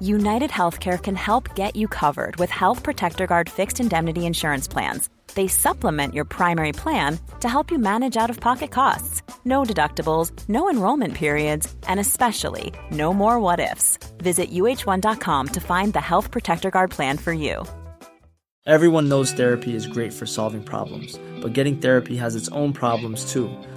United Healthcare can help get you covered with Health Protector Guard fixed indemnity insurance plans they supplement your primary plan to help you manage out of pocket costs. No deductibles, no enrollment periods, and especially no more what ifs. Visit uh1.com to find the Health Protector Guard plan for you. Everyone knows therapy is great for solving problems, but getting therapy has its own problems too,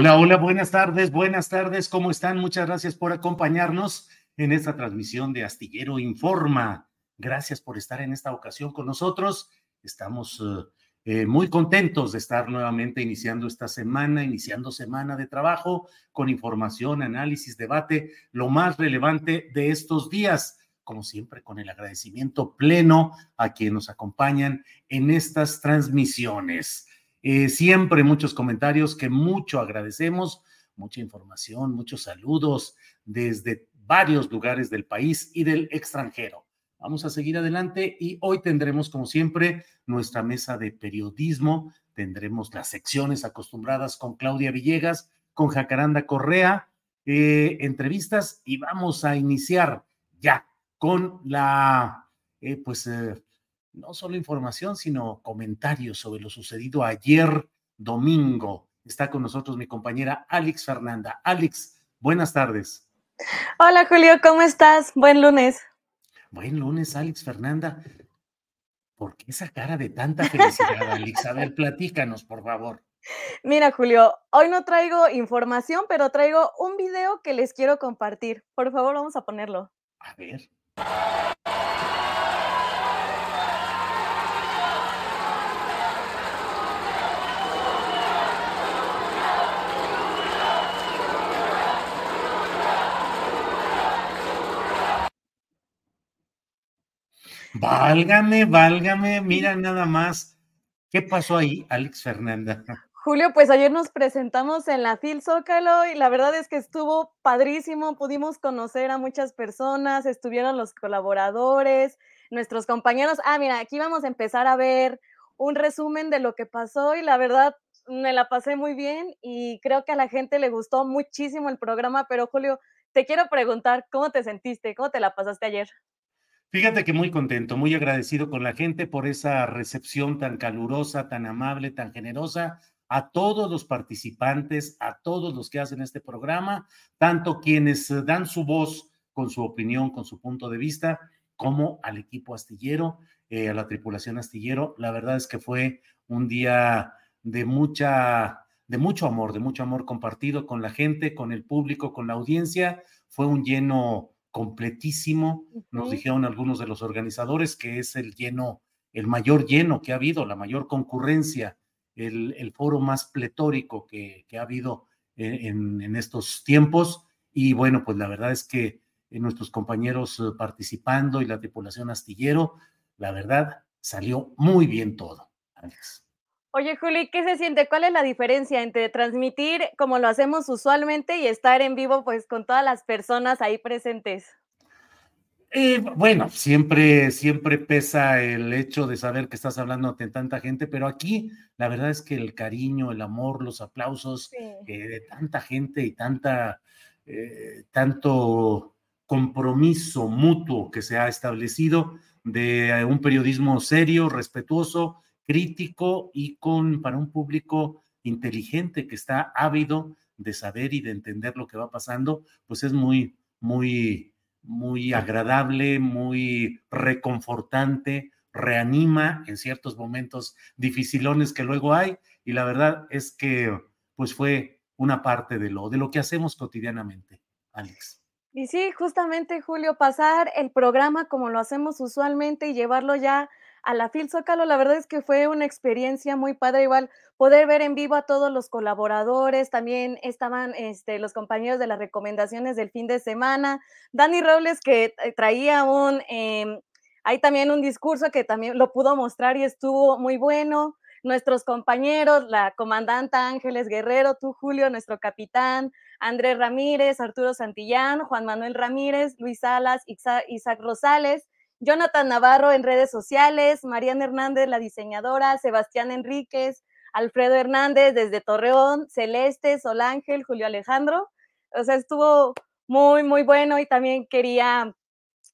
Hola, hola, buenas tardes, buenas tardes, ¿cómo están? Muchas gracias por acompañarnos en esta transmisión de Astillero Informa. Gracias por estar en esta ocasión con nosotros. Estamos eh, eh, muy contentos de estar nuevamente iniciando esta semana, iniciando semana de trabajo con información, análisis, debate, lo más relevante de estos días. Como siempre, con el agradecimiento pleno a quienes nos acompañan en estas transmisiones. Eh, siempre muchos comentarios que mucho agradecemos, mucha información, muchos saludos desde varios lugares del país y del extranjero. Vamos a seguir adelante y hoy tendremos, como siempre, nuestra mesa de periodismo. Tendremos las secciones acostumbradas con Claudia Villegas, con Jacaranda Correa, eh, entrevistas y vamos a iniciar ya con la, eh, pues, no solo información, sino comentarios sobre lo sucedido ayer domingo. Está con nosotros mi compañera Alex Fernanda. Alex, buenas tardes. Hola Julio, ¿cómo estás? Buen lunes. Buen lunes, Alex Fernanda. ¿Por qué esa cara de tanta felicidad, Alex? A ver, platícanos, por favor. Mira, Julio, hoy no traigo información, pero traigo un video que les quiero compartir. Por favor, vamos a ponerlo. A ver. Válgame, válgame, mira nada más. ¿Qué pasó ahí, Alex Fernanda? Julio, pues ayer nos presentamos en la FIL Zócalo y la verdad es que estuvo padrísimo, pudimos conocer a muchas personas, estuvieron los colaboradores, nuestros compañeros. Ah, mira, aquí vamos a empezar a ver un resumen de lo que pasó y la verdad me la pasé muy bien y creo que a la gente le gustó muchísimo el programa, pero Julio, te quiero preguntar, ¿cómo te sentiste? ¿Cómo te la pasaste ayer? Fíjate que muy contento, muy agradecido con la gente por esa recepción tan calurosa, tan amable, tan generosa, a todos los participantes, a todos los que hacen este programa, tanto quienes eh, dan su voz con su opinión, con su punto de vista, como al equipo astillero, eh, a la tripulación astillero. La verdad es que fue un día de mucha, de mucho amor, de mucho amor compartido con la gente, con el público, con la audiencia. Fue un lleno completísimo. Nos dijeron algunos de los organizadores que es el lleno, el mayor lleno que ha habido, la mayor concurrencia, el, foro más pletórico que, ha habido en, estos tiempos. Y bueno, pues la verdad es que nuestros compañeros eh, participando y la tripulación astillero, la verdad, salió muy bien todo. Oye, Juli, ¿qué se siente? ¿Cuál es la diferencia entre transmitir como lo hacemos usualmente y estar en vivo pues con todas las personas ahí presentes? Eh, bueno, siempre, siempre pesa el hecho de saber que estás hablando ante tanta gente, pero aquí la verdad es que el cariño, el amor, los aplausos eh, de tanta gente y tanta, eh, tanto compromiso mutuo que se ha establecido de un periodismo serio, respetuoso, crítico y con para un público inteligente que está ávido de saber y de entender lo que va pasando, pues es muy, muy, muy agradable, muy reconfortante, reanima en ciertos momentos dificilones que luego hay y la verdad es que pues fue una parte de lo de lo que hacemos cotidianamente, Alex. Y sí, justamente Julio, pasar el programa como lo hacemos usualmente y llevarlo ya a la Fil Zócalo, la verdad es que fue una experiencia muy padre, igual poder ver en vivo a todos los colaboradores, también estaban este, los compañeros de las recomendaciones del fin de semana, Dani Robles que eh, traía un, eh, hay también un discurso que también lo pudo mostrar y estuvo muy bueno, nuestros compañeros, la comandanta Ángeles Guerrero, tú Julio, nuestro capitán, Andrés Ramírez, Arturo Santillán, Juan Manuel Ramírez, Luis Salas, Isaac Rosales, Jonathan Navarro en redes sociales, Mariana Hernández, la diseñadora, Sebastián Enríquez, Alfredo Hernández desde Torreón, Celeste, Solángel, Julio Alejandro. O sea, estuvo muy, muy bueno y también quería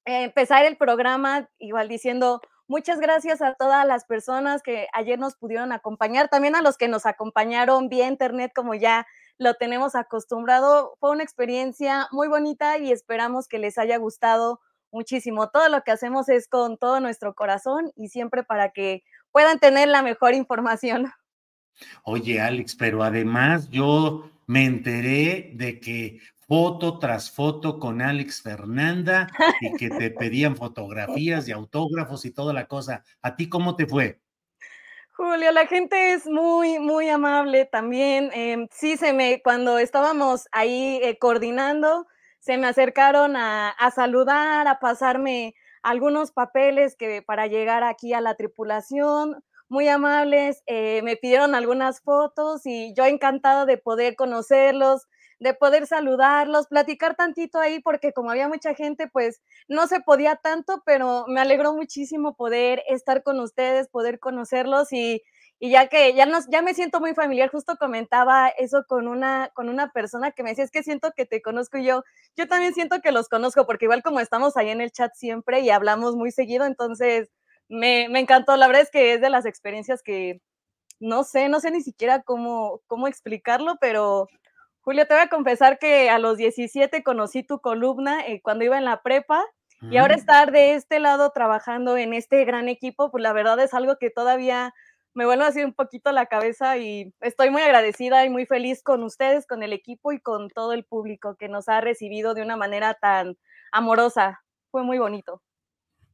empezar el programa igual diciendo muchas gracias a todas las personas que ayer nos pudieron acompañar, también a los que nos acompañaron vía internet como ya lo tenemos acostumbrado. Fue una experiencia muy bonita y esperamos que les haya gustado muchísimo. Todo lo que hacemos es con todo nuestro corazón y siempre para que puedan tener la mejor información. Oye, Alex, pero además yo me enteré de que foto tras foto con Alex Fernanda y que te pedían fotografías y autógrafos y toda la cosa. ¿A ti cómo te fue? Julio, la gente es muy, muy amable también. Em, sí, se me, cuando estábamos ahí eh, coordinando, se me acercaron a, saludar, a pasarme algunos papeles que para llegar aquí a la tripulación, muy amables, eh, me pidieron algunas fotos y yo encantada de poder conocerlos, de poder saludarlos, platicar tantito ahí, porque como había mucha gente, pues no se podía tanto, pero me alegró muchísimo poder estar con ustedes, poder conocerlos y y ya que ya, nos, ya me siento muy familiar, justo comentaba eso con una, con una persona que me decía, es que siento que te conozco y yo, yo también siento que los conozco, porque igual como estamos ahí en el chat siempre y hablamos muy seguido, entonces me, me encantó, la verdad es que es de las experiencias que no sé, no sé ni siquiera cómo, cómo explicarlo, pero Julio, te voy a confesar que a los 17 conocí tu columna eh, cuando iba en la prepa. Y ahora mm. estar de este lado trabajando en este gran equipo, pues la verdad es algo que todavía me vuelvo así un poquito la cabeza y estoy muy agradecida y muy feliz con ustedes, con el equipo y con todo el público que nos ha recibido de una manera tan amorosa. Fue muy bonito.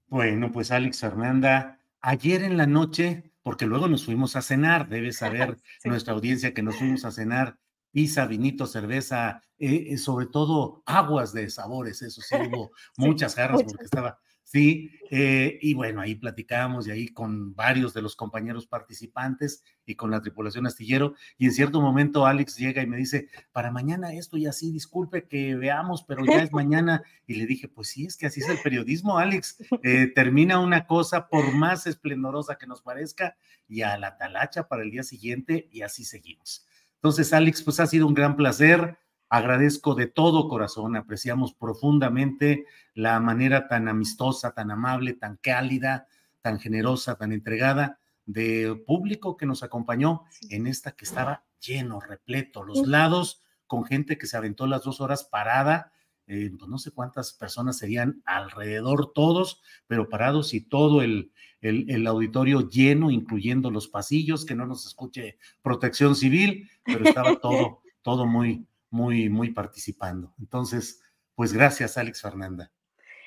Bueno, pues Alex Fernanda, ayer en la noche, porque luego nos fuimos a cenar, debe saber nuestra audiencia que nos fuimos a cenar pizza, vinito, cerveza, eh, eh, sobre todo aguas de sabores, eso sí, hubo muchas jarras porque estaba Sí, eh, y bueno, ahí platicamos y ahí con varios de los compañeros participantes y con la tripulación astillero. Y en cierto momento Alex llega y me dice, para mañana esto y así, disculpe que veamos, pero ya es mañana. Y le dije, pues sí, es que así es el periodismo, Alex. Eh, termina una cosa por más esplendorosa que nos parezca y a la talacha para el día siguiente y así seguimos. Entonces, Alex, pues ha sido un gran placer. Agradezco de todo corazón, apreciamos profundamente la manera tan amistosa, tan amable, tan cálida, tan generosa, tan entregada de público que nos acompañó en esta que estaba lleno, repleto, los lados con gente que se aventó las dos horas parada, eh, pues no sé cuántas personas serían alrededor todos, pero parados y todo el, el, auditorio lleno, incluyendo los pasillos, que no nos escuche protección civil, pero estaba todo, todo muy, muy, muy participando. Entonces, pues gracias, Alex Fernanda.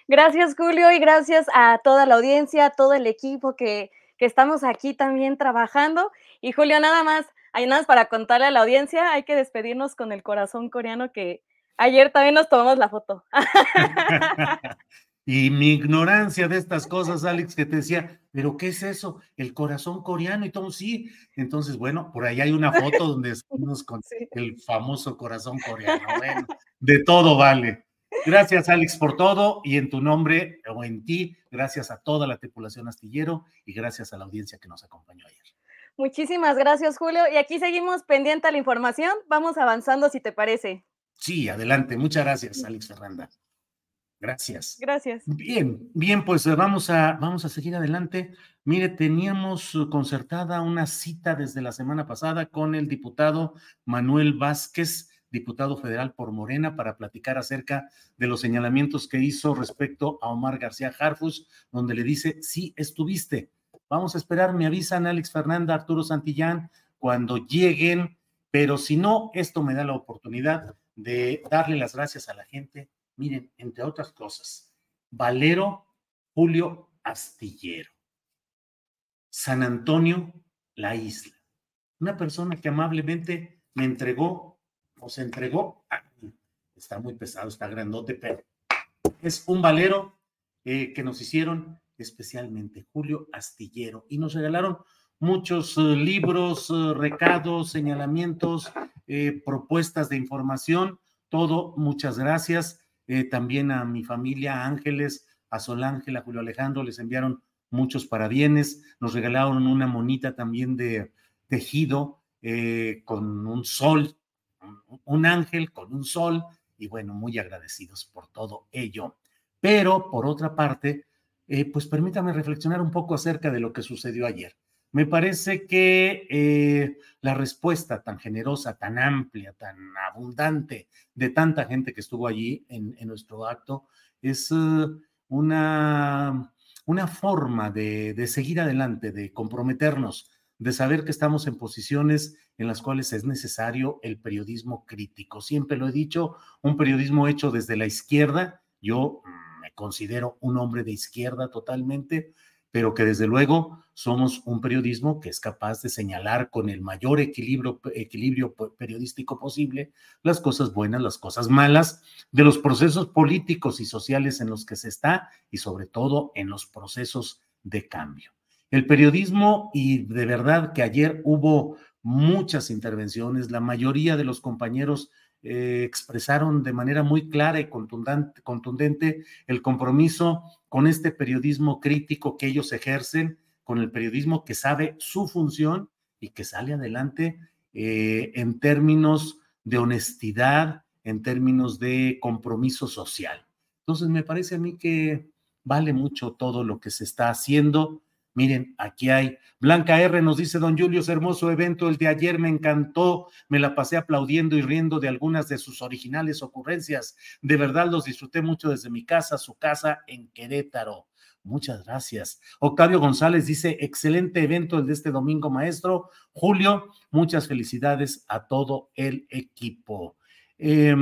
Gracias, Julio, y gracias a toda la audiencia, a todo el equipo que, que estamos aquí también trabajando. Y Julio, nada más, hay nada más para contarle a la audiencia, hay que despedirnos con el corazón coreano que ayer también nos tomamos la foto. Y mi ignorancia de estas cosas, Alex, que te decía, pero ¿qué es eso? El corazón coreano y todo, sí. Entonces, bueno, por ahí hay una foto donde estamos con el famoso corazón coreano. Bueno, de todo vale. Gracias, Alex, por todo y en tu nombre o en ti, gracias a toda la tripulación astillero y gracias a la audiencia que nos acompañó ayer. Muchísimas gracias, Julio. Y aquí seguimos pendiente a la información. Vamos avanzando, si te parece. Sí, adelante. Muchas gracias, Alex Ferranda. Gracias. Gracias. Bien, bien, pues eh, vamos a, vamos a seguir adelante. Mire, teníamos uh, concertada una cita desde la semana pasada con el diputado Manuel Vázquez, diputado federal por Morena, para platicar acerca de los señalamientos que hizo respecto a Omar García Harfus, donde le dice, sí, estuviste. Vamos a esperar, me avisan Alex Fernanda, Arturo Santillán, cuando lleguen, pero si no, esto me da la oportunidad de darle las gracias a la gente miren, entre otras cosas, Valero Julio Astillero, San Antonio, la isla. Una persona que amablemente me entregó, o se entregó, está muy pesado, está grandote, pero es un valero eh, que nos hicieron especialmente Julio Astillero y nos regalaron muchos eh, libros, eh, recados, señalamientos, propuestas de información, todo, muchas gracias. Eh, también a mi familia Ángeles, a Sol Ángel, a Julio Alejandro, les enviaron muchos parabienes, nos regalaron una monita también de tejido eh, con un sol, un, ángel con un sol, y bueno, muy agradecidos por todo ello. Pero por otra parte, eh, pues permítame reflexionar un poco acerca de lo que sucedió ayer. Me parece que eh, la respuesta tan generosa, tan amplia, tan abundante de tanta gente que estuvo allí en, nuestro acto es eh, una, una forma de, de seguir adelante, de comprometernos, de saber que estamos en posiciones en las cuales es necesario el periodismo crítico. Siempre lo he dicho, un periodismo hecho desde la izquierda. Yo mm, me considero un hombre de izquierda totalmente, pero que desde luego somos un periodismo que es capaz de señalar con el mayor equilibrio, periodístico posible las cosas buenas, las cosas malas, de los procesos políticos y sociales en los que se está y sobre todo en los procesos de cambio. El periodismo, y de verdad que ayer hubo muchas intervenciones, la mayoría de los compañeros eh, expresaron de manera muy clara y contundente, el compromiso con este periodismo crítico que ellos ejercen, con el periodismo que sabe su función y que sale adelante eh, en términos de honestidad, en términos de compromiso social. Entonces, me parece a mí que vale mucho todo lo que se está haciendo Miren, aquí hay Blanca R. nos dice Don Julio, hermoso evento, el de ayer me encantó, me la pasé aplaudiendo y riendo de algunas de sus originales ocurrencias. De verdad los disfruté mucho desde mi casa, su casa en Querétaro. Muchas gracias. Octavio González dice, excelente evento el de este domingo, maestro. Julio, muchas felicidades a todo el equipo. Eh,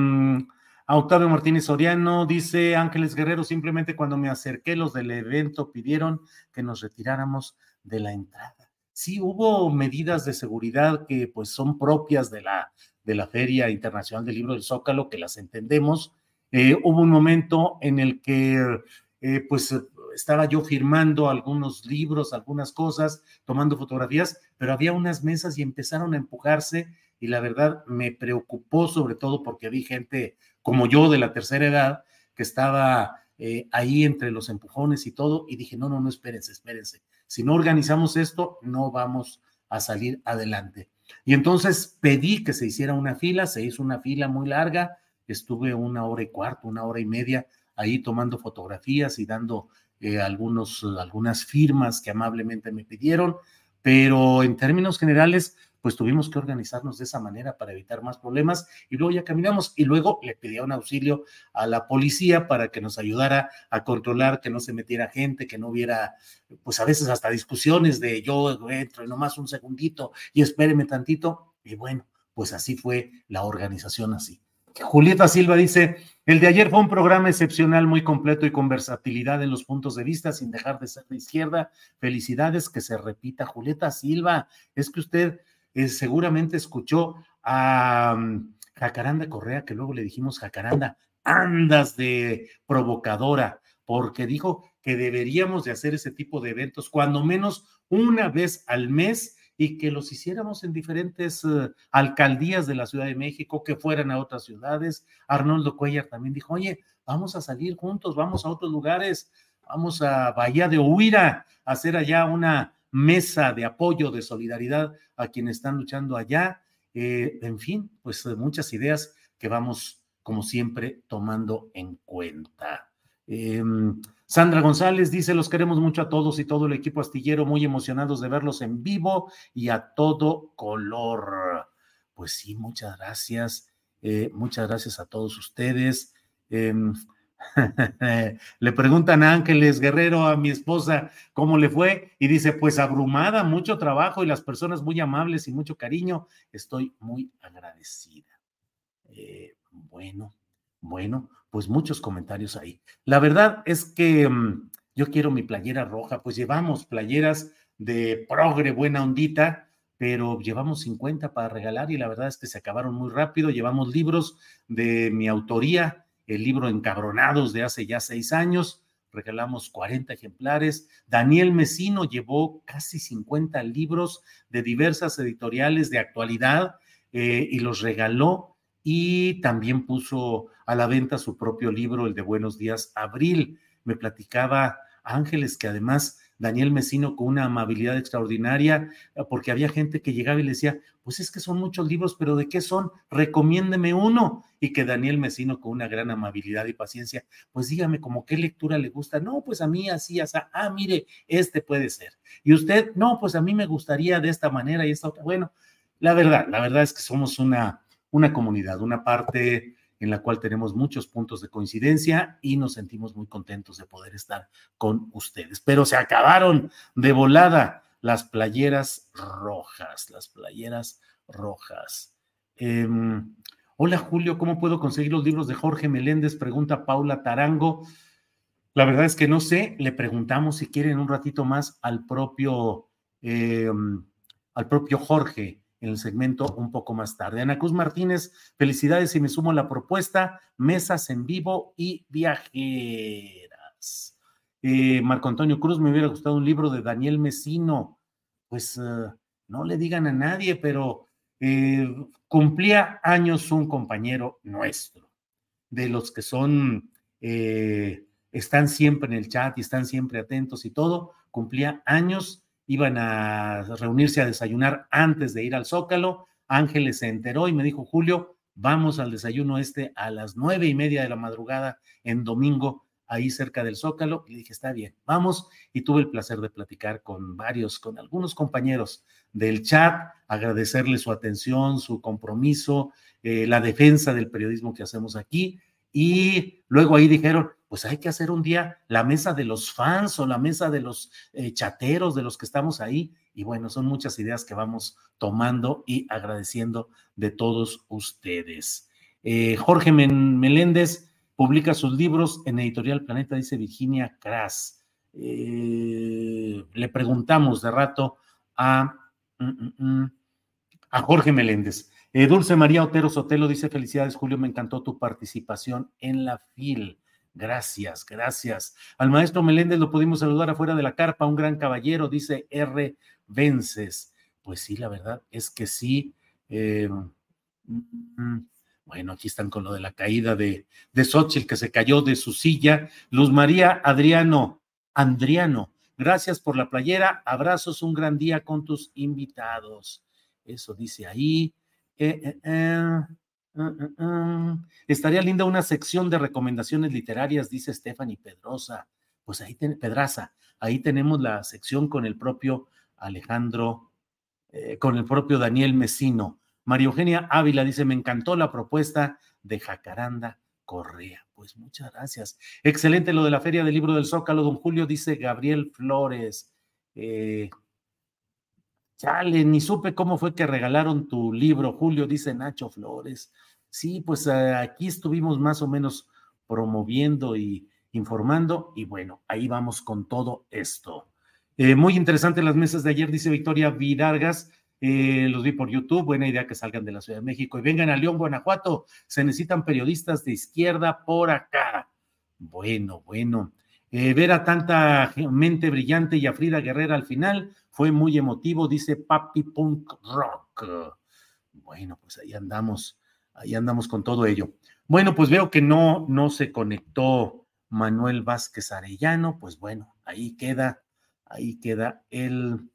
Octavio Martínez Soriano dice, Ángeles Guerrero, simplemente cuando me acerqué, los del evento pidieron que nos retiráramos de la entrada. Sí, hubo medidas de seguridad que pues son propias de la, de la Feria Internacional del Libro del Zócalo, que las entendemos. Eh, hubo un momento en el que eh, pues estaba yo firmando algunos libros, algunas cosas, tomando fotografías, pero había unas mesas y empezaron a empujarse y la verdad me preocupó sobre todo porque vi gente como yo de la tercera edad que estaba eh, ahí entre los empujones y todo y dije, no, no, no, espérense, espérense. Si no organizamos esto, no vamos a salir adelante. Y entonces pedí que se hiciera una fila, se hizo una fila muy larga, estuve una hora y cuarto, una hora y media ahí tomando fotografías y dando eh, algunos, algunas firmas que amablemente me pidieron, pero en términos generales, pues tuvimos que organizarnos de esa manera para evitar más problemas y luego ya caminamos y luego le pedí un auxilio a la policía para que nos ayudara a controlar que no se metiera gente, que no hubiera, pues a veces hasta discusiones de yo entro y nomás un segundito y espéreme tantito y bueno, pues así fue la organización así. Julieta Silva dice, el de ayer fue un programa excepcional, muy completo y con versatilidad en los puntos de vista, sin dejar de ser de izquierda. Felicidades, que se repita. Julieta Silva, es que usted eh, seguramente escuchó a um, Jacaranda Correa, que luego le dijimos, Jacaranda, andas de provocadora, porque dijo que deberíamos de hacer ese tipo de eventos, cuando menos una vez al mes, y que los hiciéramos en diferentes eh, alcaldías de la Ciudad de México, que fueran a otras ciudades. Arnoldo Cuellar también dijo, oye, vamos a salir juntos, vamos a otros lugares, vamos a Bahía de Huira, a hacer allá una mesa de apoyo, de solidaridad a quienes están luchando allá. Eh, en fin, pues muchas ideas que vamos, como siempre, tomando en cuenta. Em, Sandra González dice, los queremos mucho a todos y todo el equipo astillero, muy emocionados de verlos en vivo y a todo color. Pues sí, muchas gracias. Eh, muchas gracias a todos ustedes. Le preguntan a Ángeles Guerrero, a mi esposa, cómo le fue, y dice, pues abrumada, mucho trabajo y las personas muy amables y mucho cariño. Estoy muy agradecida. Eh, bueno, bueno, pues muchos comentarios ahí. La verdad es que mm, yo quiero mi playera roja, pues llevamos playeras de progre, buena ondita, pero llevamos 50 para regalar y la verdad es que se acabaron muy rápido. Llevamos libros de mi autoría, el libro Encabronados de hace ya seis años, regalamos 40 ejemplares. Daniel Mesino llevó casi 50 libros de diversas editoriales de actualidad eh, y los regaló y también puso a la venta su propio libro, el de Buenos Días Abril. Me platicaba Ángeles que además Daniel Mesino con una amabilidad extraordinaria, eh, porque había gente que llegaba y le decía, pues es que son muchos libros, pero ¿de qué son? Recomiéndeme uno. Y que Daniel Mesino con una gran amabilidad y paciencia, pues dígame como qué lectura le gusta. No, pues a mí así, así, ah, mire, este puede ser. Y usted, no, pues a mí me gustaría de esta manera y esta otra. Bueno, la verdad, la verdad es que somos una, una comunidad, una parte en la cual tenemos muchos puntos de coincidencia y nos sentimos muy contentos de poder estar con ustedes. Pero se acabaron de volada las playeras rojas, las playeras rojas. Em, hola Julio, ¿cómo puedo conseguir los libros de Jorge Meléndez? Pregunta Paula Tarango. La verdad es que no sé, le preguntamos si quieren un ratito más al propio, em, al propio Jorge en el segmento un poco más tarde. Ana Cruz Martínez, felicidades y me sumo a la propuesta, mesas en vivo y viajeras. Eh, Marco Antonio Cruz, me hubiera gustado un libro de Daniel Mesino. Pues eh, no le digan a nadie, pero eh, cumplía años un compañero nuestro, de los que son, están siempre en el chat y están siempre atentos y todo, cumplía años iban a reunirse a desayunar antes de ir al Zócalo. Ángeles se enteró y me dijo, Julio, vamos al desayuno este a las nueve y media de la madrugada en domingo, ahí cerca del Zócalo. Y le dije, está bien, vamos. Y tuve el placer de platicar con varios, con algunos compañeros del chat, agradecerle su atención, su compromiso, eh, la defensa del periodismo que hacemos aquí. Y luego ahí dijeron, pues hay que hacer un día la mesa de los fans o la mesa de los eh, chateros, de los que estamos ahí. Y bueno, son muchas ideas que vamos tomando y agradeciendo de todos ustedes. Eh, Jorge Meléndez publica sus libros en Editorial Planeta, dice Virginia Crass. Eh, le preguntamos de rato a, mm, mm, mm, a Jorge Meléndez. Dulce María Otero Sotelo dice: Felicidades, Julio, me encantó tu participación en la FIL. Gracias, gracias. Al maestro Meléndez lo pudimos saludar afuera de la carpa, un gran caballero, dice R. Vences. Pues sí, la verdad es que sí. Eh, mm, bueno, aquí están con lo de la caída de, de Xochitl, que se cayó de su silla. Luz María Adriano, Andriano, gracias por la playera. Abrazos, un gran día con tus invitados. Eso dice ahí. Eh, eh, Mm, mm, mm. Estaría linda una sección de recomendaciones literarias, dice Stephanie Pedrosa. Pues ahí, Pedraza, ahí tenemos la sección con el propio Alejandro, eh, con el propio Daniel Mesino. María Eugenia Ávila dice, me encantó la propuesta de Jacaranda Correa. Pues muchas gracias. Excelente lo de la Feria del Libro del Zócalo, don Julio, dice Gabriel Flores. Eh, Chale, ni supe cómo fue que regalaron tu libro, Julio, dice Nacho Flores. Sí, pues eh, aquí estuvimos más o menos promoviendo y informando y bueno, ahí vamos con todo esto. Eh, muy interesante las mesas de ayer, dice Victoria Vidargas. Eh, los vi por YouTube, buena idea que salgan de la Ciudad de México y vengan a León, Guanajuato. Se necesitan periodistas de izquierda por acá. Bueno, bueno. Eh, ver a tanta mente brillante y a Frida Guerrera al final fue muy emotivo, dice Papi Punk Rock. Bueno, pues ahí andamos, ahí andamos con todo ello. Bueno, pues veo que no, no se conectó Manuel Vázquez Arellano, pues bueno, ahí queda, ahí queda el,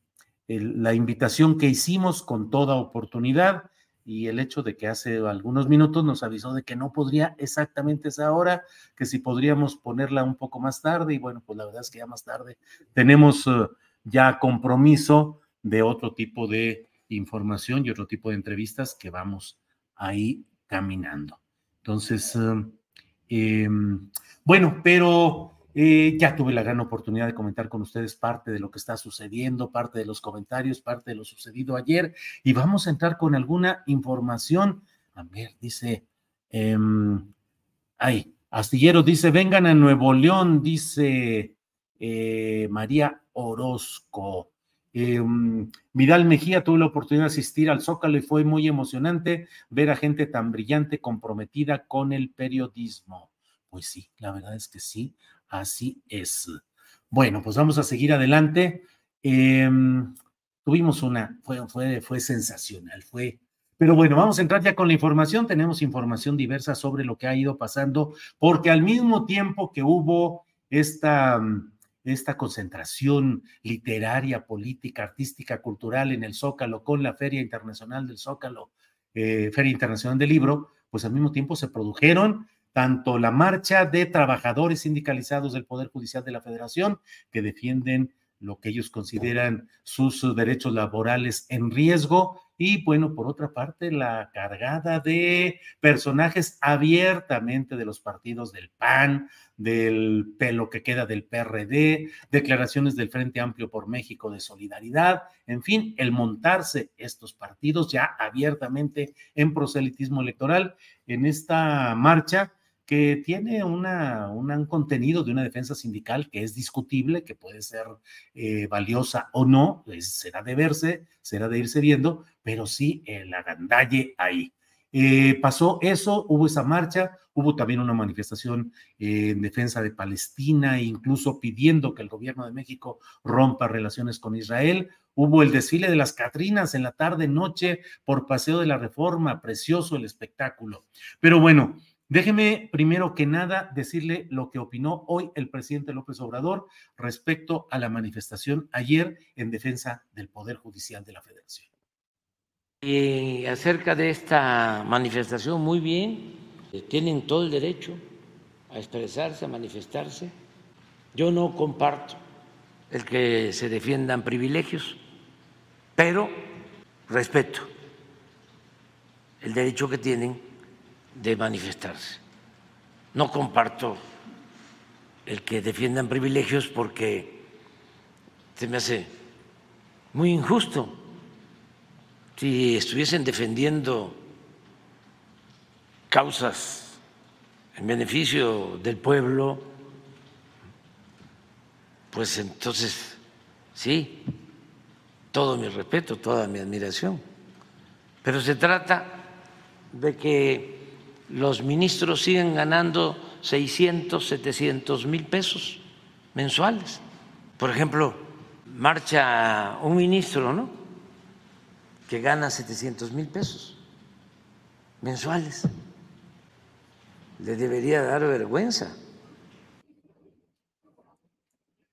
la invitación que hicimos con toda oportunidad y el hecho de que hace algunos minutos nos avisó de que no podría exactamente esa hora, que si podríamos ponerla un poco más tarde y bueno, pues la verdad es que ya más tarde tenemos eh, ya compromiso de otro tipo de información y otro tipo de entrevistas que vamos ahí caminando. Entonces, eh, em, bueno, pero eh, ya tuve la gran oportunidad de comentar con ustedes parte de lo que está sucediendo, parte de los comentarios, parte de lo sucedido ayer y vamos a entrar con alguna información. A ver, dice, eh, ay, Astillero dice, vengan a Nuevo León, dice eh, María Orozco. Em, Vidal Mejía tuvo la oportunidad de asistir al Zócalo y fue muy emocionante ver a gente tan brillante comprometida con el periodismo. Pues sí, la verdad es que sí. Así es. Bueno, pues vamos a seguir adelante. Em, tuvimos una, fue, fue, fue sensacional, fue pero bueno, vamos a entrar ya con la información. Tenemos información diversa sobre lo que ha ido pasando, porque al mismo tiempo que hubo esta, esta concentración literaria, política, artística, cultural en el Zócalo con la Feria Internacional del Zócalo, eh, Feria Internacional del Libro, pues al mismo tiempo se produjeron tanto la marcha de trabajadores sindicalizados del Poder Judicial de la Federación que defienden lo que ellos consideran sus derechos laborales en riesgo. Y bueno, por otra parte, la cargada de personajes abiertamente de los partidos del PAN, del pelo que queda del PRD, declaraciones del Frente Amplio por México de solidaridad, en fin, el montarse estos partidos ya abiertamente en proselitismo electoral en esta marcha que tiene una, un contenido de una defensa sindical que es discutible, que puede ser eh, valiosa o no, será de verse, será de irse viendo, pero sí el agandalle ahí. Eh, pasó eso, hubo esa marcha, hubo también una manifestación eh, en defensa de Palestina, incluso pidiendo que el gobierno de México rompa relaciones con Israel. Hubo el desfile de las Catrinas en la tarde, noche, por Paseo de la Reforma, precioso el espectáculo. Pero bueno, Déjeme primero que nada decirle lo que opinó hoy el presidente López Obrador respecto a la manifestación ayer en defensa del Poder Judicial de la Federación. Y acerca de esta manifestación, muy bien, eh, tienen todo el derecho a expresarse, a manifestarse. Yo no comparto el que se defiendan privilegios, pero respeto el derecho que tienen de manifestarse. No comparto el que defiendan privilegios porque se me hace muy injusto. Si estuviesen defendiendo causas en beneficio del pueblo, pues entonces sí, todo mi respeto, toda mi admiración. Pero se trata de que los ministros siguen ganando 600, 700 mil pesos mensuales. Por ejemplo, marcha un ministro, ¿no? Que gana 700 mil pesos mensuales. Le debería dar vergüenza.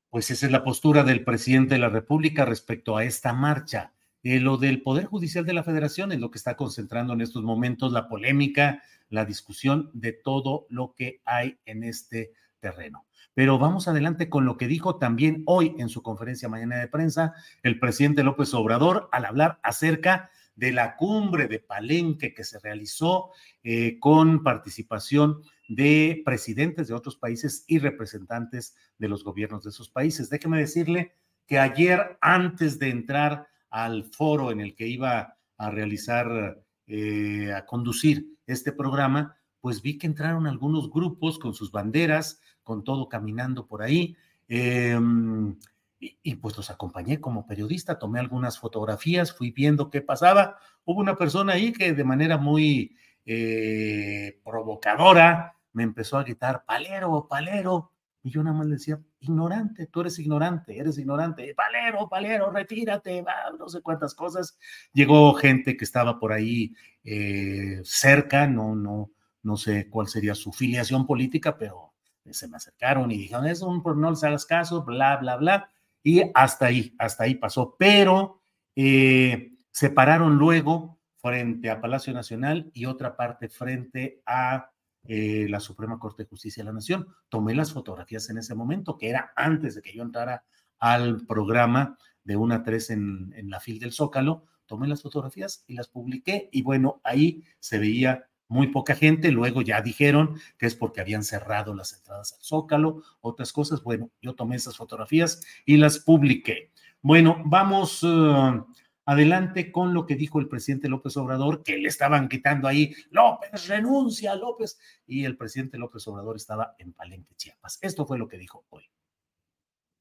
Pues esa es la postura del presidente de la República respecto a esta marcha. Eh, lo del Poder Judicial de la Federación es lo que está concentrando en estos momentos la polémica, la discusión de todo lo que hay en este terreno. Pero vamos adelante con lo que dijo también hoy en su conferencia mañana de prensa el presidente López Obrador al hablar acerca de la cumbre de Palenque que se realizó eh, con participación de presidentes de otros países y representantes de los gobiernos de esos países. Déjeme decirle que ayer, antes de entrar al foro en el que iba a realizar, eh, a conducir este programa, pues vi que entraron algunos grupos con sus banderas, con todo caminando por ahí. Em, y, pues los acompañé como periodista, tomé algunas fotografías, fui viendo qué pasaba. Hubo una persona ahí que de manera muy eh, provocadora me empezó a gritar, palero, palero. Y yo nada más le decía, ignorante, tú eres ignorante, eres ignorante, palero, palero, retírate, no sé cuántas cosas. Llegó gente que estaba por ahí eh, cerca, no, no, no sé cuál sería su filiación política, pero se me acercaron y dijeron, es un, no les hagas caso, bla, bla, bla. Y hasta ahí, hasta ahí pasó. Pero eh, se pararon luego frente a Palacio Nacional y otra parte frente a eh, la Suprema Corte de Justicia de la Nación. Tomé las fotografías en ese momento, que era antes de que yo entrara al programa de una a tres en, en la fil del Zócalo. Tomé las fotografías y las publiqué y bueno, ahí se veía muy poca gente, luego ya dijeron que es porque habían cerrado las entradas al Zócalo, otras cosas. Bueno, yo tomé esas fotografías y las publiqué. Bueno, vamos uh, adelante con lo que dijo el presidente López Obrador, que le estaban quitando ahí, López, renuncia, López, y el presidente López Obrador estaba en Palenque, Chiapas. Esto fue lo que dijo hoy.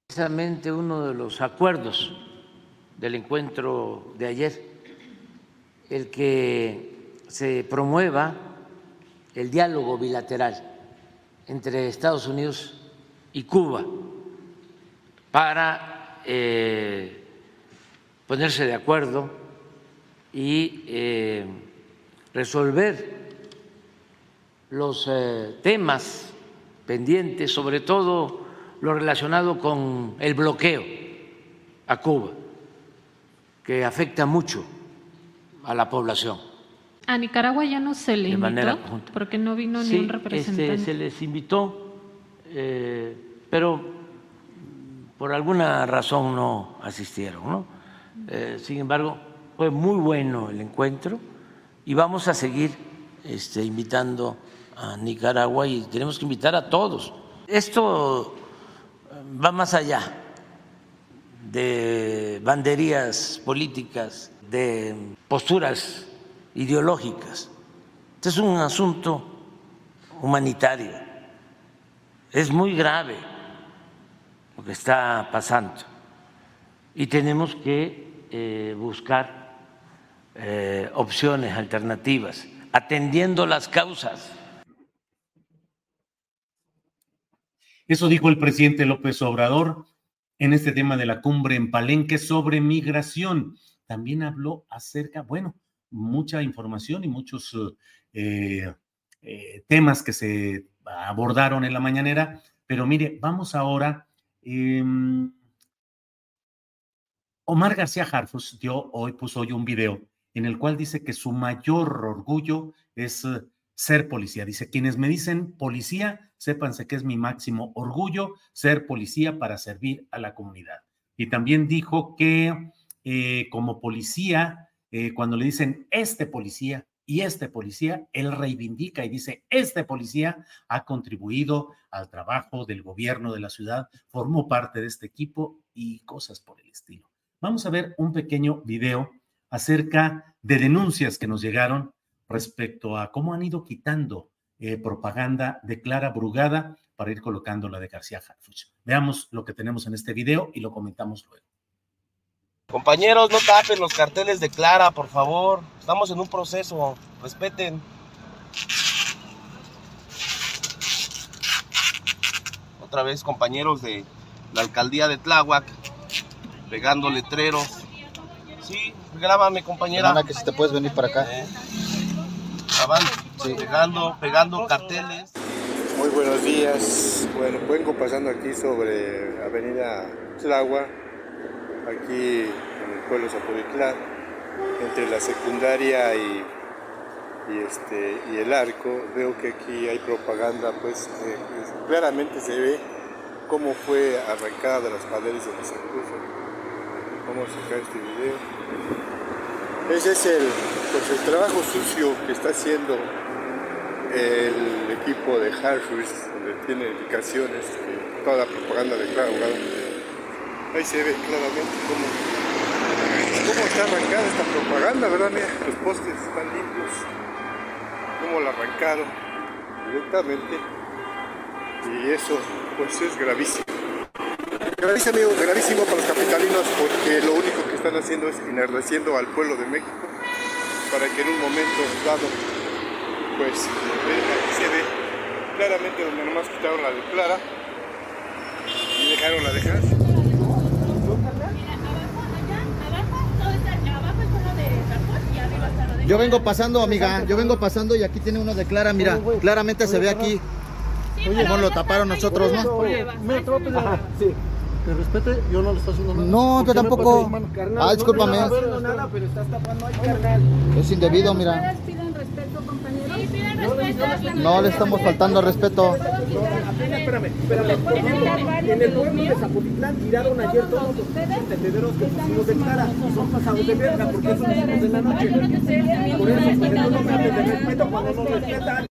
Precisamente uno de los acuerdos del encuentro de ayer, el que se promueva el diálogo bilateral entre Estados Unidos y Cuba para eh, ponerse de acuerdo y eh, resolver los eh, temas pendientes, sobre todo lo relacionado con el bloqueo a Cuba, que afecta mucho a la población. A Nicaragua ya no se le invitó porque no vino ni un este, representante. se les invitó, eh, pero por alguna razón no asistieron. ¿no? Eh, sin embargo, fue muy bueno el encuentro y vamos a seguir este, invitando a Nicaragua y tenemos que invitar a todos. Esto va más allá de banderías políticas, de posturas ideológicas. Este es un asunto humanitario. Es muy grave lo que está pasando y tenemos que eh, buscar eh, opciones alternativas, atendiendo las causas. Eso dijo el presidente López Obrador en este tema de la cumbre en Palenque sobre migración. También habló acerca, bueno, mucha información y muchos eh, temas que se abordaron en la mañanera. Pero mire, vamos ahora. Em, Omar García Harfus dio hoy, puso hoy un video en el cual dice que su mayor orgullo es eh, ser policía. Dice, quienes me dicen policía, sépanse que es mi máximo orgullo ser policía para servir a la comunidad. Y también dijo que como policía eh, cuando le dicen este policía y este policía, él reivindica y dice, este policía ha contribuido al trabajo del gobierno de la ciudad, formó parte de este equipo y cosas por el estilo. Vamos a ver un pequeño video acerca de denuncias que nos llegaron respecto a cómo han ido quitando eh, propaganda de Clara Brugada para ir colocando la de García Harfuch. Veamos lo que tenemos en este video y lo comentamos luego. Compañeros, no tapen los carteles de Clara, por favor. Estamos en un proceso. Respeten. Otra vez, compañeros de la alcaldía de Tláhuac, pegando letreros. Sí, grábame, compañera. que si te puedes venir para acá. Eh, pegando, pegando carteles. Muy buenos días. Bueno, vengo pasando aquí sobre Avenida Tláhuac aquí en el pueblo Zapotitlán, entre la secundaria y, este, y el arco, veo que aquí hay propaganda, pues eh, claramente se ve cómo fue arrancada de las paredes de San Cruz. Vamos a sacar este video. Ese es el, pues, el trabajo sucio que está haciendo el equipo de Harford, donde tiene indicaciones, toda la propaganda de Clara Ahí se ve claramente cómo, cómo está arrancada esta propaganda, ¿verdad? Mira, los postes están limpios, cómo la arrancaron directamente. Y eso, pues es gravísimo. Gravísimo, gravísimo para los capitalinos porque lo único que están haciendo es enardeciendo al pueblo de México para que en un momento dado, pues, aquí se ve claramente donde nomás quitaron la de Clara dejaron? ¿La dejas? Yo vengo pasando, amiga, yo vengo pasando y aquí tiene uno de Clara, mira, claramente se ve aquí. Cómo lo taparon nosotros, ¿no? Oye, me sí. Que respete, yo no le estoy haciendo nada. No, yo tampoco. Ah, discúlpame. No nada, pero estás tapando ahí, carnal. Es indebido, mira. ¿Ustedes piden respeto, compañeros? Sí, piden respeto. No le estamos faltando al respeto. Espérame, espérame. En el pueblo de Zapotitlán tiraron ayer todos los tendederos que pusimos de Clara y son pasados de verga porque son los hijos de la noche. Por eso, pero no me hables de respeto cuando no respetan.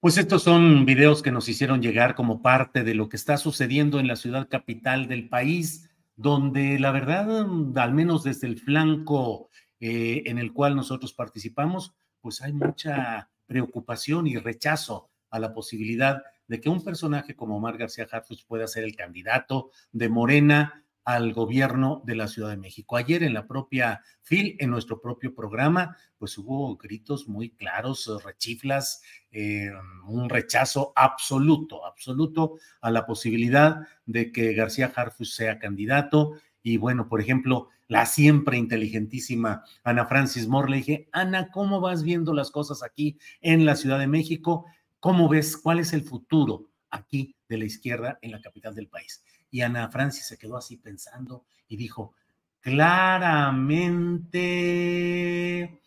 Pues estos son videos que nos hicieron llegar como parte de lo que está sucediendo en la ciudad capital del país, donde la verdad, al menos desde el flanco eh, en el cual nosotros participamos, pues hay mucha preocupación y rechazo a la posibilidad de que un personaje como Omar García Harfuch pueda ser el candidato de Morena al gobierno de la Ciudad de México. Ayer en la propia FIL, en nuestro propio programa, pues hubo gritos muy claros, rechiflas, eh, un rechazo absoluto, absoluto a la posibilidad de que García Harfuch sea candidato. Y bueno, por ejemplo, la siempre inteligentísima Ana Francis Moore, le dije, Ana, ¿cómo vas viendo las cosas aquí en la Ciudad de México? ¿Cómo ves cuál es el futuro aquí de la izquierda en la capital del país? Y Ana Francis se quedó así pensando y dijo, claramente,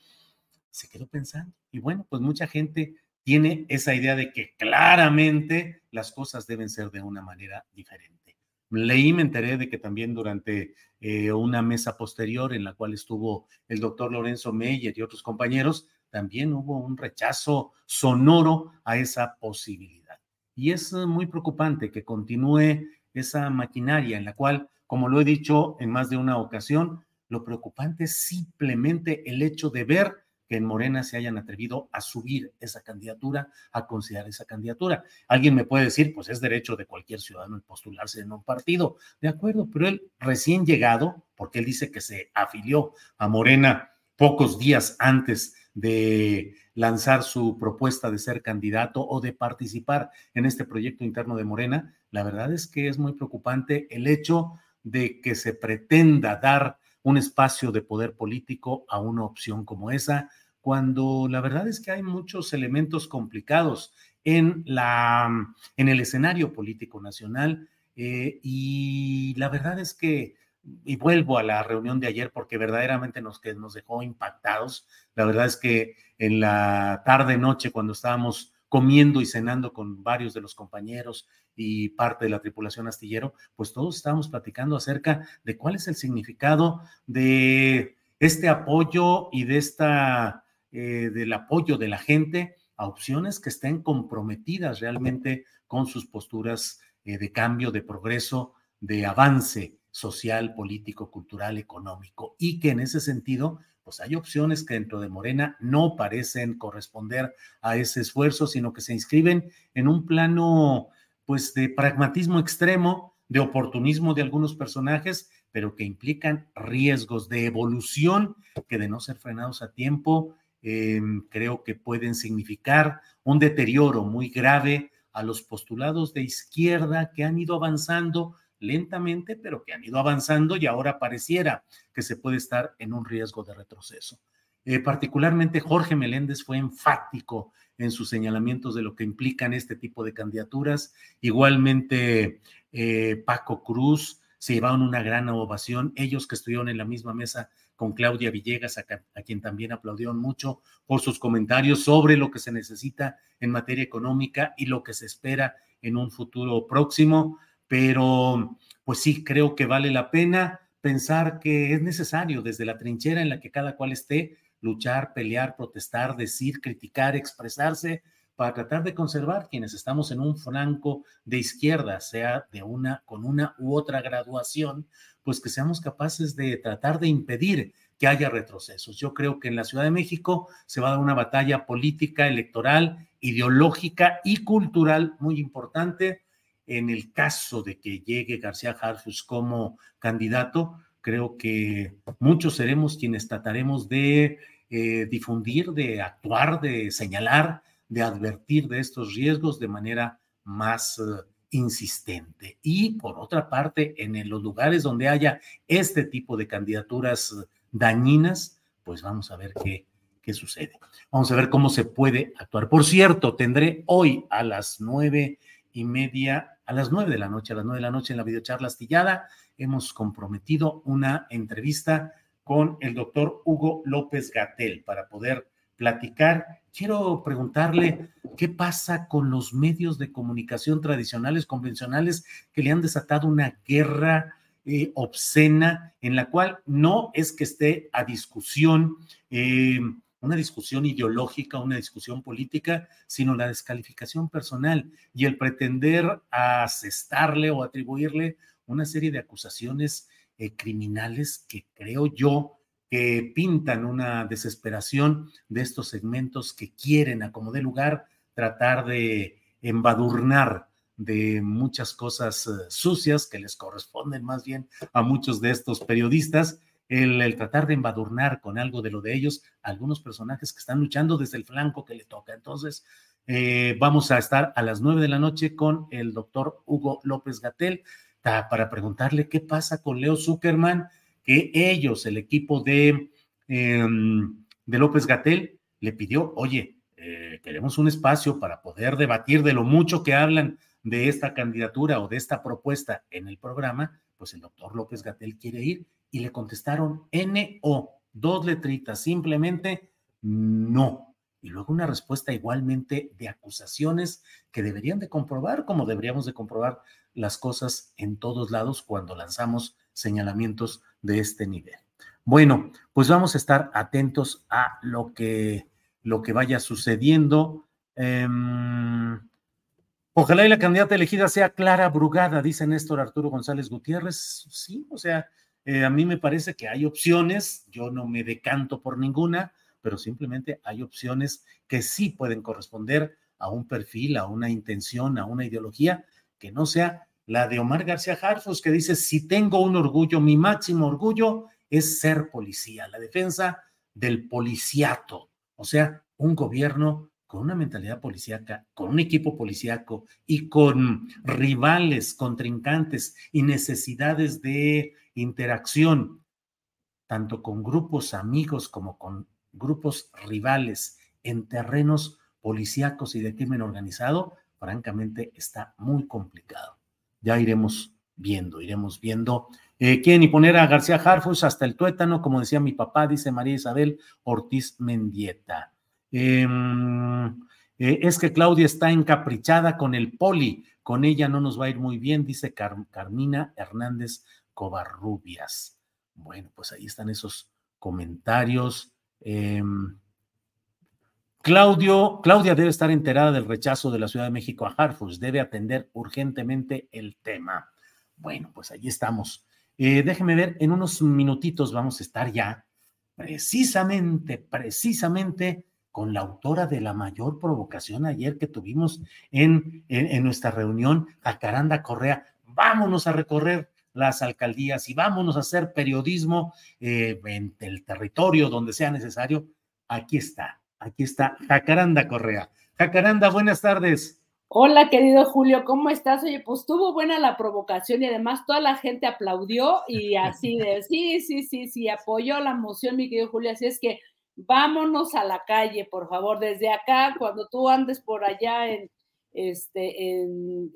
se quedó pensando. Y bueno, pues mucha gente tiene esa idea de que claramente las cosas deben ser de una manera diferente. Leí, me enteré de que también durante eh, una mesa posterior en la cual estuvo el doctor Lorenzo Meyer y otros compañeros, también hubo un rechazo sonoro a esa posibilidad. Y es muy preocupante que continúe esa maquinaria en la cual, como lo he dicho en más de una ocasión, lo preocupante es simplemente el hecho de ver que en Morena se hayan atrevido a subir esa candidatura, a considerar esa candidatura. Alguien me puede decir, pues es derecho de cualquier ciudadano el postularse en un partido, de acuerdo, pero él recién llegado, porque él dice que se afilió a Morena pocos días antes de lanzar su propuesta de ser candidato o de participar en este proyecto interno de Morena, la verdad es que es muy preocupante el hecho de que se pretenda dar un espacio de poder político a una opción como esa, cuando la verdad es que hay muchos elementos complicados en, la, en el escenario político nacional eh, y la verdad es que y vuelvo a la reunión de ayer porque verdaderamente nos, que nos dejó impactados. La verdad es que en la tarde noche cuando estábamos comiendo y cenando con varios de los compañeros y parte de la tripulación astillero, pues todos estábamos platicando acerca de cuál es el significado de este apoyo y de esta eh, del apoyo de la gente a opciones que estén comprometidas realmente con sus posturas eh, de cambio, de progreso, de avance social, político, cultural, económico, y que en ese sentido, pues hay opciones que dentro de Morena no parecen corresponder a ese esfuerzo, sino que se inscriben en un plano, pues, de pragmatismo extremo, de oportunismo de algunos personajes, pero que implican riesgos de evolución que de no ser frenados a tiempo, em, creo que pueden significar un deterioro muy grave a los postulados de izquierda que han ido avanzando lentamente, pero que han ido avanzando y ahora pareciera que se puede estar en un riesgo de retroceso. Eh, particularmente Jorge Meléndez fue enfático en sus señalamientos de lo que implican este tipo de candidaturas. Igualmente, eh, Paco Cruz se llevaron una gran ovación. Ellos que estuvieron en la misma mesa con Claudia Villegas, a, a, quien también aplaudieron mucho por sus comentarios sobre lo que se necesita en materia económica y lo que se espera en un futuro próximo pero pues sí, creo que vale la pena pensar que es necesario desde la trinchera en la que cada cual esté, luchar, pelear, protestar, decir, criticar, expresarse, para tratar de conservar quienes estamos en un flanco de izquierda, sea de una con una u otra graduación, pues que seamos capaces de tratar de impedir que haya retrocesos. Yo creo que en la Ciudad de México se va a dar una batalla política, electoral, ideológica y cultural muy importante en el caso de que llegue García Harfus como candidato, creo que muchos seremos quienes trataremos de eh, difundir, de actuar, de señalar, de advertir de estos riesgos de manera más eh, insistente. Y por otra parte, en los lugares donde haya este tipo de candidaturas dañinas, pues vamos a ver qué, qué sucede. Vamos a ver cómo se puede actuar. Por cierto, tendré hoy a las nueve y media, a las nueve de la noche, a las nueve de la noche en la videocharla astillada, hemos comprometido una entrevista con el doctor Hugo López Gatel para poder platicar. Quiero preguntarle qué pasa con los medios de comunicación tradicionales, convencionales, que le han desatado una guerra eh, obscena en la cual no es que esté a discusión. Eh, una discusión ideológica, una discusión política, sino la descalificación personal y el pretender asestarle o atribuirle una serie de acusaciones eh, criminales que creo yo que pintan una desesperación de estos segmentos que quieren, a como de lugar, tratar de embadurnar de muchas cosas eh, sucias que les corresponden más bien a muchos de estos periodistas, el, tratar de embadurnar con algo de lo de ellos algunos personajes que están luchando desde el flanco que le toca. Entonces, eh, vamos a estar a las nueve de la noche con el doctor Hugo López Gatel para preguntarle qué pasa con Leo Zuckerman, que ellos, el equipo de, em, de López Gatel, le pidió, oye, eh, queremos un espacio para poder debatir de lo mucho que hablan de esta candidatura o de esta propuesta en el programa, pues el doctor López Gatel quiere ir y le contestaron NO, dos letritas, simplemente no y luego una respuesta igualmente de acusaciones que deberían de comprobar, como deberíamos de comprobar las cosas en todos lados cuando lanzamos señalamientos de este nivel. Bueno, pues vamos a estar atentos a lo que, lo que vaya sucediendo. Em, ojalá y la candidata elegida sea Clara Brugada, dice Néstor Arturo González Gutiérrez. Sí, o sea, eh, a mí me parece que hay opciones, yo no me decanto por ninguna pero simplemente hay opciones que sí pueden corresponder a un perfil, a una intención, a una ideología que no sea la de Omar García Harfus, que dice, si tengo un orgullo, mi máximo orgullo es ser policía, la defensa del policiato, o sea, un gobierno con una mentalidad policíaca, con un equipo policíaco y con rivales, contrincantes y necesidades de interacción, tanto con grupos amigos como con grupos rivales en terrenos policíacos y de crimen organizado, francamente está muy complicado. Ya iremos viendo, iremos viendo. Eh, y poner a García Harfus hasta el tuétano, como decía mi papá, dice María Isabel Ortiz Mendieta. Em, eh, es que Claudia está encaprichada con el poli, con ella no nos va a ir muy bien, dice Carmina Hernández Covarrubias. Bueno, pues ahí están esos comentarios. Em, Claudio, Claudia debe estar enterada del rechazo de la Ciudad de México a Harfus, debe atender urgentemente el tema. Bueno, pues allí estamos. Eh, déjeme ver, en unos minutitos vamos a estar ya precisamente, precisamente con la autora de la mayor provocación ayer que tuvimos en, en, nuestra reunión, Jacaranda Correa. Vámonos a recorrer las alcaldías y vámonos a hacer periodismo eh, en el territorio donde sea necesario. Aquí está, aquí está Jacaranda Correa. Jacaranda, buenas tardes. Hola, querido Julio, ¿cómo estás? Oye, pues tuvo buena la provocación y además toda la gente aplaudió y así de, sí, sí, sí, sí, apoyó la moción, mi querido Julio, así es que vámonos a la calle, por favor, desde acá, cuando tú andes por allá en, este, en,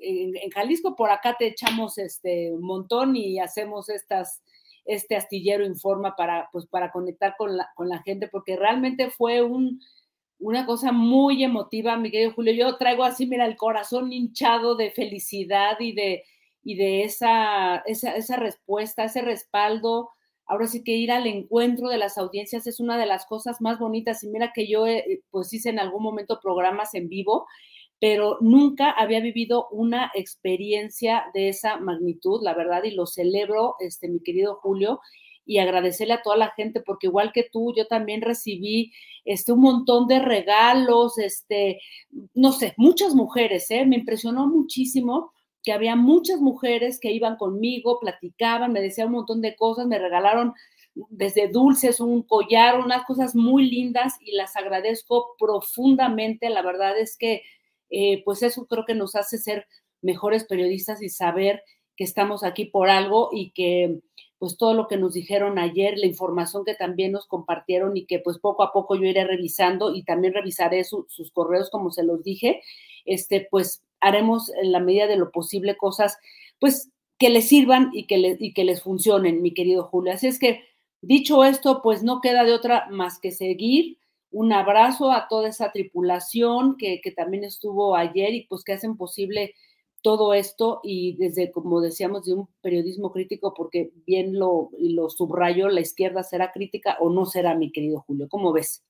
Jalisco, por acá te echamos este montón y hacemos estas, este astillero informa para, pues, para conectar con la, con la gente, porque realmente fue un, una cosa muy emotiva, mi querido Julio. Yo traigo así, mira, el corazón hinchado de felicidad y de, y de esa, esa, esa respuesta, ese respaldo. Ahora sí que ir al encuentro de las audiencias es una de las cosas más bonitas. Y mira que yo, eh, pues hice en algún momento programas en vivo pero nunca había vivido una experiencia de esa magnitud, la verdad, y lo celebro, este, mi querido Julio, y agradecerle a toda la gente, porque igual que tú, yo también recibí este, un montón de regalos, este, no sé, muchas mujeres, ¿eh? me impresionó muchísimo que había muchas mujeres que iban conmigo, platicaban, me decían un montón de cosas, me regalaron desde dulces, un collar, unas cosas muy lindas y las agradezco profundamente. La verdad es que eh, pues eso creo que nos hace ser mejores periodistas y saber que estamos aquí por algo y que pues todo lo que nos dijeron ayer, la información que también nos compartieron y que pues poco a poco yo iré revisando y también revisaré sus correos como se los dije, este pues haremos en la medida de lo posible cosas pues que les sirvan y que, y que les funcionen, mi querido Julio. Así es que dicho esto, pues no queda de otra más que seguir. Un abrazo a toda esa tripulación que, también estuvo ayer y pues que hacen posible todo esto y desde, como decíamos, de un periodismo crítico, porque bien lo, lo subrayó, la izquierda será crítica o no será, mi querido Julio. ¿Cómo ves?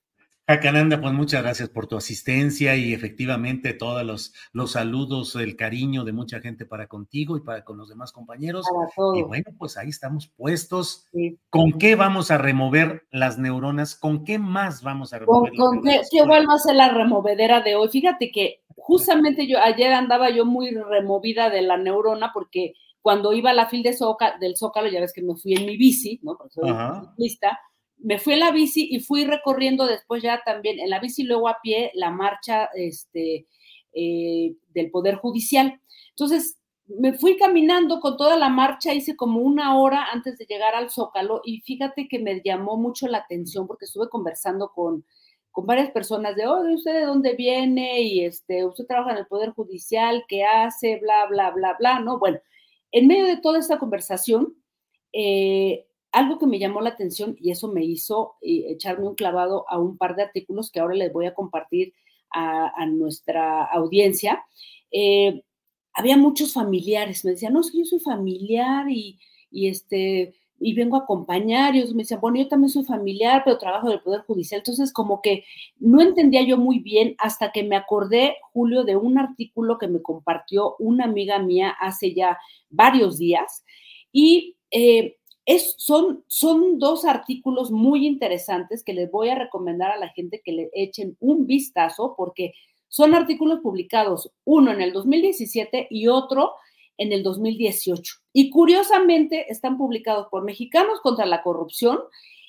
Jacananda, pues muchas gracias por tu asistencia y efectivamente todos los, los saludos, el cariño de mucha gente para contigo y para con los demás compañeros. Y bueno, pues ahí estamos puestos. ¿Con qué vamos a remover las neuronas? ¿Con qué más vamos a remover ¿Con, qué, qué vuelva a ser la removedera de hoy? Fíjate que justamente yo ayer andaba yo muy removida de la neurona porque cuando iba a la fila de del Zócalo, ya ves que me fui en mi bici, ¿no? Porque soy ciclista me fui en la bici y fui recorriendo después ya también en la bici luego a pie la marcha este, eh, del Poder Judicial. Entonces, me fui caminando con toda la marcha, hice como una hora antes de llegar al Zócalo y fíjate que me llamó mucho la atención porque estuve conversando con, con varias personas de, oh, ¿usted de dónde viene? Y este, usted trabaja en el Poder Judicial, ¿qué hace? Bla, bla, bla, bla, ¿no? Bueno, en medio de toda esta conversación, eh, algo que me llamó la atención y eso me hizo eh, echarme un clavado a un par de artículos que ahora les voy a compartir a, nuestra audiencia. Eh, había muchos familiares, me decían, no, es que yo soy familiar y, este, y vengo a acompañar, y me decían, bueno, yo también soy familiar, pero trabajo en el Poder Judicial. Entonces, como que no entendía yo muy bien hasta que me acordé, Julio, de un artículo que me compartió una amiga mía hace ya varios días. Y eh, son, son dos artículos muy interesantes que les voy a recomendar a la gente que le echen un vistazo porque son artículos publicados, uno en el 2017 y otro en el 2018. Y curiosamente están publicados por Mexicanos contra la Corrupción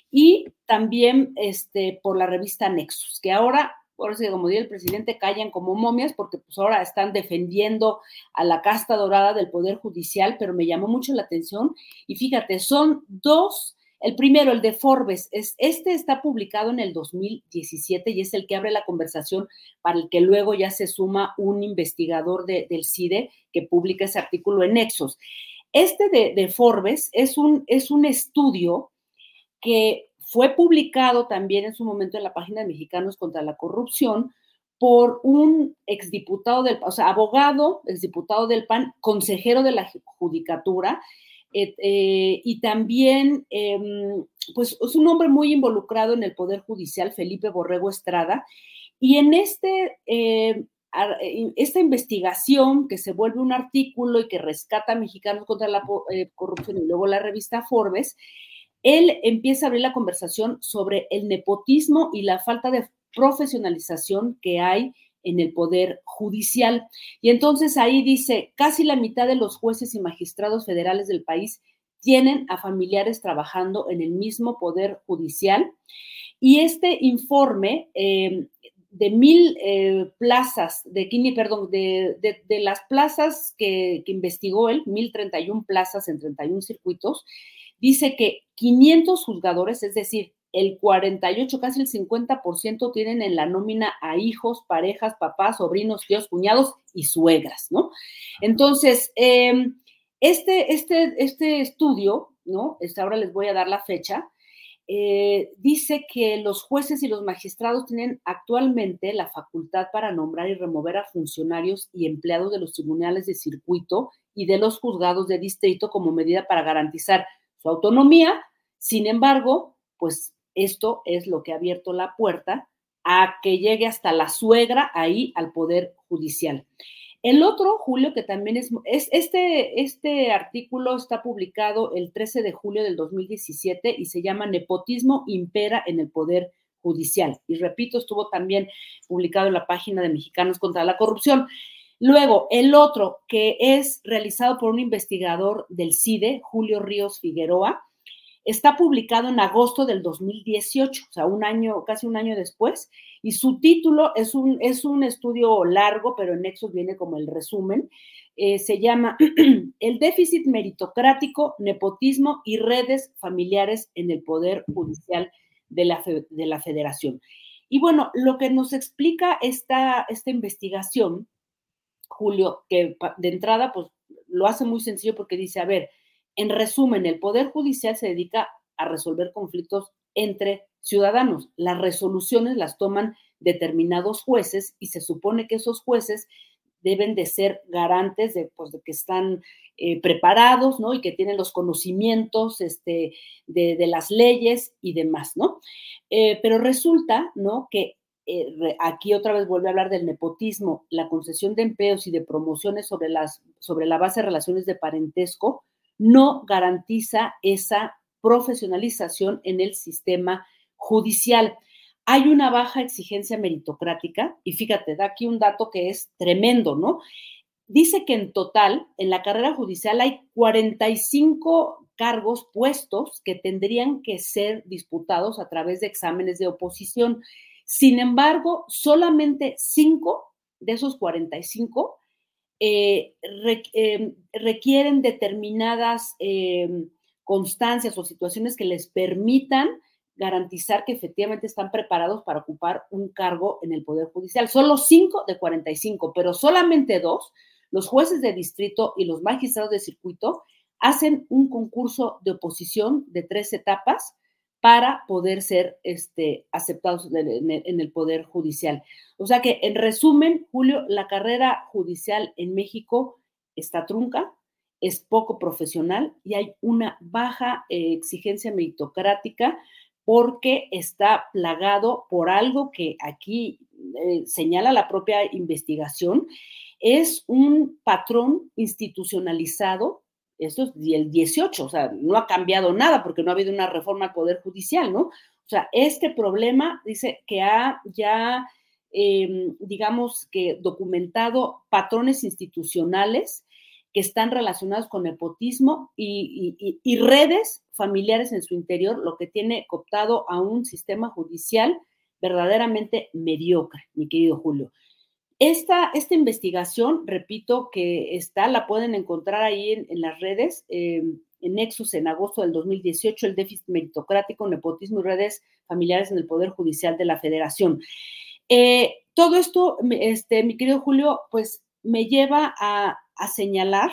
y también este, por la revista Nexus, que ahora por eso como dice el presidente, callan como momias porque pues ahora están defendiendo a la casta dorada del Poder Judicial, pero me llamó mucho la atención y fíjate, son dos, el primero, el de Forbes, es, este está publicado en el 2017 y es el que abre la conversación para el que luego ya se suma un investigador del CIDE que publica ese artículo en Nexos. Este de, de Forbes es un, es un estudio que fue publicado también en su momento en la página de Mexicanos contra la Corrupción por un exdiputado del, o sea, abogado, exdiputado del PAN, consejero de la judicatura, eh, eh, y también, em, pues, es un hombre muy involucrado en el Poder Judicial, Felipe Borrego Estrada, y en este, eh, esta investigación que se vuelve un artículo y que rescata a Mexicanos contra la Corrupción y luego la revista Forbes, él empieza a abrir la conversación sobre el nepotismo y la falta de profesionalización que hay en el poder judicial. Y entonces ahí dice, casi la mitad de los jueces y magistrados federales del país tienen a familiares trabajando en el mismo poder judicial. Y este informe eh, de mil eh, plazas, de, perdón, de, de, las plazas que, que investigó él, 1031 plazas en 31 circuitos, dice que 500 juzgadores, es decir, el 48, casi el 50% tienen en la nómina a hijos, parejas, papás, sobrinos, tíos, cuñados y suegras, ¿no? Entonces, em, este, este, este estudio, ¿no? Este, ahora les voy a dar la fecha, eh, dice que los jueces y los magistrados tienen actualmente la facultad para nombrar y remover a funcionarios y empleados de los tribunales de circuito y de los juzgados de distrito como medida para garantizar autonomía. Sin embargo, pues esto es lo que ha abierto la puerta a que llegue hasta la suegra ahí al Poder Judicial. El otro, Julio, que también es, es, este, este artículo está publicado el 13 de julio del 2017 y se llama Nepotismo impera en el Poder Judicial. Y repito, estuvo también publicado en la página de Mexicanos contra la Corrupción. Luego, el otro, que es realizado por un investigador del CIDE, Julio Ríos Figueroa, Está publicado en agosto del 2018, o sea, un año, casi un año después, y su título es un, es un estudio largo, pero en Nexos viene como el resumen. Eh, se llama El déficit meritocrático, nepotismo y redes familiares en el Poder Judicial de la, de la Federación. Y bueno, lo que nos explica esta, esta investigación, Julio, que de entrada, pues lo hace muy sencillo porque dice, a ver, en resumen, el Poder Judicial se dedica a resolver conflictos entre ciudadanos. Las resoluciones las toman determinados jueces y se supone que esos jueces deben de ser garantes de, pues, de que están eh, preparados, ¿no? Y que tienen los conocimientos este, de, las leyes y demás, ¿no? Eh, pero resulta, ¿no? Que eh, aquí otra vez vuelve a hablar del nepotismo, la concesión de empleos y de promociones sobre, sobre la base de relaciones de parentesco, no garantiza esa profesionalización en el sistema judicial. Hay una baja exigencia meritocrática y fíjate, da aquí un dato que es tremendo, ¿no? Dice que en total, en la carrera judicial hay 45 cargos puestos que tendrían que ser disputados a través de exámenes de oposición. Sin embargo, solamente 5 de esos 45 eh, em, requieren determinadas em, constancias o situaciones que les permitan garantizar que efectivamente están preparados para ocupar un cargo en el Poder Judicial. Solo 5 de 45, pero solamente dos, los jueces de distrito y los magistrados de circuito, hacen un concurso de oposición de tres etapas para poder ser este, aceptados en el, Poder Judicial. O sea que, en resumen, Julio, la carrera judicial en México está trunca, es poco profesional y hay una baja eh, exigencia meritocrática porque está plagado por algo que aquí eh, señala la propia investigación, es un patrón institucionalizado esto es el 18, o sea, no ha cambiado nada porque no ha habido una reforma al Poder Judicial, ¿no? O sea, este problema dice que ha ya, em, digamos que documentado patrones institucionales que están relacionados con nepotismo y, y, redes familiares en su interior, lo que tiene cooptado a un sistema judicial verdaderamente mediocre, mi querido Julio. Esta, esta investigación, repito, que está, la pueden encontrar ahí en, las redes, eh, en Nexus en agosto del 2018, el déficit meritocrático, nepotismo y redes familiares en el Poder Judicial de la Federación. Eh, todo esto, este, mi querido Julio, pues me lleva a, señalar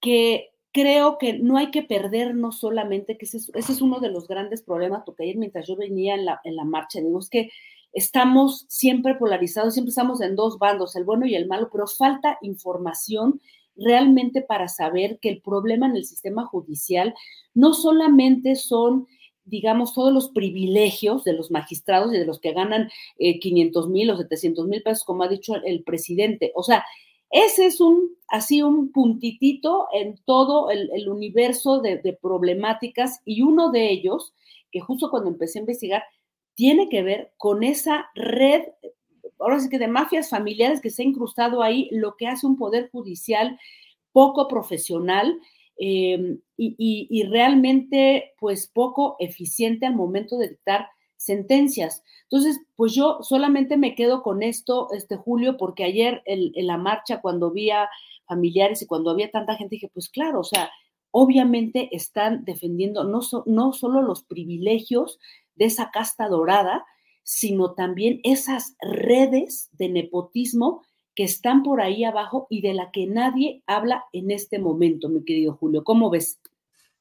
que creo que no hay que perdernos solamente, que ese es, uno de los grandes problemas, porque ayer mientras yo venía en la, en la marcha, digo, es que estamos siempre polarizados, siempre estamos en dos bandos, el bueno y el malo, pero falta información realmente para saber que el problema en el sistema judicial no solamente son digamos, todos los privilegios de los magistrados y de los que ganan 500 eh, mil o 700 mil pesos, como ha dicho el presidente. O sea, ese es un, así un puntitito en todo el, universo de, problemáticas y uno de ellos, que justo cuando empecé a investigar, tiene que ver con esa red, ahora sí que de mafias familiares que se ha incrustado ahí, lo que hace un poder judicial poco profesional em, y, realmente pues poco eficiente al momento de dictar sentencias. Entonces, pues yo solamente me quedo con esto, este Julio, porque ayer en la marcha, cuando vi a familiares y cuando había tanta gente, dije, pues claro, o sea, obviamente están defendiendo no solo los privilegios de esa casta dorada, sino también esas redes de nepotismo que están por ahí abajo y de la que nadie habla en este momento, mi querido Julio. ¿Cómo ves?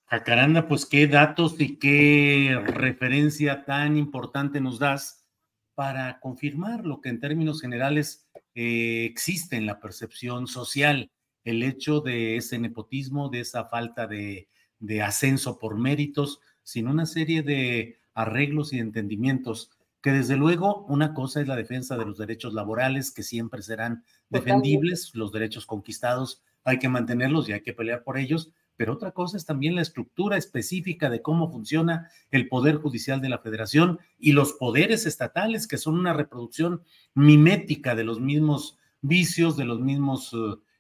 Jacaranda, ah, pues qué datos y qué referencia tan importante nos das para confirmar lo que en términos generales eh, existe en la percepción social, el hecho de ese nepotismo, de esa falta de, de ascenso por méritos, sin una serie de arreglos y entendimientos, que desde luego una cosa es la defensa de los derechos laborales, que siempre serán defendibles, los derechos conquistados hay que mantenerlos y hay que pelear por ellos, pero otra cosa es también la estructura específica de cómo funciona el Poder Judicial de la Federación y los poderes estatales, que son una reproducción mimética de los mismos vicios, de los mismos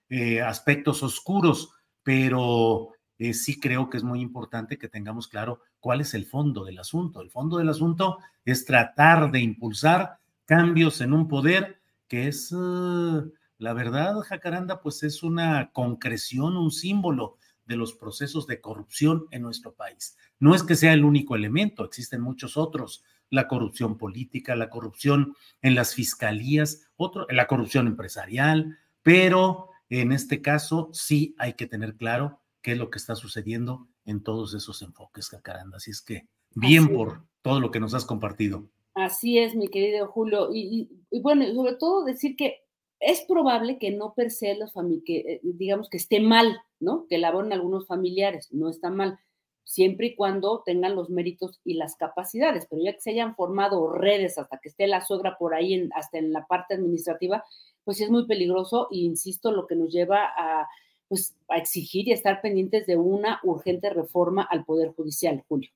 eh, aspectos oscuros, pero eh, sí creo que es muy importante que tengamos claro cuál es el fondo del asunto. El fondo del asunto es tratar de impulsar cambios en un poder que es, eh, la verdad, Jacaranda, pues es una concreción, un símbolo de los procesos de corrupción en nuestro país. No es que sea el único elemento, existen muchos otros, la corrupción política, la corrupción en las fiscalías, otro, la corrupción empresarial, pero en este caso sí hay que tener claro qué es lo que está sucediendo en todos esos enfoques, Jacaranda. Así es que bien por todo lo que nos has compartido. Así es, mi querido Julio. Y, bueno, sobre todo decir que es probable que no per se los que eh, digamos que esté mal, ¿no? Que laboren algunos familiares, no está mal, siempre y cuando tengan los méritos y las capacidades, pero ya que se hayan formado redes hasta que esté la suegra por ahí, en, hasta en la parte administrativa, pues es muy peligroso e insisto, lo que nos lleva a, pues, a exigir y a estar pendientes de una urgente reforma al Poder Judicial, Julio.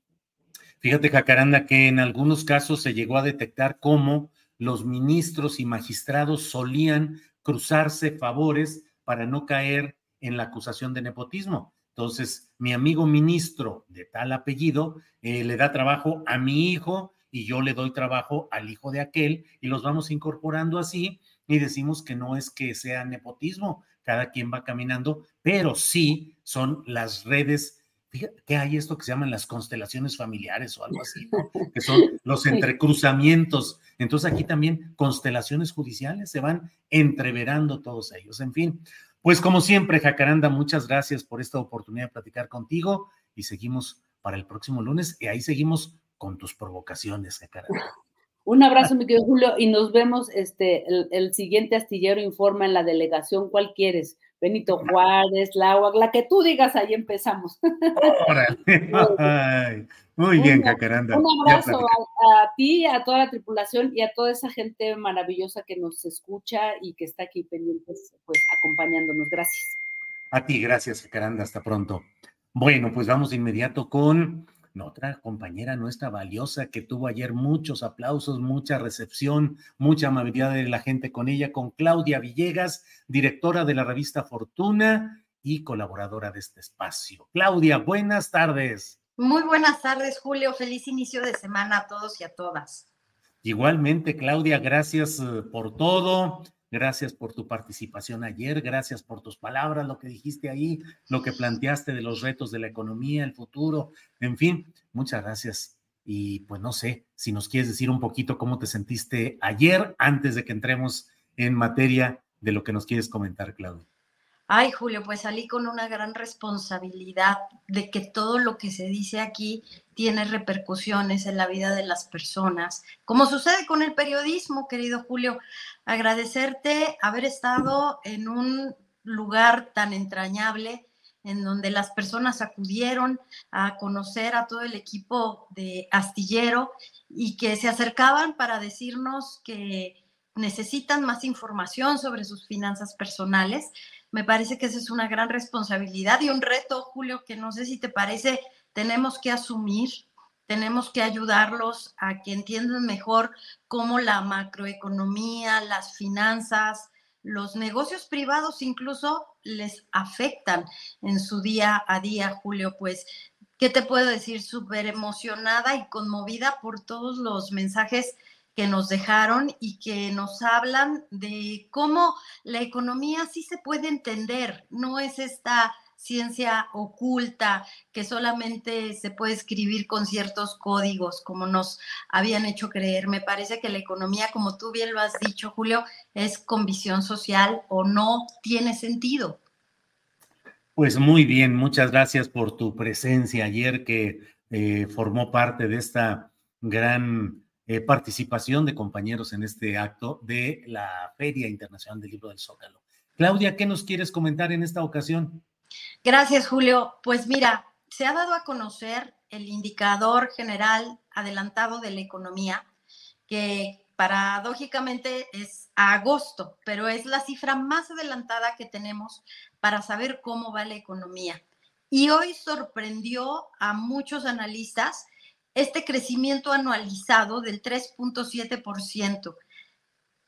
Fíjate, Jacaranda, que en algunos casos se llegó a detectar cómo los ministros y magistrados solían cruzarse favores para no caer en la acusación de nepotismo. Entonces, mi amigo ministro de tal apellido eh, le da trabajo a mi hijo y yo le doy trabajo al hijo de aquel y los vamos incorporando así y decimos que no es que sea nepotismo, cada quien va caminando, pero sí son las redes Fíjate que hay esto que se llaman las constelaciones familiares o algo así, que son los entrecruzamientos. Entonces aquí también constelaciones judiciales se van entreverando todos ellos. En fin, pues como siempre, Jacaranda, muchas gracias por esta oportunidad de platicar contigo y seguimos para el próximo lunes y ahí seguimos con tus provocaciones, Jacaranda. Un abrazo, mi querido Julio, y nos vemos este, el, el siguiente astillero informa en la delegación. ¿Cuál quieres? Benito Juárez, Laua, la que tú digas, ahí empezamos. muy bien, Cacaranda. Un abrazo a, a, ti, a toda la tripulación y a toda esa gente maravillosa que nos escucha y que está aquí pendientes, pues acompañándonos. Gracias. A ti, gracias, Cacaranda. Hasta pronto. Bueno, pues vamos de inmediato con otra compañera nuestra valiosa que tuvo ayer muchos aplausos, mucha recepción, mucha amabilidad de la gente con ella, con Claudia Villegas, directora de la revista Fortuna y colaboradora de este espacio. Claudia, buenas tardes. Muy buenas tardes, Julio. Feliz inicio de semana a todos y a todas. Igualmente, Claudia, gracias eh, por todo. Gracias por tu participación ayer, gracias por tus palabras, lo que dijiste ahí, lo que planteaste de los retos de la economía, el futuro, en fin, muchas gracias. Y pues no sé si nos quieres decir un poquito cómo te sentiste ayer antes de que entremos en materia de lo que nos quieres comentar, Claudia. Ay, Julio, pues salí con una gran responsabilidad de que todo lo que se dice aquí tiene repercusiones en la vida de las personas, como sucede con el periodismo, querido Julio. Agradecerte haber estado en un lugar tan entrañable en donde las personas acudieron a conocer a todo el equipo de Astillero y que se acercaban para decirnos que necesitan más información sobre sus finanzas personales me parece que esa es una gran responsabilidad y un reto, Julio, que no sé si te parece, tenemos que asumir, tenemos que ayudarlos a que entiendan mejor cómo la macroeconomía, las finanzas, los negocios privados incluso les afectan en su día a día, Julio, pues ¿qué te puedo decir? Súper emocionada y conmovida por todos los mensajes que nos dejaron y que nos hablan de cómo la economía sí se puede entender, no es esta ciencia oculta que solamente se puede escribir con ciertos códigos, como nos habían hecho creer. Me parece que la economía, como tú bien lo has dicho, Julio, es con visión social o no tiene sentido. Pues muy bien, muchas gracias por tu presencia ayer que eh, formó parte de esta gran eh, participación de compañeros en este acto de la Feria Internacional del Libro del Zócalo. Claudia, ¿qué nos quieres comentar en esta ocasión? Gracias, Julio. Pues mira, se ha dado a conocer el indicador general adelantado de la economía, que paradójicamente es agosto, pero es la cifra más adelantada que tenemos para saber cómo va la economía. Y hoy sorprendió a muchos analistas este crecimiento anualizado del 3.7%.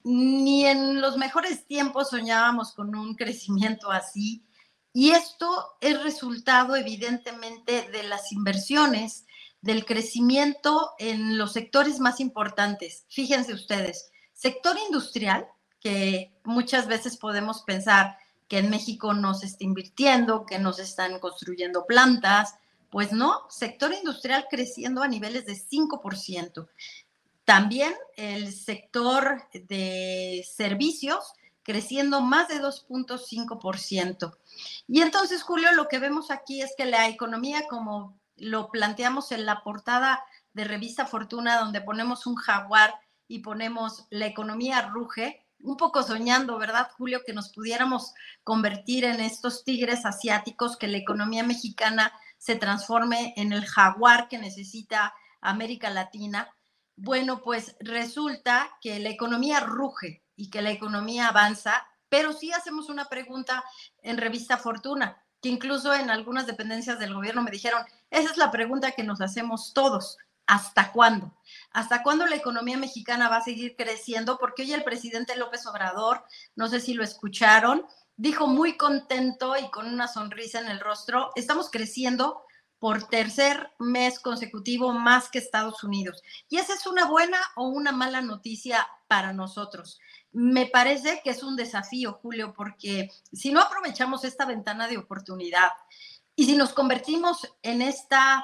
Ni en los mejores tiempos soñábamos con un crecimiento así Y esto es resultado evidentemente de las inversiones, del crecimiento en los sectores más importantes. Fíjense ustedes, sector industrial, que muchas veces podemos pensar que en México no se está invirtiendo, que no se están construyendo plantas, pues no, sector industrial creciendo a niveles de 5%. También el sector de servicios creciendo más de 2.5%. Y entonces, Julio, lo que vemos aquí es que la economía, como lo planteamos en la portada de revista Fortuna, donde ponemos un jaguar y ponemos la economía ruge, un poco soñando, ¿verdad, Julio? Que nos pudiéramos convertir en estos tigres asiáticos, que la economía mexicana se transforme en el jaguar que necesita América Latina. Bueno, pues resulta que la economía ruge y que la economía avanza, pero sí hacemos una pregunta en revista Fortuna, que incluso en algunas dependencias del gobierno me dijeron, esa es la pregunta que nos hacemos todos. ¿Hasta cuándo? ¿Hasta cuándo la economía mexicana va a seguir creciendo? Porque hoy el presidente López Obrador, no sé si lo escucharon, dijo muy contento y con una sonrisa en el rostro, estamos creciendo por tercer mes consecutivo más que Estados Unidos. Y esa es una buena o una mala noticia para nosotros. Me parece que es un desafío, Julio, porque si no aprovechamos esta ventana de oportunidad y si nos convertimos en esta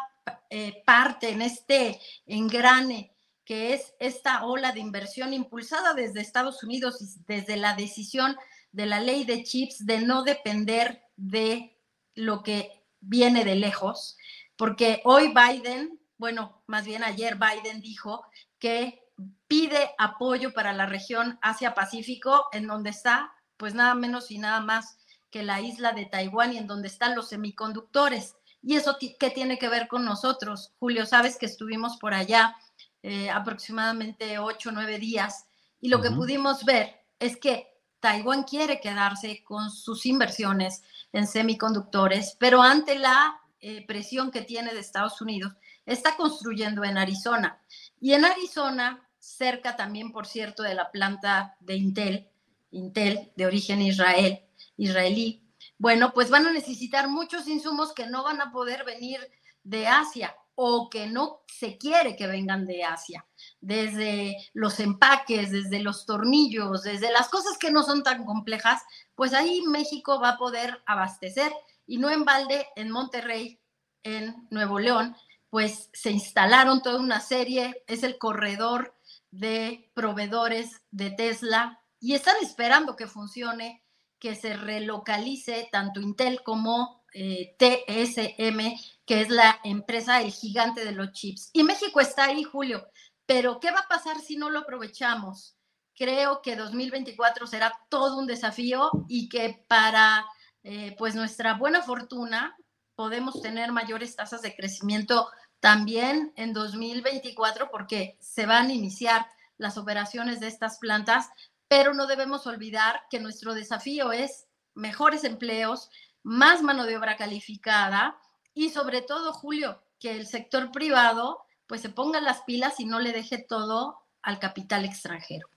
eh, parte, en este engrane que es esta ola de inversión impulsada desde Estados Unidos y desde la decisión de la ley de chips de no depender de lo que viene de lejos, porque hoy Biden, bueno, más bien ayer Biden dijo que pide apoyo para la región Asia-Pacífico, en donde está, pues nada menos y nada más que la isla de Taiwán y en donde están los semiconductores. ¿Y eso qué tiene que ver con nosotros? Julio, sabes que estuvimos por allá eh, aproximadamente ocho o nueve días y lo que pudimos ver es que Taiwán quiere quedarse con sus inversiones en semiconductores, pero ante la eh, presión que tiene de Estados Unidos, está construyendo en Arizona. Y en Arizona, cerca también, por cierto, de la planta de Intel, Intel de origen Israel, israelí, bueno, pues van a necesitar muchos insumos que no van a poder venir de Asia o que no se quiere que vengan de Asia, desde los empaques, desde los tornillos, desde las cosas que no son tan complejas, pues ahí México va a poder abastecer. Y no en balde en Monterrey, en Nuevo León, pues se instalaron toda una serie, es el corredor de proveedores de Tesla y están esperando que funcione que se relocalice tanto Intel como eh, TSM, que es la empresa, el gigante de los chips. Y México está ahí, Julio, pero ¿qué va a pasar si no lo aprovechamos? Creo que 2024 será todo un desafío y que para eh, pues nuestra buena fortuna podemos tener mayores tasas de crecimiento también en 2024 porque se van a iniciar las operaciones de estas plantas, pero no debemos olvidar que nuestro desafío es mejores empleos, más mano de obra calificada y sobre todo, Julio, que el sector privado pues se ponga las pilas y no le deje todo al capital extranjero.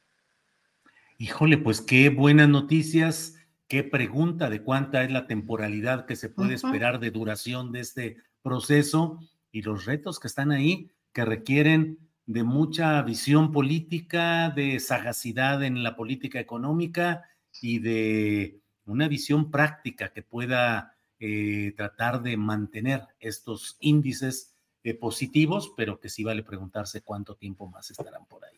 Híjole, pues qué buenas noticias, qué pregunta de cuánta es la temporalidad que se puede esperar de duración de este proceso y los retos que están ahí que requieren de mucha visión política, de sagacidad en la política económica y de una visión práctica que pueda eh, tratar de mantener estos índices eh, positivos, pero que sí vale preguntarse cuánto tiempo más estarán por ahí.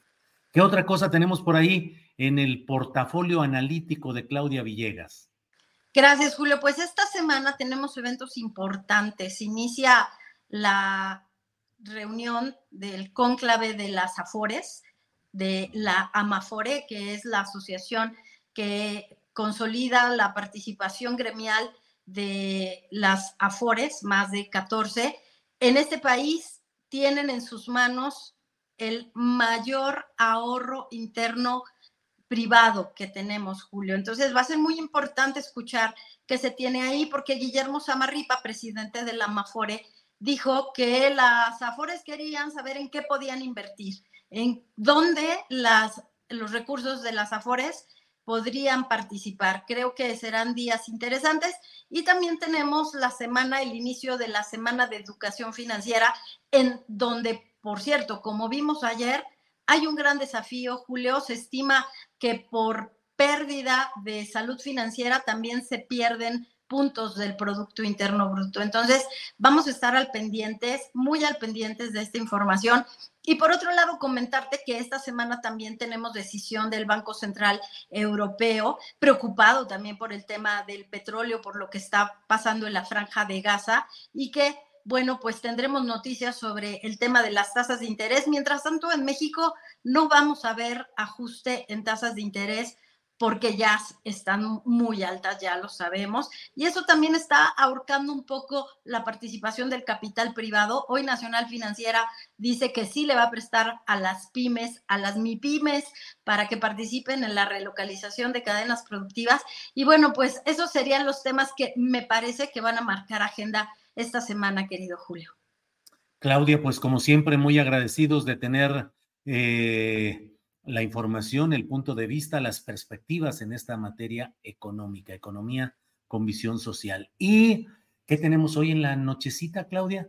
¿Qué otra cosa tenemos por ahí en el portafolio analítico de Claudia Villegas? Gracias, Julio. Pues esta semana tenemos eventos importantes. Inicia la reunión del cónclave de las AFORES, de la AMAFORE, que es la asociación que consolida la participación gremial de las AFORES, más de 14. En este país tienen en sus manos el mayor ahorro interno privado que tenemos, Julio. Entonces va a ser muy importante escuchar qué se tiene ahí, porque Guillermo Samarripa, presidente de la AMAFORE, dijo que las Afores querían saber en qué podían invertir, en dónde las, los recursos de las Afores podrían participar. Creo que serán días interesantes y también tenemos la semana, el inicio de la semana de educación financiera, en donde, por cierto, como vimos ayer, hay un gran desafío, Julio, se estima que por pérdida de salud financiera también se pierden puntos del Producto Interno Bruto. Entonces, vamos a estar al pendientes, muy al pendientes de esta información. Y por otro lado, comentarte que esta semana también tenemos decisión del Banco Central Europeo, preocupado también por el tema del petróleo, por lo que está pasando en la franja de Gaza y que bueno, pues tendremos noticias sobre el tema de las tasas de interés. Mientras tanto, en México no vamos a ver ajuste en tasas de interés porque ya están muy altas, ya lo sabemos. Y eso también está ahorcando un poco la participación del capital privado. Hoy Nacional Financiera dice que sí le va a prestar a las pymes, a las MIPYMES, para que participen en la relocalización de cadenas productivas. Y bueno, pues esos serían los temas que me parece que van a marcar agenda esta semana, querido Julio. Claudia, pues como siempre, muy agradecidos de tener... Eh la información, el punto de vista, las perspectivas en esta materia económica, economía con visión social. ¿Y qué tenemos hoy en la nochecita, Claudia?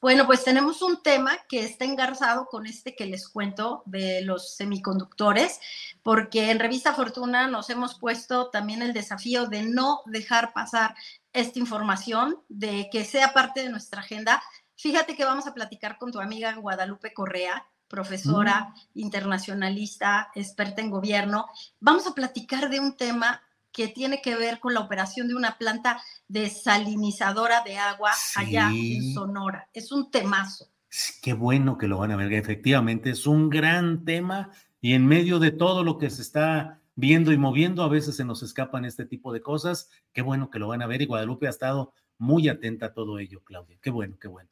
Bueno, pues tenemos un tema que está engarzado con este que les cuento de los semiconductores, porque en Revista Fortuna nos hemos puesto también el desafío de no dejar pasar esta información, de que sea parte de nuestra agenda. Fíjate que vamos a platicar con tu amiga Guadalupe Correa, profesora internacionalista, experta en gobierno. Vamos a platicar de un tema que tiene que ver con la operación de una planta desalinizadora de agua allá en Sonora. Es un temazo. Qué bueno que lo van a ver. Efectivamente, es un gran tema y en medio de todo lo que se está viendo y moviendo, a veces se nos escapan este tipo de cosas. Qué bueno que lo van a ver y Guadalupe ha estado muy atenta a todo ello, Claudia. Qué bueno, qué bueno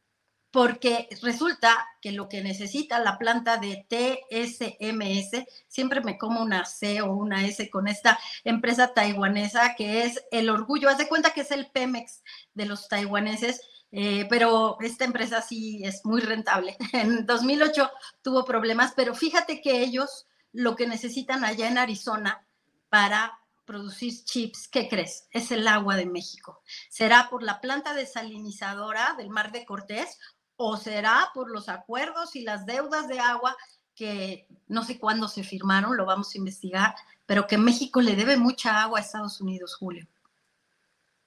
porque resulta que lo que necesita la planta de TSMS, siempre me como una C o una S con esta empresa taiwanesa que es el orgullo, haz de cuenta que es el Pemex de los taiwaneses, eh, pero esta empresa sí es muy rentable. En 2008 tuvo problemas, pero fíjate que ellos lo que necesitan allá en Arizona para producir chips, ¿qué crees? Es el agua de México. ¿Será por la planta desalinizadora del Mar de Cortés o será por los acuerdos y las deudas de agua que no sé cuándo se firmaron, lo vamos a investigar, pero que México le debe mucha agua a Estados Unidos, Julio.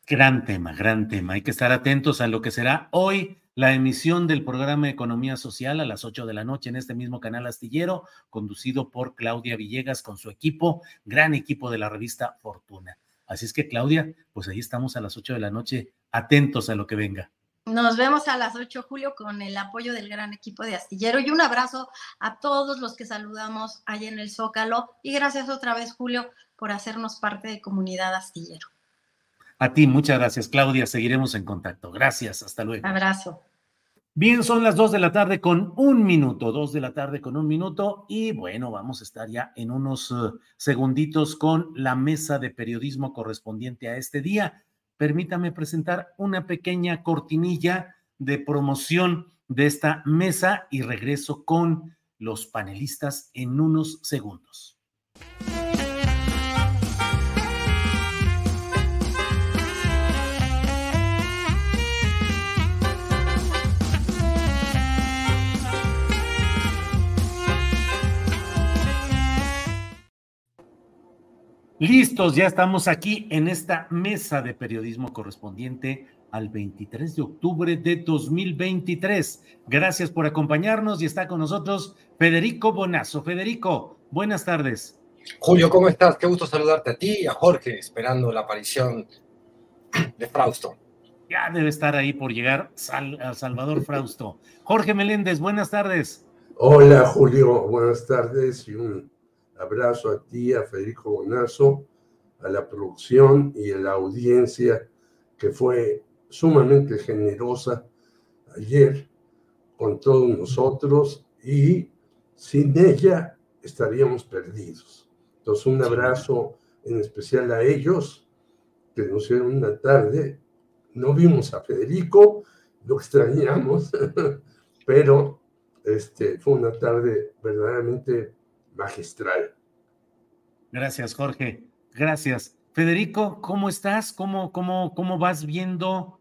Gran tema, gran tema. Hay que estar atentos a lo que será hoy la emisión del programa Economía Social a las 8 de la noche en este mismo canal astillero, conducido por Claudia Villegas con su equipo, gran equipo de la revista Fortuna. Así es que, Claudia, pues ahí estamos a las 8 de la noche, atentos a lo que venga. Nos vemos a las 8 de julio con el apoyo del gran equipo de Astillero y un abrazo a todos los que saludamos allá en el Zócalo y gracias otra vez Julio por hacernos parte de comunidad Astillero. A ti, muchas gracias Claudia, seguiremos en contacto. Gracias, hasta luego. Abrazo. Bien, son las 2 de la tarde con un minuto, 2 de la tarde con un minuto y bueno, vamos a estar ya en unos eh, segunditos con la mesa de periodismo correspondiente a este día permítame presentar una pequeña cortinilla de promoción de esta mesa y regreso con los panelistas en unos segundos. Listos, ya estamos aquí en esta mesa de periodismo correspondiente al 23 de octubre de 2023. Gracias por acompañarnos y está con nosotros Federico Bonazo. Federico, buenas tardes. Julio, ¿cómo estás? Qué gusto saludarte a ti y a Jorge, esperando la aparición de Frausto. Ya debe estar ahí por llegar a Salvador Frausto. Jorge Meléndez, buenas tardes. Hola Julio, buenas tardes y un Abrazo a ti, a Federico Bonazo, a la producción y a la audiencia que fue sumamente generosa ayer con todos nosotros y sin ella estaríamos perdidos. Entonces un abrazo en especial a ellos que nos dieron una tarde. No vimos a Federico, lo extrañamos, pero este, fue una tarde verdaderamente magistral. Gracias, Jorge. Gracias. Federico, ¿cómo estás? ¿Cómo, cómo, cómo vas viendo,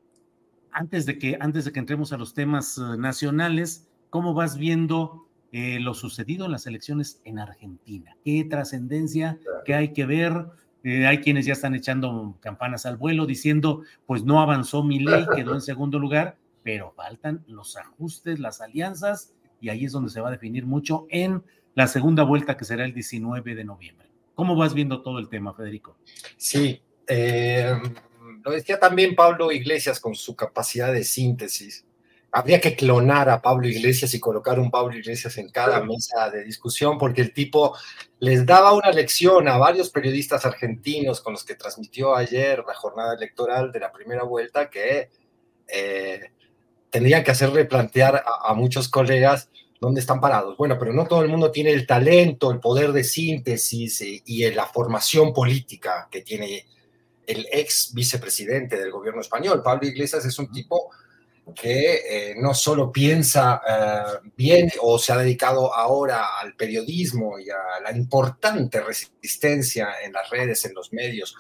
antes de, que, antes de que entremos a los temas eh, nacionales, cómo vas viendo eh, lo sucedido en las elecciones en Argentina? ¿Qué trascendencia que hay que ver? Eh, hay quienes ya están echando campanas al vuelo diciendo, pues no avanzó mi ley, quedó en segundo lugar, pero faltan los ajustes, las alianzas, y ahí es donde se va a definir mucho en la segunda vuelta que será el 19 de noviembre. ¿Cómo vas viendo todo el tema, Federico? Sí, eh, lo decía también Pablo Iglesias con su capacidad de síntesis. Habría que clonar a Pablo Iglesias y colocar un Pablo Iglesias en cada mesa de discusión, porque el tipo les daba una lección a varios periodistas argentinos con los que transmitió ayer la jornada electoral de la primera vuelta que eh, tendría que hacer replantear a muchos colegas dónde están parados. Bueno, pero no todo el mundo tiene el talento, el poder de síntesis eh, y, la formación política que tiene el ex vicepresidente del gobierno español. Pablo Iglesias es un tipo que eh, no solo piensa eh, bien o se ha dedicado ahora al periodismo y a la importante resistencia en las redes, en los medios,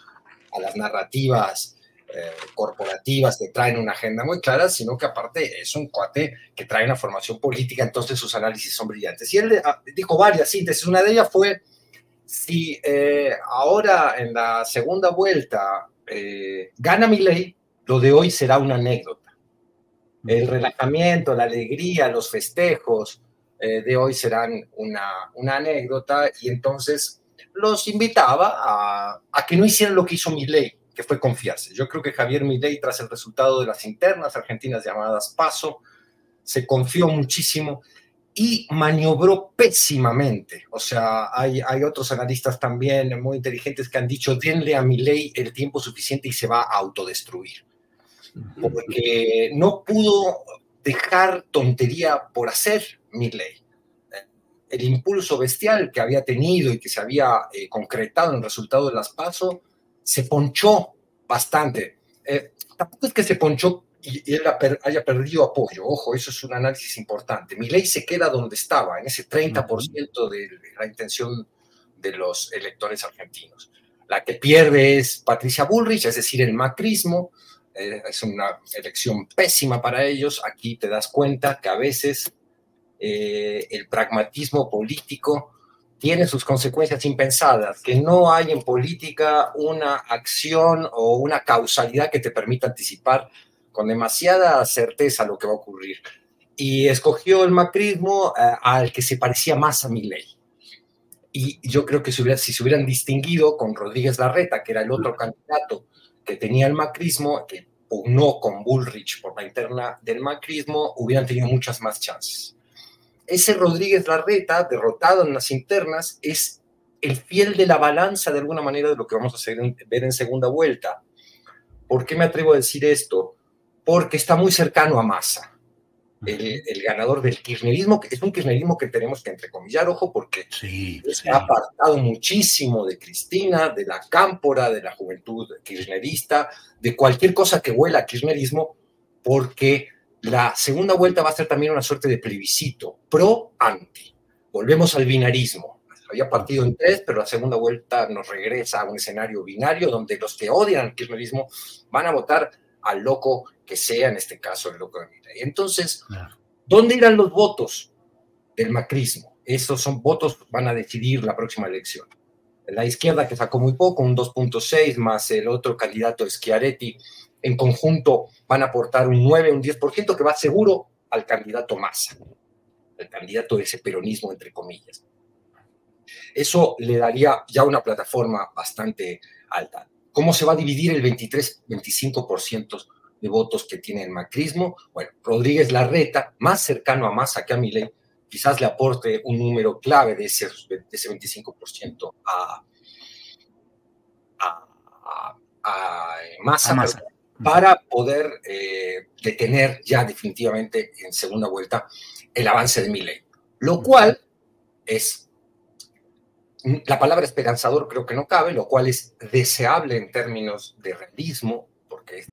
a las narrativas eh, corporativas que traen una agenda muy clara, sino que aparte es un cuate que trae una formación política, entonces sus análisis son brillantes. Y él ah, dijo varias síntesis, una de ellas fue, si eh, ahora en la segunda vuelta eh, gana mi ley, lo de hoy será una anécdota. El relajamiento, la alegría, los festejos de hoy serán una, una anécdota y entonces los invitaba a, a que no hicieran lo que hizo mi ley que fue confiarse. Yo creo que Javier Milei, tras el resultado de las internas argentinas llamadas PASO, se confió muchísimo y maniobró pésimamente. O sea, hay, hay otros analistas también muy inteligentes que han dicho, denle a Milei el tiempo suficiente y se va a autodestruir. Porque no pudo dejar tontería por hacer Milei. El impulso bestial que había tenido y que se había eh, concretado en el resultado de las PASO se ponchó bastante. Eh, tampoco es que se ponchó y, él haya perdido apoyo. Ojo, eso es un análisis importante. Mi ley se queda donde estaba, en ese 30% de la intención de los electores argentinos. La que pierde es Patricia Bullrich, es decir, el macrismo. Eh, es una elección pésima para ellos. Aquí te das cuenta que a veces eh, el pragmatismo político tiene sus consecuencias impensadas, que no hay en política una acción o una causalidad que te permita anticipar con demasiada certeza lo que va a ocurrir. Y escogió el macrismo eh, al que se parecía más a mi ley. Y yo creo que si, si se hubieran distinguido con Rodríguez Larreta, que era el otro candidato que tenía el macrismo, que no con Bullrich por la interna del macrismo, hubieran tenido muchas más chances ese Rodríguez Larreta, derrotado en las internas, es el fiel de la balanza de alguna manera de lo que vamos a ver en segunda vuelta. ¿Por qué me atrevo a decir esto? Porque está muy cercano a Massa, el, ganador del kirchnerismo, que es un kirchnerismo que tenemos que entrecomillar, ojo, porque se ha apartado muchísimo de Cristina, de la cámpora, de la juventud kirchnerista, de cualquier cosa que huela a kirchnerismo, porque la segunda vuelta va a ser también una suerte de plebiscito, pro-anti. Volvemos al binarismo. Había partido en tres, pero la segunda vuelta nos regresa a un escenario binario donde los que odian el kirchnerismo van a votar al loco que sea, en este caso el loco de Y Entonces, ¿dónde irán los votos del macrismo? Esos son votos van a decidir la próxima elección. La izquierda que sacó muy poco, un 2.6, más el otro candidato Schiaretti, en conjunto van a aportar un 9, un 10% que va seguro al candidato Massa, el candidato de ese peronismo, entre comillas. Eso le daría ya una plataforma bastante alta. ¿Cómo se va a dividir el 23-25% de votos que tiene el macrismo? Bueno, Rodríguez Larreta, más cercano a Massa que a Milei, quizás le aporte un número clave de ese, de ese 25% a, a, a, a Massa, para poder eh, detener ya definitivamente en segunda vuelta el avance de Milley. Lo cual es, la palabra esperanzador creo que no cabe, lo cual es deseable en términos de realismo, porque...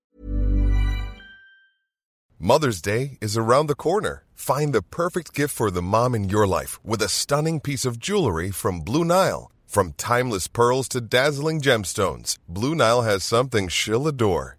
Mother's Day is around the corner. Find the perfect gift for the mom in your life with a stunning piece of jewelry from Blue Nile. From timeless pearls to dazzling gemstones, Blue Nile has something she'll adore.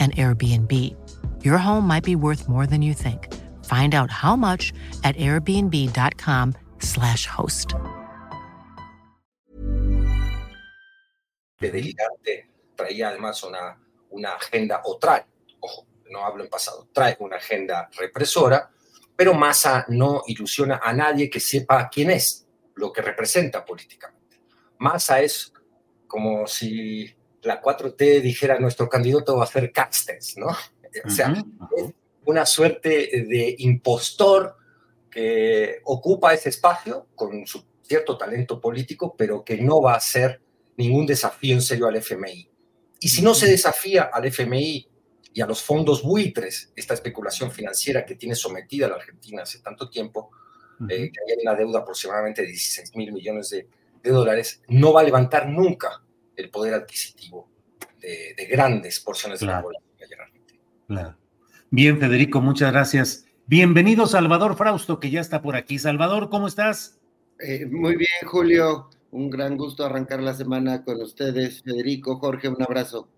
an Airbnb. Your home might be worth more than you think. Find out how much at airbnb.com/slash host. De traía además una, una agenda, o trae, ojo, no hablo en pasado, trae una agenda represora, pero Massa no ilusiona a nadie que sepa quién es, lo que representa políticamente. Massa es como si la 4T dijera nuestro candidato va a hacer Castells, ¿no? O sea, una suerte de impostor que ocupa ese espacio con su cierto talento político, pero que no va a ser ningún desafío en serio al FMI. Y si no se desafía al FMI y a los fondos buitres, esta especulación financiera que tiene sometida a la Argentina hace tanto tiempo, eh, que hay una deuda aproximadamente de 16 mil millones de, de dólares, no va a levantar nunca el poder adquisitivo de, grandes porciones de la población Claro. Bien, Federico, muchas gracias. Bienvenido, Salvador Frausto, que ya está por aquí. Salvador, ¿cómo estás? Eh, muy bien, Julio. Un gran gusto arrancar la semana con ustedes. Federico, Jorge, un abrazo.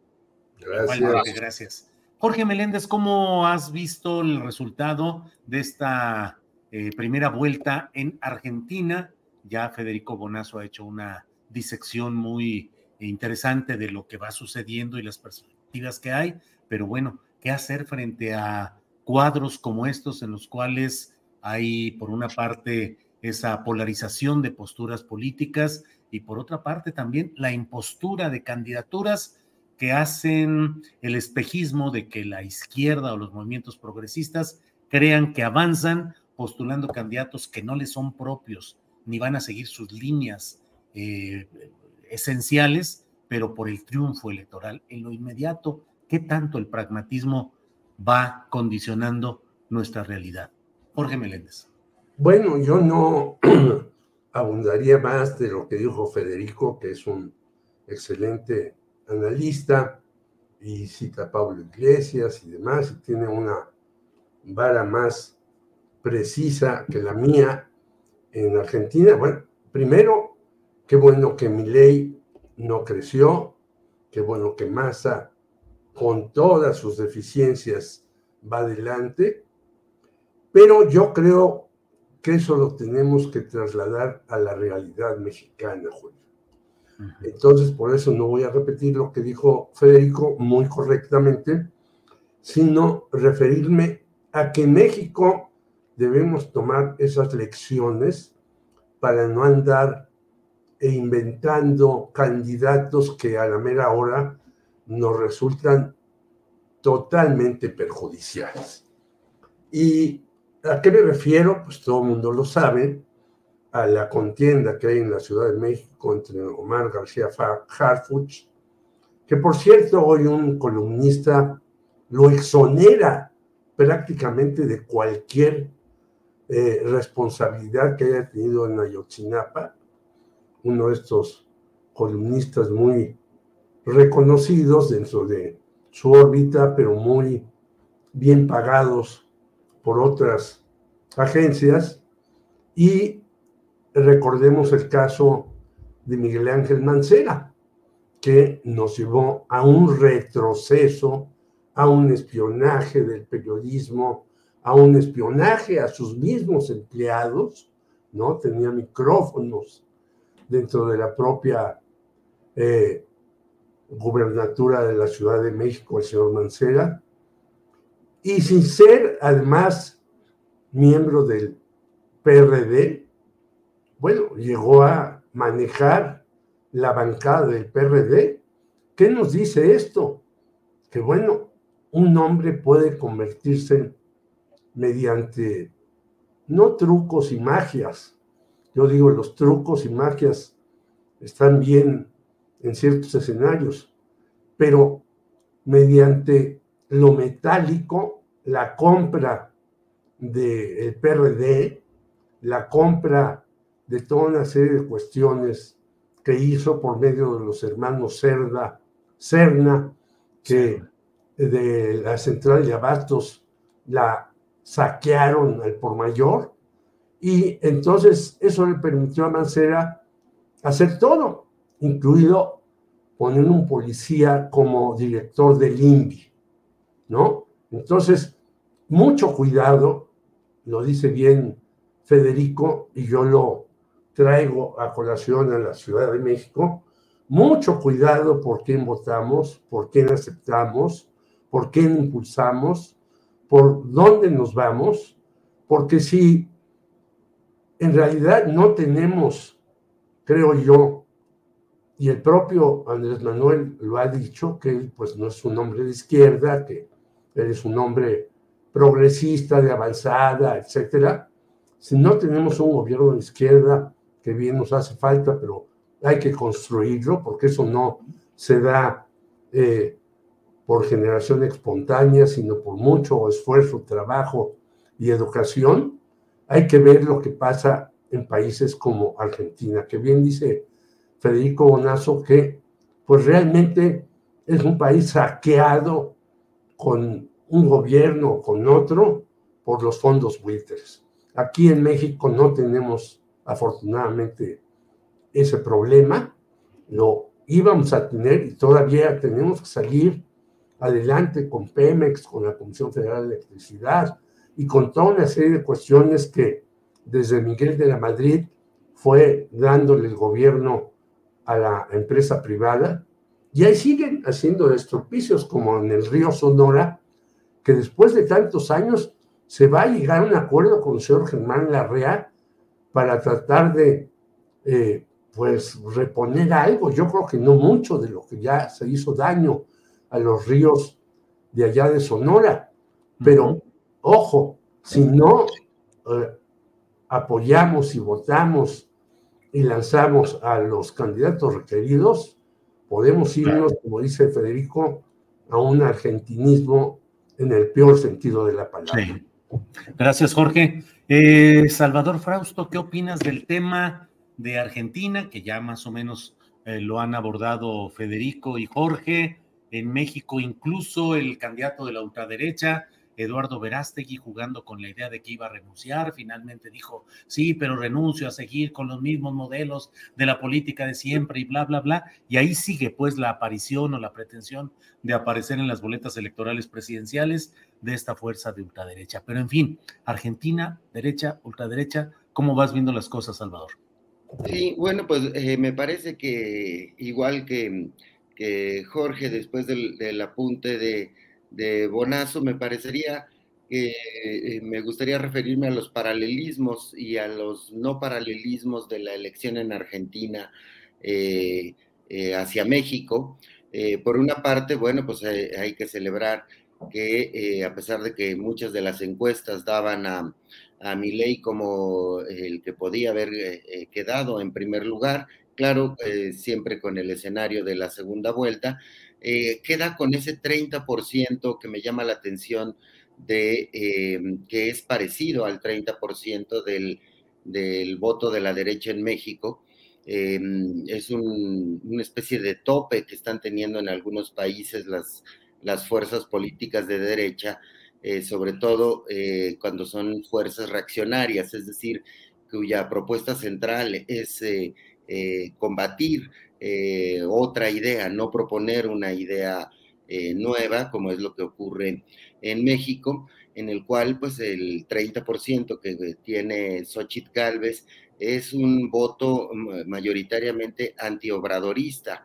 Gracias. gracias. Jorge Meléndez, ¿cómo has visto el resultado de esta eh, primera vuelta en Argentina? Ya Federico Bonazo ha hecho una disección muy interesante de lo que va sucediendo y las perspectivas que hay, pero bueno, ¿qué hacer frente a cuadros como estos en los cuales hay, por una parte, esa polarización de posturas políticas y por otra parte también la impostura de candidaturas que hacen el espejismo de que la izquierda o los movimientos progresistas crean que avanzan postulando candidatos que no les son propios ni van a seguir sus líneas eh, esenciales, pero por el triunfo electoral. En lo inmediato, ¿qué tanto el pragmatismo va condicionando nuestra realidad? Jorge Meléndez. Bueno, yo no abundaría más de lo que dijo Federico, que es un excelente analista y cita a Pablo Iglesias y demás, y tiene una vara más precisa que la mía en Argentina. Bueno, primero, qué bueno que mi ley no creció, qué bueno que Massa, con todas sus deficiencias, va adelante, pero yo creo que eso lo tenemos que trasladar a la realidad mexicana, Julio. Entonces, por eso no voy a repetir lo que dijo Federico muy correctamente, sino referirme a que en México debemos tomar esas lecciones para no andar e inventando candidatos que a la mera hora nos resultan totalmente perjudiciales. ¿Y a qué me refiero? Pues todo el mundo lo sabe, a la contienda que hay en la Ciudad de México entre Omar García Harfuch, que por cierto hoy un columnista lo exonera prácticamente de cualquier eh, responsabilidad que haya tenido en Ayotzinapa, uno de estos columnistas muy reconocidos dentro de su órbita, pero muy bien pagados por otras agencias. Y recordemos el caso de Miguel Ángel Mancera, que nos llevó a un retroceso, a un espionaje del periodismo, a un espionaje a sus mismos empleados, ¿no? Tenía micrófonos dentro de la propia eh, gubernatura de la Ciudad de México, el señor Mancera, y sin ser además miembro del PRD, bueno, llegó a manejar la bancada del PRD. ¿Qué nos dice esto? Que bueno, un hombre puede convertirse mediante no trucos y magias. Yo digo, los trucos y magias están bien en ciertos escenarios, pero mediante lo metálico, la compra del PRD, la compra de toda una serie de cuestiones que hizo por medio de los hermanos Cerda, Cerna, que de la central de abastos la saquearon al por mayor, y entonces eso le permitió a Mancera hacer todo, incluido poner un policía como director del INVI, ¿no? Entonces, mucho cuidado, lo dice bien Federico, y yo lo traigo a colación a la Ciudad de México, mucho cuidado por quién votamos, por quién aceptamos, por quién impulsamos, por dónde nos vamos, porque si en realidad no tenemos, creo yo, y el propio Andrés Manuel lo ha dicho, que él pues no es un hombre de izquierda, que él es un hombre progresista, de avanzada, etcétera. Si no tenemos un gobierno de izquierda, que bien nos hace falta, pero hay que construirlo, porque eso no se da eh, por generación espontánea, sino por mucho esfuerzo, trabajo y educación. Hay que ver lo que pasa en países como Argentina, que bien dice Federico Bonazo que pues realmente es un país saqueado con un gobierno o con otro por los fondos buitres. Aquí en México no tenemos afortunadamente ese problema, lo íbamos a tener y todavía tenemos que salir adelante con Pemex, con la Comisión Federal de Electricidad y con toda una serie de cuestiones que desde Miguel de la Madrid fue dándole el gobierno a la empresa privada y ahí siguen haciendo estropicios como en el río Sonora, que después de tantos años se va a llegar a un acuerdo con el señor Germán Larrea para tratar de, eh, pues, reponer algo. Yo creo que no mucho de lo que ya se hizo daño a los ríos de allá de Sonora. Pero, ojo, si no eh, apoyamos y votamos y lanzamos a los candidatos requeridos, podemos irnos, como dice Federico, a un argentinismo en el peor sentido de la palabra. Gracias, Jorge. Eh, Salvador Frausto, ¿qué opinas del tema de Argentina, que ya más o menos eh, lo han abordado Federico y Jorge? En México, incluso el candidato de la ultraderecha, Eduardo Verástegui, jugando con la idea de que iba a renunciar, finalmente dijo, sí, pero renuncio a seguir con los mismos modelos de la política de siempre y bla, bla, bla. Y ahí sigue pues la aparición o la pretensión de aparecer en las boletas electorales presidenciales de esta fuerza de ultraderecha. Pero en fin, Argentina, derecha, ultraderecha, ¿cómo vas viendo las cosas, Salvador? Sí, bueno, pues eh, me parece que igual que que Jorge, después del, apunte de, de, Bonazo, me parecería que eh, me gustaría referirme a los paralelismos y a los no paralelismos de la elección en Argentina eh, eh, hacia México. por una parte, bueno, pues hay que celebrar que a pesar de que muchas de las encuestas daban a, a ley como el que podía haber quedado en primer lugar, claro, siempre con el escenario de la segunda vuelta, eh, queda con ese 30% que me llama la atención de eh, que es parecido al 30% del, del, voto de la derecha en México. es una especie de tope que están teniendo en algunos países las, las fuerzas políticas de derecha, sobre todo cuando son fuerzas reaccionarias, es decir, cuya propuesta central es eh, combatir eh, otra idea, no proponer una idea eh, nueva, como es lo que ocurre en México, en el cual pues el 30% que tiene Xochitl Galvez es un voto mayoritariamente antiobradorista,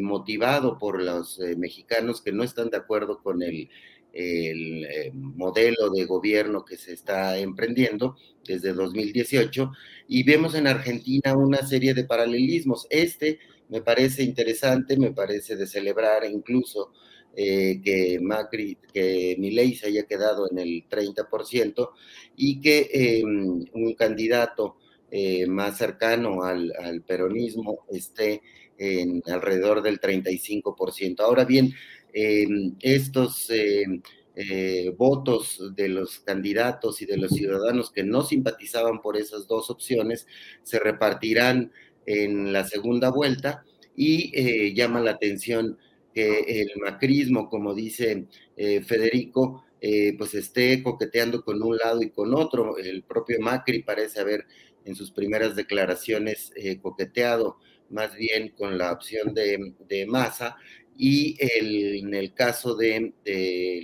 motivado por los mexicanos que no están de acuerdo con el el eh, modelo de gobierno que se está emprendiendo desde 2018 y vemos en Argentina una serie de paralelismos. Este me parece interesante, me parece de celebrar incluso eh, que Macri, que Milei se haya quedado en el 30% y que em, un candidato eh, más cercano al, al, peronismo esté en alrededor del 35%. Ahora bien, em, estos em, eh, votos de los candidatos y de los ciudadanos que no simpatizaban por esas dos opciones se repartirán en la segunda vuelta y eh, llama la atención que el macrismo, como dice eh, Federico, pues esté coqueteando con un lado y con otro. El propio Macri parece haber en sus primeras declaraciones coqueteado más bien con la opción de, de Massa y en el caso de,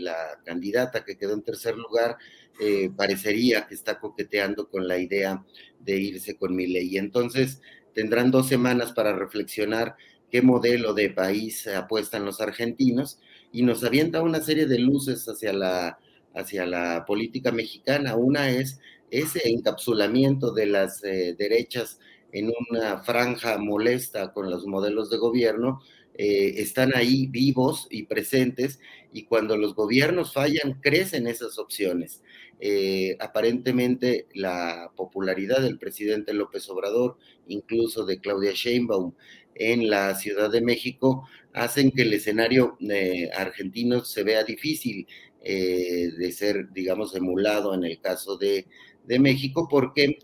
la candidata que quedó en tercer lugar, eh, parecería que está coqueteando con la idea de irse con mi ley. Entonces, tendrán dos semanas para reflexionar qué modelo de país apuestan los argentinos y nos avienta una serie de luces hacia la, hacia la política mexicana. Una es ese encapsulamiento de las eh, derechas en una franja molesta con los modelos de gobierno, eh, están ahí vivos y presentes y cuando los gobiernos fallan, crecen esas opciones. Eh, aparentemente la popularidad del presidente López Obrador, incluso de Claudia Sheinbaum en la Ciudad de México, hacen que el escenario eh, argentino se vea difícil de ser, digamos, emulado en el caso de, de México, porque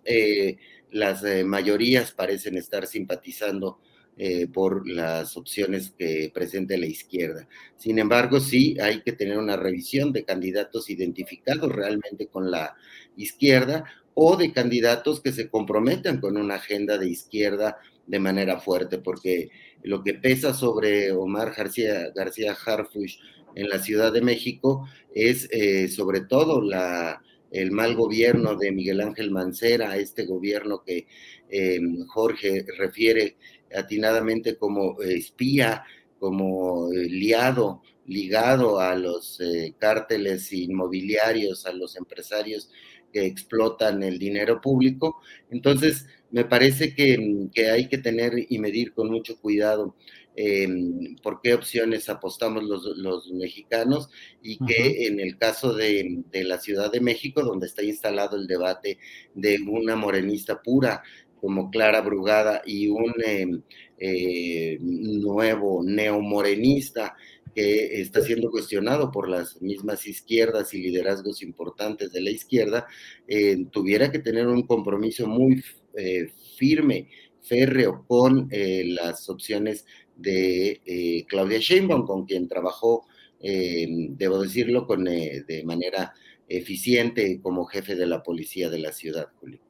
las mayorías parecen estar simpatizando eh, por las opciones que presente la izquierda. Sin embargo, sí hay que tener una revisión de candidatos identificados realmente con la izquierda o de candidatos que se comprometan con una agenda de izquierda de manera fuerte, porque lo que pesa sobre Omar García, García Harfush en la Ciudad de México es eh, sobre todo la, el mal gobierno de Miguel Ángel Mancera, este gobierno que eh, Jorge refiere atinadamente como espía, como liado, ligado a los eh, cárteles inmobiliarios, a los empresarios que explotan el dinero público. Entonces, me parece que, hay que tener y medir con mucho cuidado em, por qué opciones apostamos los, mexicanos y que en el caso de, de, la Ciudad de México, donde está instalado el debate de una morenista pura, como Clara Brugada y un em, eh, nuevo neomorenista que está siendo cuestionado por las mismas izquierdas y liderazgos importantes de la izquierda, eh, tuviera que tener un compromiso muy eh, firme, férreo, con las opciones de Claudia Sheinbaum, con quien trabajó, debo decirlo, con, de manera eficiente como jefe de la policía de la ciudad, Julio.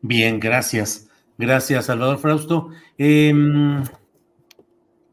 Bien, gracias. Gracias, Salvador Frausto. Em,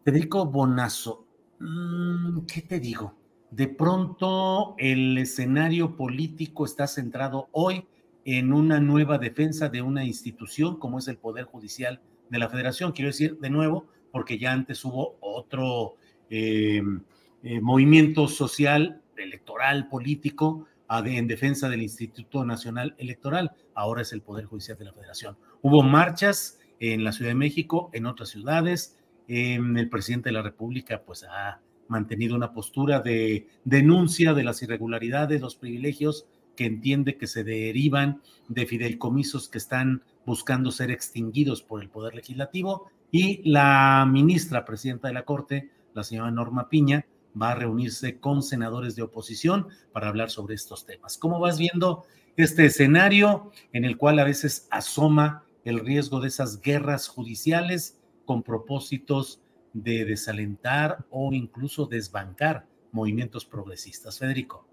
Federico Bonazo, mm, ¿qué te digo? De pronto el escenario político está centrado hoy en una nueva defensa de una institución como es el Poder Judicial de la Federación. Quiero decir de nuevo, porque ya antes hubo otro em, eh, movimiento social, electoral, político, en defensa del Instituto Nacional Electoral, ahora es el Poder Judicial de la Federación. Hubo marchas en la Ciudad de México, en otras ciudades. El presidente de la República pues ha mantenido una postura de denuncia de las irregularidades, los privilegios que entiende que se derivan de fideicomisos que están buscando ser extinguidos por el Poder Legislativo. Y la ministra presidenta de la Corte, la señora Norma Piña, va a reunirse con senadores de oposición para hablar sobre estos temas. ¿Cómo vas viendo este escenario en el cual a veces asoma el riesgo de esas guerras judiciales con propósitos de desalentar o incluso desbancar movimientos progresistas? Federico.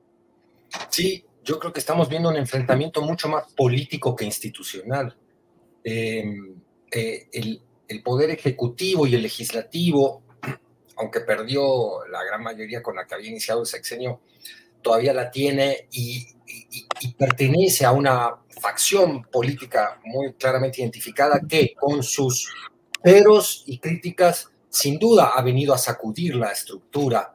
Sí, yo creo que estamos viendo un enfrentamiento mucho más político que institucional. Em, eh, el, el poder ejecutivo y el legislativo aunque perdió la gran mayoría con la que había iniciado el sexenio, todavía la tiene y, pertenece a una facción política muy claramente identificada que con sus peros y críticas sin duda ha venido a sacudir la estructura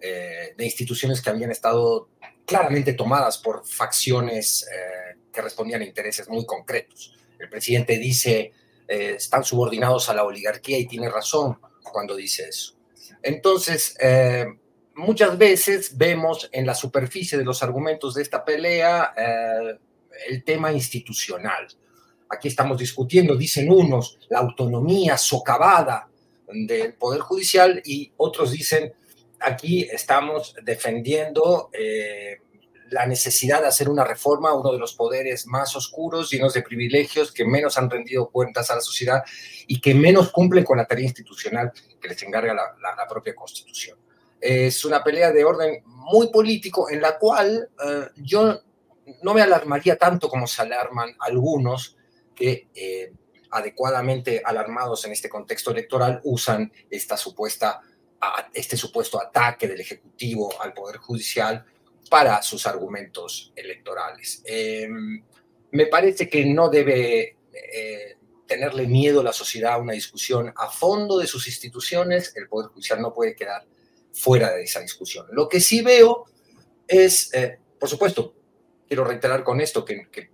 eh, de instituciones que habían estado claramente tomadas por facciones eh, que respondían a intereses muy concretos. El presidente dice, eh, están subordinados a la oligarquía y tiene razón cuando dice eso. Entonces, muchas veces vemos en la superficie de los argumentos de esta pelea el tema institucional. Aquí estamos discutiendo, dicen unos, la autonomía socavada del Poder Judicial y otros dicen, aquí estamos defendiendo eh, la necesidad de hacer una reforma uno de los poderes más oscuros, llenos de privilegios, que menos han rendido cuentas a la sociedad y que menos cumplen con la tarea institucional que les encarga la, propia Constitución. Es una pelea de orden muy político en la cual eh, yo no me alarmaría tanto como se alarman algunos que eh, adecuadamente alarmados en este contexto electoral usan esta supuesta, este supuesto ataque del Ejecutivo al Poder Judicial para sus argumentos electorales. Em, me parece que no debe eh, tenerle miedo la sociedad a una discusión a fondo de sus instituciones. El Poder Judicial no puede quedar fuera de esa discusión. Lo que sí veo es, eh, por supuesto, quiero reiterar con esto que, que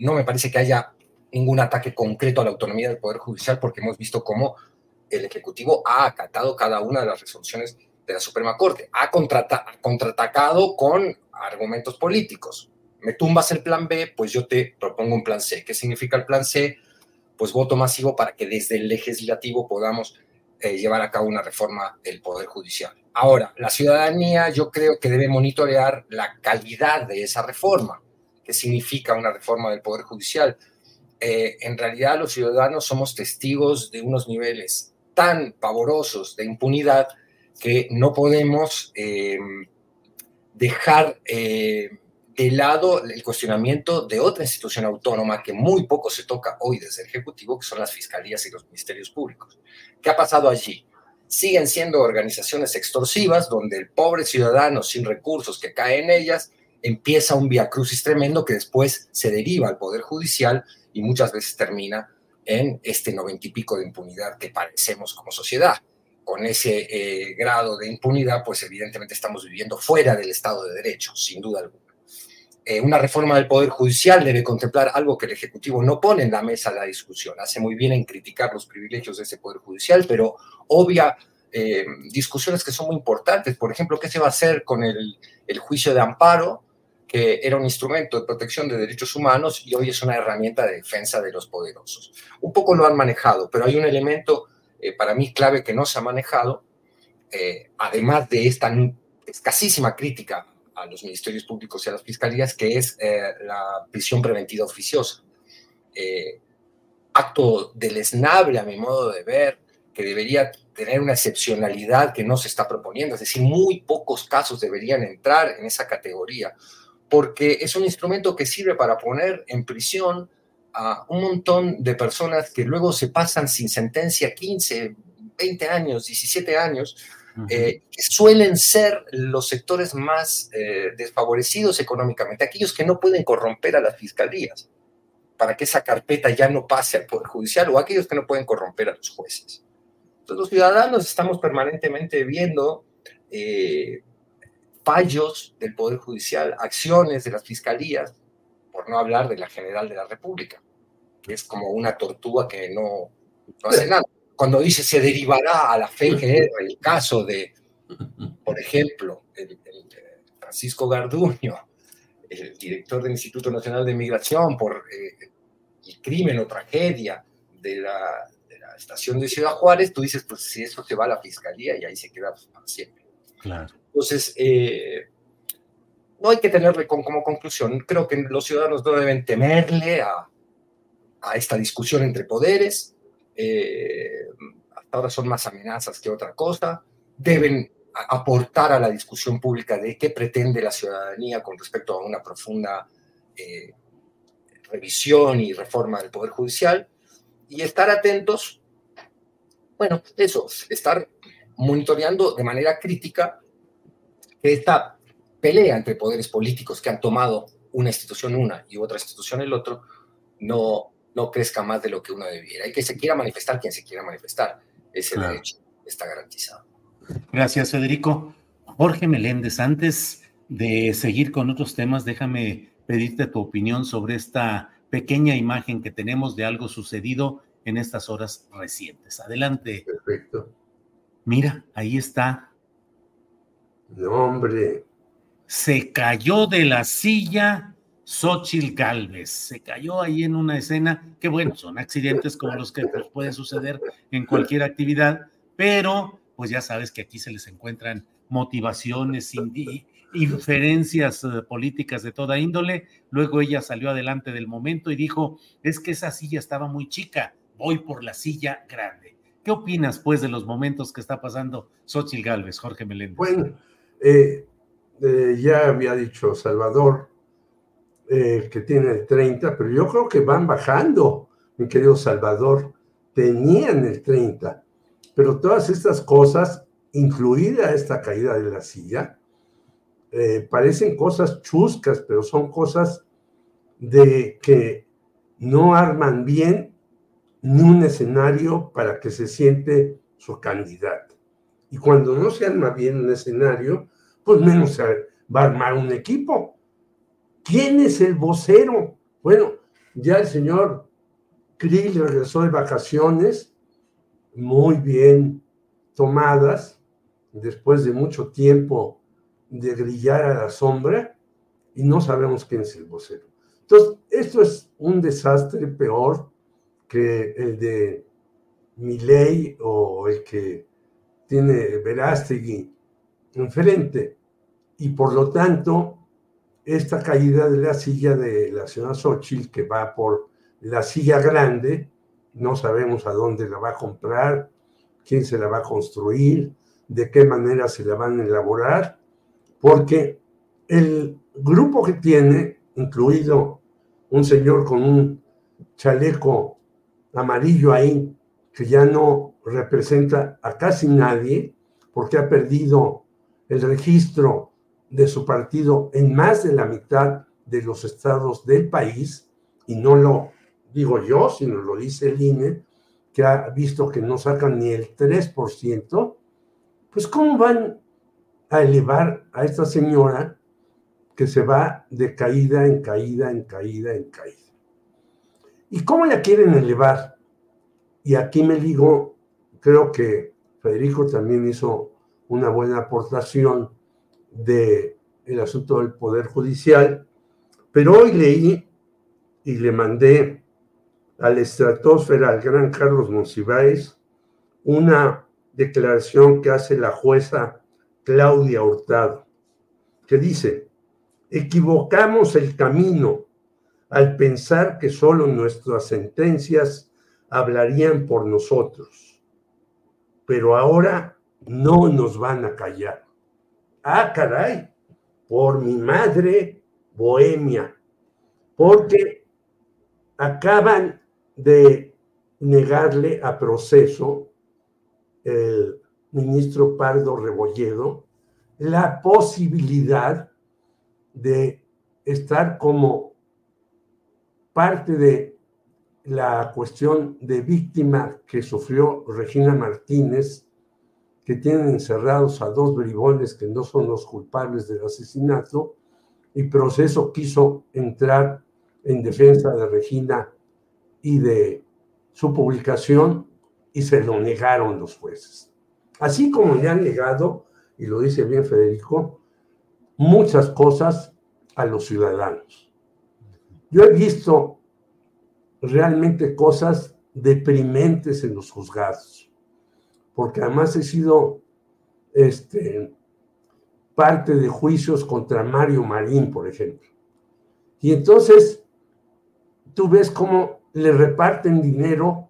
no me parece que haya ningún ataque concreto a la autonomía del Poder Judicial porque hemos visto cómo el Ejecutivo ha acatado cada una de las resoluciones de la Suprema Corte, ha contraatacado con argumentos políticos. Me tumbas el plan B, pues yo te propongo un plan C. ¿Qué significa el plan C? Pues voto masivo para que desde el legislativo podamos eh, llevar a cabo una reforma del Poder Judicial. Ahora, la ciudadanía yo creo que debe monitorear la calidad de esa reforma. ¿Qué significa una reforma del Poder Judicial? Eh, en realidad los ciudadanos somos testigos de unos niveles tan pavorosos de impunidad que no podemos eh, dejar eh, de lado el cuestionamiento de otra institución autónoma que muy poco se toca hoy desde el Ejecutivo, que son las fiscalías y los ministerios públicos. ¿Qué ha pasado allí? Siguen siendo organizaciones extorsivas donde el pobre ciudadano sin recursos que cae en ellas empieza un viacrucis tremendo que después se deriva al Poder Judicial y muchas veces termina en este noventa y pico de impunidad que parecemos como sociedad. Con ese eh, grado de impunidad, pues evidentemente estamos viviendo fuera del Estado de Derecho, sin duda alguna. Eh, una reforma del Poder Judicial debe contemplar algo que el Ejecutivo no pone en la mesa la discusión. Hace muy bien en criticar los privilegios de ese Poder Judicial, pero obvia eh, discusiones que son muy importantes. Por ejemplo, ¿qué se va a hacer con el juicio de amparo? Que era un instrumento de protección de derechos humanos y hoy es una herramienta de defensa de los poderosos. Un poco lo han manejado, pero hay un elemento eh, para mí clave que no se ha manejado, eh, además de esta escasísima crítica a los ministerios públicos y a las fiscalías, que es eh, la prisión preventiva oficiosa. acto deleznable a mi modo de ver, que debería tener una excepcionalidad que no se está proponiendo, es decir, muy pocos casos deberían entrar en esa categoría porque es un instrumento que sirve para poner en prisión a un montón de personas que luego se pasan sin sentencia 15, 20 años, 17 años, eh, que suelen ser los sectores más eh, desfavorecidos económicamente, aquellos que no pueden corromper a las fiscalías para que esa carpeta ya no pase al Poder Judicial o aquellos que no pueden corromper a los jueces. Entonces los ciudadanos estamos permanentemente viendo eh, fallos del Poder Judicial, acciones de las fiscalías, por no hablar de la General de la República, que es como una tortuga que no, hace nada. Cuando dice se derivará a la FGR el caso de, por ejemplo, el, Francisco Garduño, el director del Instituto Nacional de Migración, por eh, el crimen o tragedia de la, de la, estación de Ciudad Juárez, tú dices, pues si eso se va a la fiscalía y ahí se queda pues, para siempre. Claro. Entonces, eh, no hay que tenerle como conclusión. Creo que los ciudadanos no deben temerle a, esta discusión entre poderes. Eh, hasta ahora son más amenazas que otra cosa. Deben aportar a la discusión pública de qué pretende la ciudadanía con respecto a una profunda eh, revisión y reforma del Poder Judicial y estar atentos, bueno, eso, estar monitoreando de manera crítica que esta pelea entre poderes políticos que han tomado una institución una y otra institución el otro no, no crezca más de lo que uno debiera. Y que se quiera manifestar quien se quiera manifestar. Ese derecho está garantizado. Gracias, Federico. Jorge Meléndez, antes de seguir con otros temas, déjame pedirte tu opinión sobre esta pequeña imagen que tenemos de algo sucedido en estas horas recientes. Adelante. Perfecto. Mira, ahí está. No, hombre. Se cayó de la silla Xochil Galvez. Se cayó ahí en una escena que, bueno, son accidentes como los que pues, pueden suceder en cualquier actividad, pero pues ya sabes que aquí se les encuentran motivaciones, inferencias eh, políticas de toda índole. Luego ella salió adelante del momento y dijo, es que esa silla estaba muy chica, voy por la silla grande. ¿Qué opinas, pues, de los momentos que está pasando Xochitl Galvez, Jorge Meléndez? Bueno, eh, eh, ya había dicho Salvador que tiene el 30, pero yo creo que van bajando, mi querido Salvador. Tenían el 30, pero todas estas cosas incluida esta caída de la silla, eh, parecen cosas chuscas, pero son cosas de que no arman bien ni un escenario para que se siente su candidato. Y cuando no se arma bien un escenario, pues menos se va a armar un equipo. ¿Quién es el vocero? Bueno, ya el señor Krill regresó de vacaciones, muy bien tomadas, después de mucho tiempo de grillar a la sombra y no sabemos quién es el vocero. Entonces, esto es un desastre peor que el de Milei o el que tiene Verástegui enfrente. Y por lo tanto, esta caída de la silla de la señora Xochitl, que va por la silla grande, no sabemos a dónde la va a comprar, quién se la va a construir, de qué manera se la van a elaborar, porque el grupo que tiene, incluido un señor con un chaleco amarillo ahí, que ya no representa a casi nadie, porque ha perdido el registro de su partido en más de la mitad de los estados del país, y no lo digo yo, sino lo dice el INE, que ha visto que no sacan ni el 3%, pues ¿cómo van a elevar a esta señora que se va de caída en caída, en caída, en caída? ¿Y cómo la quieren elevar? Y aquí me digo, creo que Federico también hizo una buena aportación del el asunto del Poder Judicial, pero hoy leí y le mandé al estratosfera, al gran Carlos Monsiváis, una declaración que hace la jueza Claudia Hurtado, que dice, equivocamos el camino al pensar que solo nuestras sentencias hablarían por nosotros, pero ahora no nos van a callar. Ah, caray, por mi madre bohemia, porque acaban de negarle a proceso el ministro Pardo Rebolledo la posibilidad de estar como parte de la cuestión de víctima que sufrió Regina Martínez, que tienen encerrados a dos bribones que no son los culpables del asesinato, y proceso quiso entrar en defensa de Regina y de su publicación y se lo negaron los jueces. Así como le han negado, y lo dice bien Federico, muchas cosas a los ciudadanos. Yo he visto realmente cosas deprimentes en los juzgados, porque además he sido este, parte de juicios contra Mario Marín, por ejemplo. Y entonces tú ves cómo le reparten dinero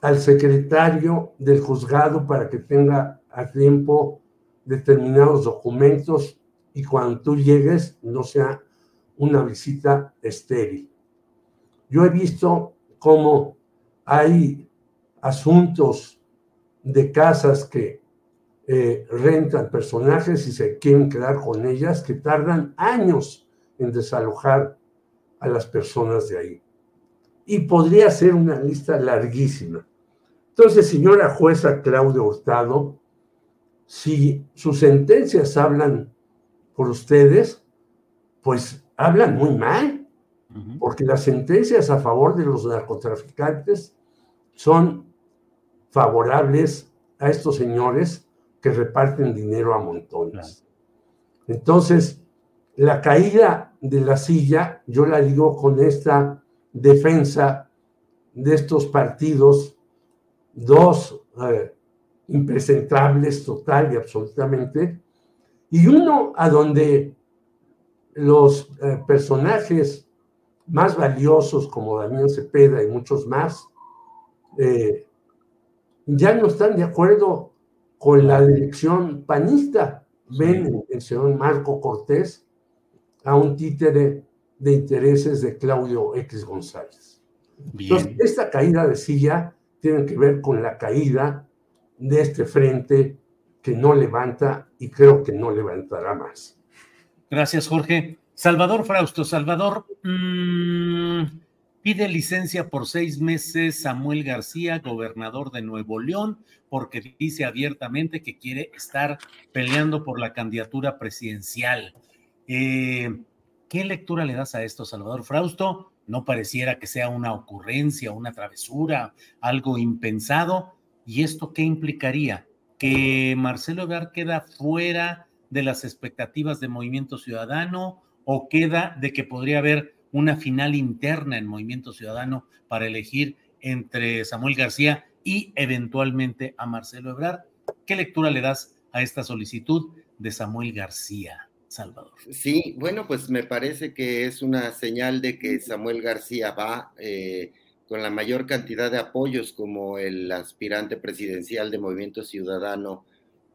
al secretario del juzgado para que tenga a tiempo determinados documentos y cuando tú llegues no sea una visita estéril. Yo he visto cómo hay asuntos de casas que eh, rentan personajes y se quieren quedar con ellas que tardan años en desalojar a las personas de ahí. Y podría ser una lista larguísima. Entonces, señora jueza Claudia Hurtado, si sus sentencias hablan por ustedes, pues hablan muy mal, porque las sentencias a favor de los narcotraficantes son favorables a estos señores que reparten dinero a montones. Entonces, la caída de la silla, yo la digo con esta defensa de estos partidos, dos eh, impresentables total y absolutamente, y uno a donde los eh, personajes más valiosos como Daniel Cepeda y muchos más, eh, ya no están de acuerdo con la dirección panista. Ven en el señor Marco Cortés a un títere de intereses de Claudio X González. Entonces, esta caída de silla tiene que ver con la caída de este frente que no levanta y creo que no levantará más. Gracias, Jorge. Salvador Frausto, Salvador, mmm, Pide licencia por seis meses Samuel García, gobernador de Nuevo León, porque dice abiertamente que quiere estar peleando por la candidatura presidencial. Eh, ¿Qué lectura le das a esto, Salvador Frausto? No pareciera que sea una ocurrencia, una travesura, algo impensado. ¿Y esto qué implicaría? ¿Que Marcelo Ebrard queda fuera de las expectativas de Movimiento Ciudadano o queda de que podría haber una final interna en Movimiento Ciudadano para elegir entre Samuel García y eventualmente a Marcelo Ebrard. ¿Qué lectura le das a esta solicitud de Samuel García, Salvador? Sí, bueno, pues me parece que es una señal de que Samuel García va eh, con la mayor cantidad de apoyos como el aspirante presidencial de Movimiento Ciudadano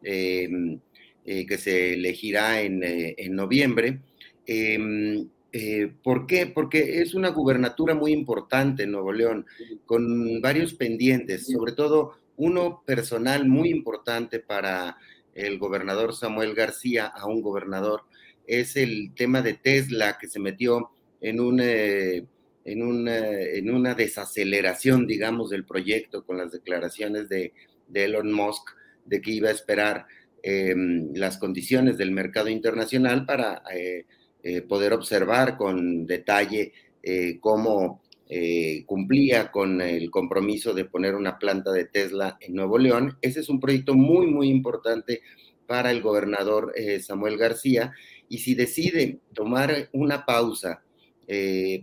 em, eh, que se elegirá en, eh, en noviembre. Em, eh, ¿Por qué? Porque es una gubernatura muy importante en Nuevo León, con varios pendientes, sobre todo uno personal muy importante para el gobernador Samuel García, a un gobernador, es el tema de Tesla que se metió en un... Eh, en una, en una desaceleración, digamos, del proyecto con las declaraciones de, Elon Musk de que iba a esperar em, las condiciones del mercado internacional para eh, eh, poder observar con detalle eh, cómo eh, cumplía con el compromiso de poner una planta de Tesla en Nuevo León. Ese es un proyecto muy, muy importante para el gobernador Samuel García. Y si decide tomar una pausa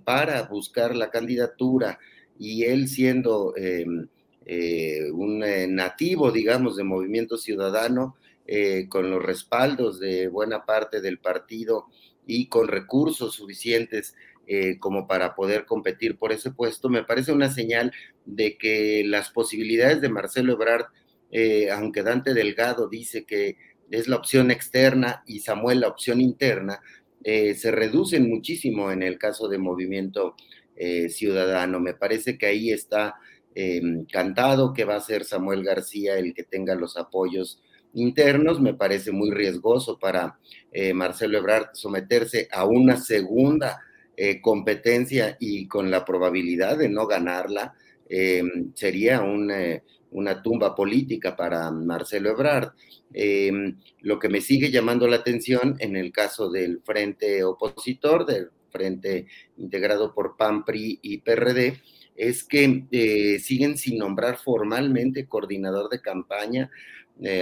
para buscar la candidatura y él siendo un nativo, digamos, de Movimiento Ciudadano, con los respaldos de buena parte del partido y con recursos suficientes eh, como para poder competir por ese puesto, me parece una señal de que las posibilidades de Marcelo Ebrard, eh, aunque Dante Delgado dice que es la opción externa y Samuel la opción interna, eh, se reducen muchísimo en el caso de Movimiento Ciudadano. Me parece que ahí está em, cantado que va a ser Samuel García el que tenga los apoyos internos, me parece muy riesgoso para eh, Marcelo Ebrard someterse a una segunda eh, competencia y con la probabilidad de no ganarla, eh, sería una tumba política para Marcelo Ebrard. lo que me sigue llamando la atención en el caso del frente opositor, del frente integrado por PAN, PRI y PRD, es que siguen sin nombrar formalmente coordinador de campaña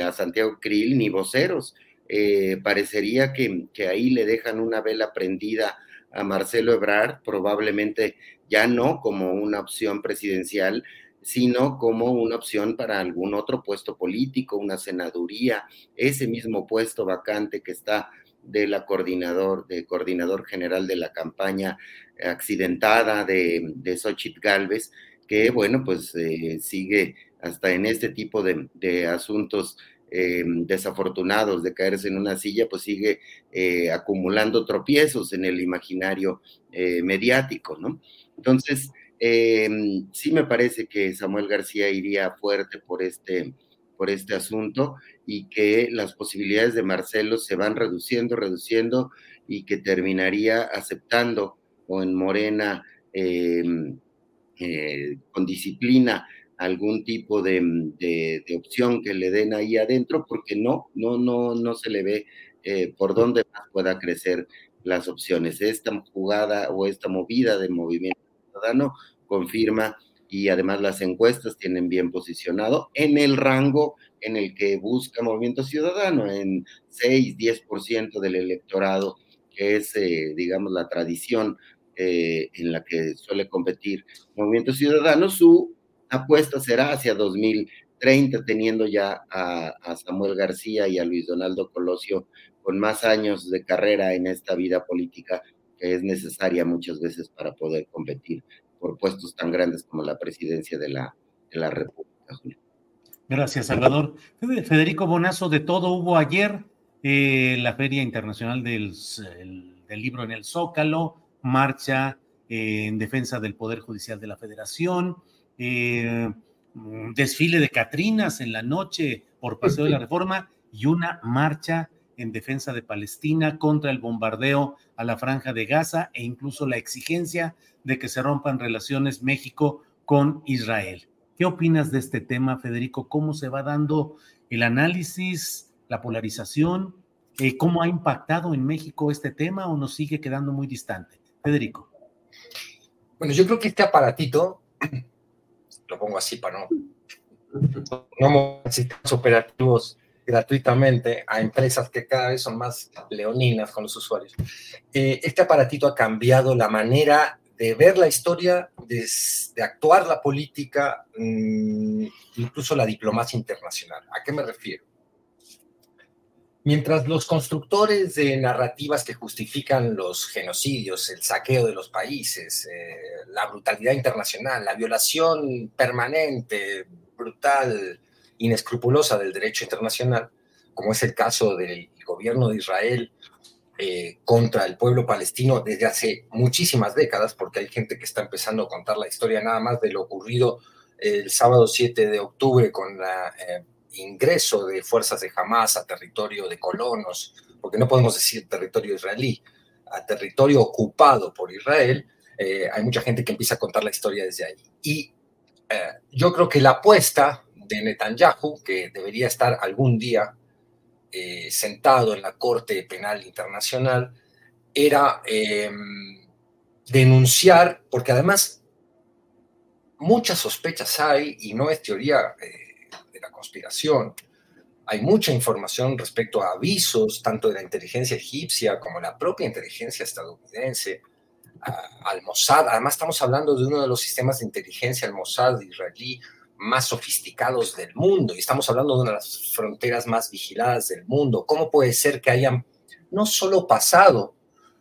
a Santiago Krill ni voceros. Eh, parecería que, ahí le dejan una vela prendida a Marcelo Ebrard, probablemente ya no como una opción presidencial, sino como una opción para algún otro puesto político, una senaduría, ese mismo puesto vacante que está de la coordinador, de coordinador general de la campaña accidentada de, de Xochitl Galvez, que bueno, pues eh, sigue hasta en este tipo de, asuntos eh, desafortunados de caerse en una silla, pues sigue eh, acumulando tropiezos en el imaginario eh, mediático, ¿no? Entonces, sí me parece que Samuel García iría fuerte por este, por este asunto y que las posibilidades de Marcelo se van reduciendo, reduciendo y que terminaría aceptando o en Morena con disciplina algún tipo de, de, opción que le den ahí adentro, porque no, no, no, no se le ve eh, por dónde más pueda crecer las opciones. Esta jugada o esta movida de movimiento ciudadano confirma y además las encuestas tienen bien posicionado en el rango en el que busca Movimiento Ciudadano, en 6, 10% del electorado, que es, eh, digamos, la tradición eh, en la que suele competir Movimiento Ciudadano. Su apuesta será hacia 2030, teniendo ya a, Samuel García y a Luis Donaldo Colosio con más años de carrera en esta vida política que es necesaria muchas veces para poder competir por puestos tan grandes como la presidencia de la, de la República, Gracias, Salvador. Federico Bonazo, de todo hubo ayer eh, la Feria Internacional del, del, Libro en el Zócalo, marcha eh, en defensa del Poder Judicial de la Federación, eh, desfile de Catrinas en la noche por Paseo de la Reforma y una marcha en defensa de Palestina, contra el bombardeo a la franja de Gaza e incluso la exigencia de que se rompan relaciones México con Israel. ¿Qué opinas de este tema, Federico? ¿Cómo se va dando el análisis, la polarización? Eh, ¿Cómo ha impactado en México este tema o nos sigue quedando muy distante? Federico. Bueno, yo creo que este aparatito, lo pongo así para no, no sistemas operativos gratuitamente a empresas que cada vez son más leoninas con los usuarios. Eh, este aparatito ha cambiado la manera de ver la historia, de, actuar la política, mm, incluso la diplomacia internacional. ¿A qué me refiero? Mientras los constructores de narrativas que justifican los genocidios, el saqueo de los países, eh, la brutalidad internacional, la violación permanente, brutal, inescrupulosa del derecho internacional, como es el caso del gobierno de Israel eh, contra el pueblo palestino desde hace muchísimas décadas, porque hay gente que está empezando a contar la historia nada más de lo ocurrido el sábado 7 de octubre con el eh, ingreso de fuerzas de Hamas a territorio de colonos, porque no podemos decir territorio israelí, a territorio ocupado por Israel, eh, hay mucha gente que empieza a contar la historia desde ahí. Y yo creo que la apuesta de Netanyahu, que debería estar algún día eh, sentado en la Corte Penal Internacional, era em, denunciar, porque además muchas sospechas hay, y no es teoría eh, la conspiración, hay mucha información respecto a avisos, tanto de la inteligencia egipcia como la propia inteligencia estadounidense, al Mossad. Además, estamos hablando de uno de los sistemas de inteligencia, el Mossad israelí, más sofisticados del mundo y estamos hablando de una de las fronteras más vigiladas del mundo. ¿Cómo puede ser que hayan no solo pasado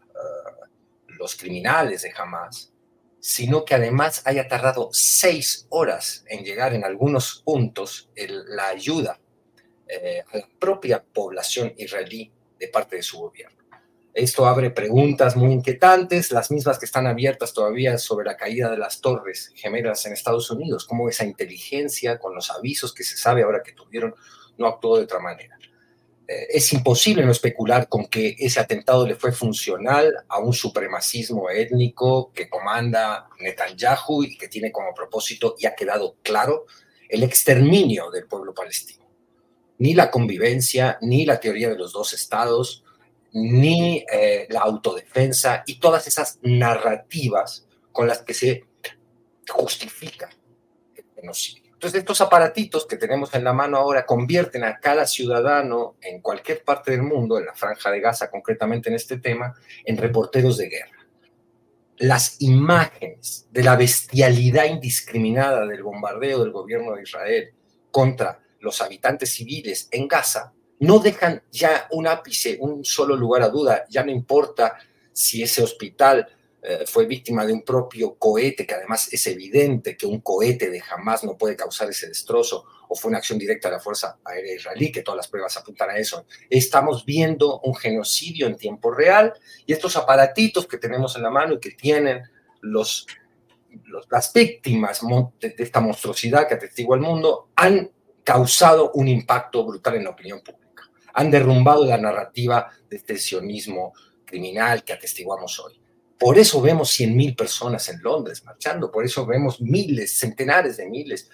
uh, los criminales de Hamas, sino que además haya tardado seis horas en llegar en algunos puntos la ayuda eh, a la propia población israelí de parte de su gobierno? Esto abre preguntas muy inquietantes, las mismas que están abiertas todavía sobre la caída de las torres gemelas en Estados Unidos, cómo esa inteligencia, con los avisos que se sabe ahora que tuvieron, no actuó de otra manera. Es imposible no especular con que ese atentado le fue funcional a un supremacismo étnico que comanda Netanyahu y que tiene como propósito, y ha quedado claro, el exterminio del pueblo palestino. Ni la convivencia, ni la teoría de los dos estados, ni eh, la autodefensa y todas esas narrativas con las que se justifica el genocidio. Entonces, estos aparatitos que tenemos en la mano ahora convierten a cada ciudadano en cualquier parte del mundo, en la franja de Gaza concretamente en este tema, en reporteros de guerra. Las imágenes de la bestialidad indiscriminada del bombardeo del gobierno de Israel contra los habitantes civiles en Gaza no dejan ya un ápice, un solo lugar a duda, ya no importa si ese hospital eh, fue víctima de un propio cohete, que además es evidente que un cohete de jamás no puede causar ese destrozo, o fue una acción directa de la Fuerza Aérea Israelí, que todas las pruebas apuntan a eso. Estamos viendo un genocidio en tiempo real y estos aparatitos que tenemos en la mano y que tienen los, las víctimas de, de esta monstruosidad que atestigua el mundo han causado un impacto brutal en la opinión pública han derrumbado la narrativa de este sionismo criminal que atestiguamos hoy. Por eso vemos 100.000 personas en Londres marchando, por eso vemos miles, centenares de miles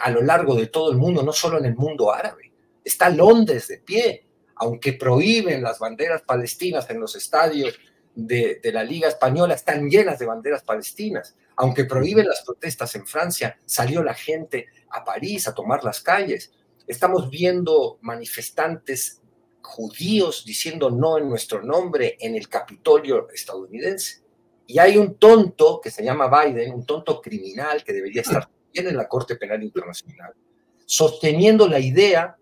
a lo largo de todo el mundo, no solo en el mundo árabe. Está Londres de pie, aunque prohíben las banderas palestinas en los estadios de, de, la Liga Española, están llenas de banderas palestinas. Aunque prohíben las protestas en Francia, salió la gente a París a tomar las calles. Estamos viendo manifestantes judíos diciendo no en nuestro nombre en el Capitolio estadounidense. Y hay un tonto que se llama Biden, un tonto criminal que debería estar bien en la Corte Penal Internacional, sosteniendo la idea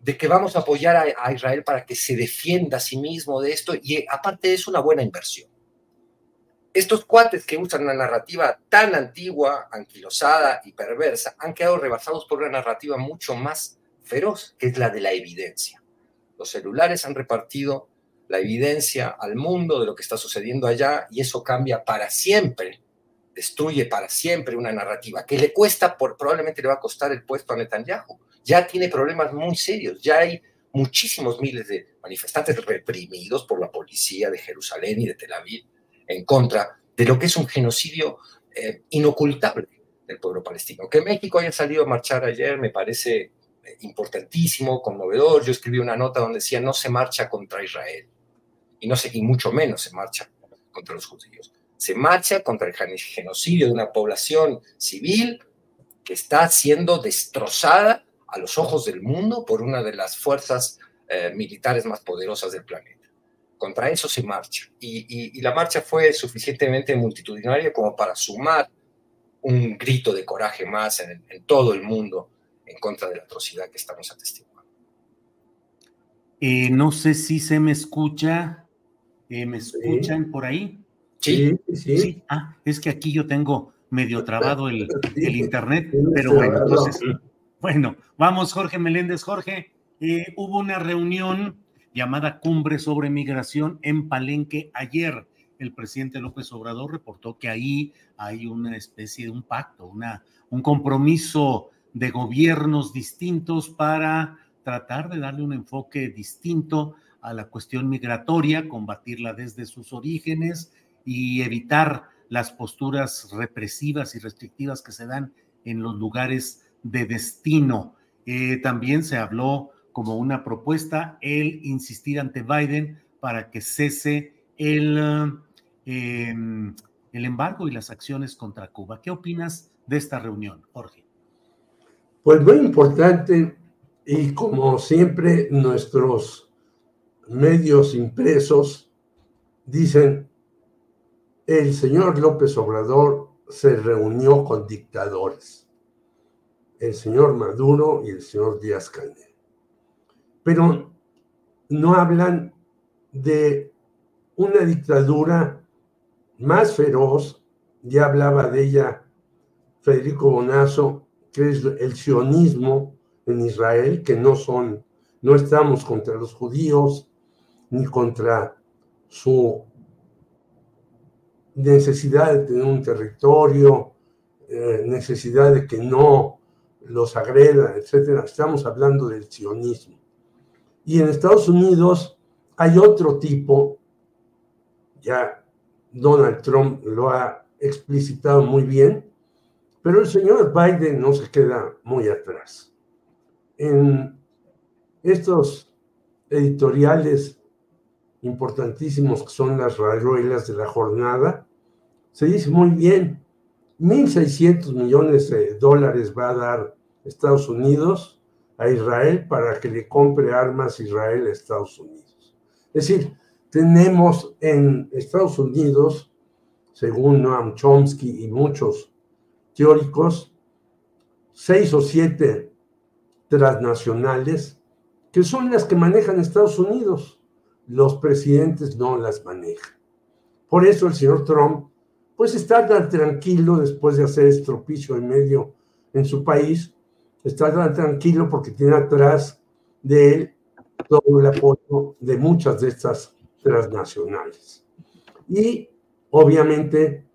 de que vamos a apoyar a, Israel para que se defienda a sí mismo de esto y aparte es una buena inversión. Estos cuates que usan una narrativa tan antigua, anquilosada y perversa han quedado rebasados por una narrativa mucho más feroz, que es la de la evidencia. Los celulares han repartido la evidencia al mundo de lo que está sucediendo allá y eso cambia para siempre, destruye para siempre una narrativa que le cuesta, por, probablemente le va a costar el puesto a Netanyahu. Ya tiene problemas muy serios, ya hay muchísimos miles de manifestantes reprimidos por la policía de Jerusalén y de Tel Aviv en contra de lo que es un genocidio eh, inocultable del pueblo palestino. Que México haya salido a marchar ayer me parece importantísimo, conmovedor. Yo escribí una nota donde decía no se marcha contra Israel y no y mucho menos se marcha contra los judíos. Se marcha contra el genocidio de una población civil que está siendo destrozada a los ojos del mundo por una de las fuerzas eh, militares más poderosas del planeta contra eso se marcha. Y, la marcha fue suficientemente multitudinaria como para sumar un grito de coraje más en, todo el mundo en contra de la atrocidad que estamos atestiguando. Eh, no sé si se me escucha. Eh, ¿Me escuchan por ahí? Sí, sí, Ah, es que aquí yo tengo medio trabado el, el internet, pero bueno, entonces, bueno, vamos, Jorge Meléndez. Jorge, eh, hubo una reunión llamada Cumbre sobre Migración en Palenque ayer. El presidente López Obrador reportó que ahí hay una especie de un pacto, una, un compromiso de gobiernos distintos para tratar de darle un enfoque distinto a la cuestión migratoria, combatirla desde sus orígenes y evitar las posturas represivas y restrictivas que se dan en los lugares de destino. Eh, también se habló como una propuesta el insistir ante Biden para que cese el, em, el embargo y las acciones contra Cuba. ¿Qué opinas de esta reunión, Jorge? Pues muy importante y como siempre nuestros medios impresos dicen, el señor López Obrador se reunió con dictadores, el señor Maduro y el señor Díaz Canel. Pero no hablan de una dictadura más feroz, ya hablaba de ella Federico Bonazo, que es el sionismo en Israel, que no son, no estamos contra los judíos, ni contra su necesidad de tener un territorio, eh, necesidad de que no los agreda, etcétera. Estamos hablando del sionismo. Y en Estados Unidos hay otro tipo, ya Donald Trump lo ha explicitado muy bien, pero el señor Biden no se queda muy atrás. En estos editoriales importantísimos que son las rayuelas de la jornada, se dice muy bien, 1.600 millones de dólares va a dar Estados Unidos a Israel para que le compre armas Israel a Estados Unidos. Es decir, tenemos en Estados Unidos, según Noam Chomsky y muchos teóricos, seis o siete transnacionales que son las que manejan Estados Unidos. Los presidentes no las manejan. Por eso el señor Trump, pues está tan tranquilo después de hacer estropicio en medio en su país, está tan tranquilo porque tiene atrás de él todo el apoyo de muchas de estas transnacionales. Y obviamente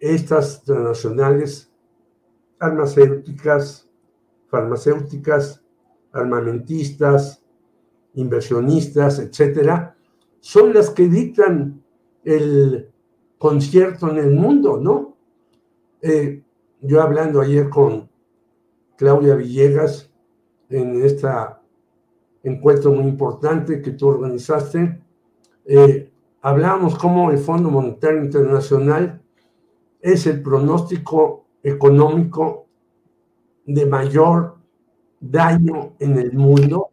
estas transnacionales farmacéuticas, farmacéuticas, armamentistas, inversionistas, etcétera, son las que dictan el concierto en el mundo, ¿no? Eh, yo hablando ayer con Claudia Villegas, en este encuentro muy importante que tú organizaste. Eh, hablamos cómo el Fondo Monetario Internacional es el pronóstico económico de mayor daño en el mundo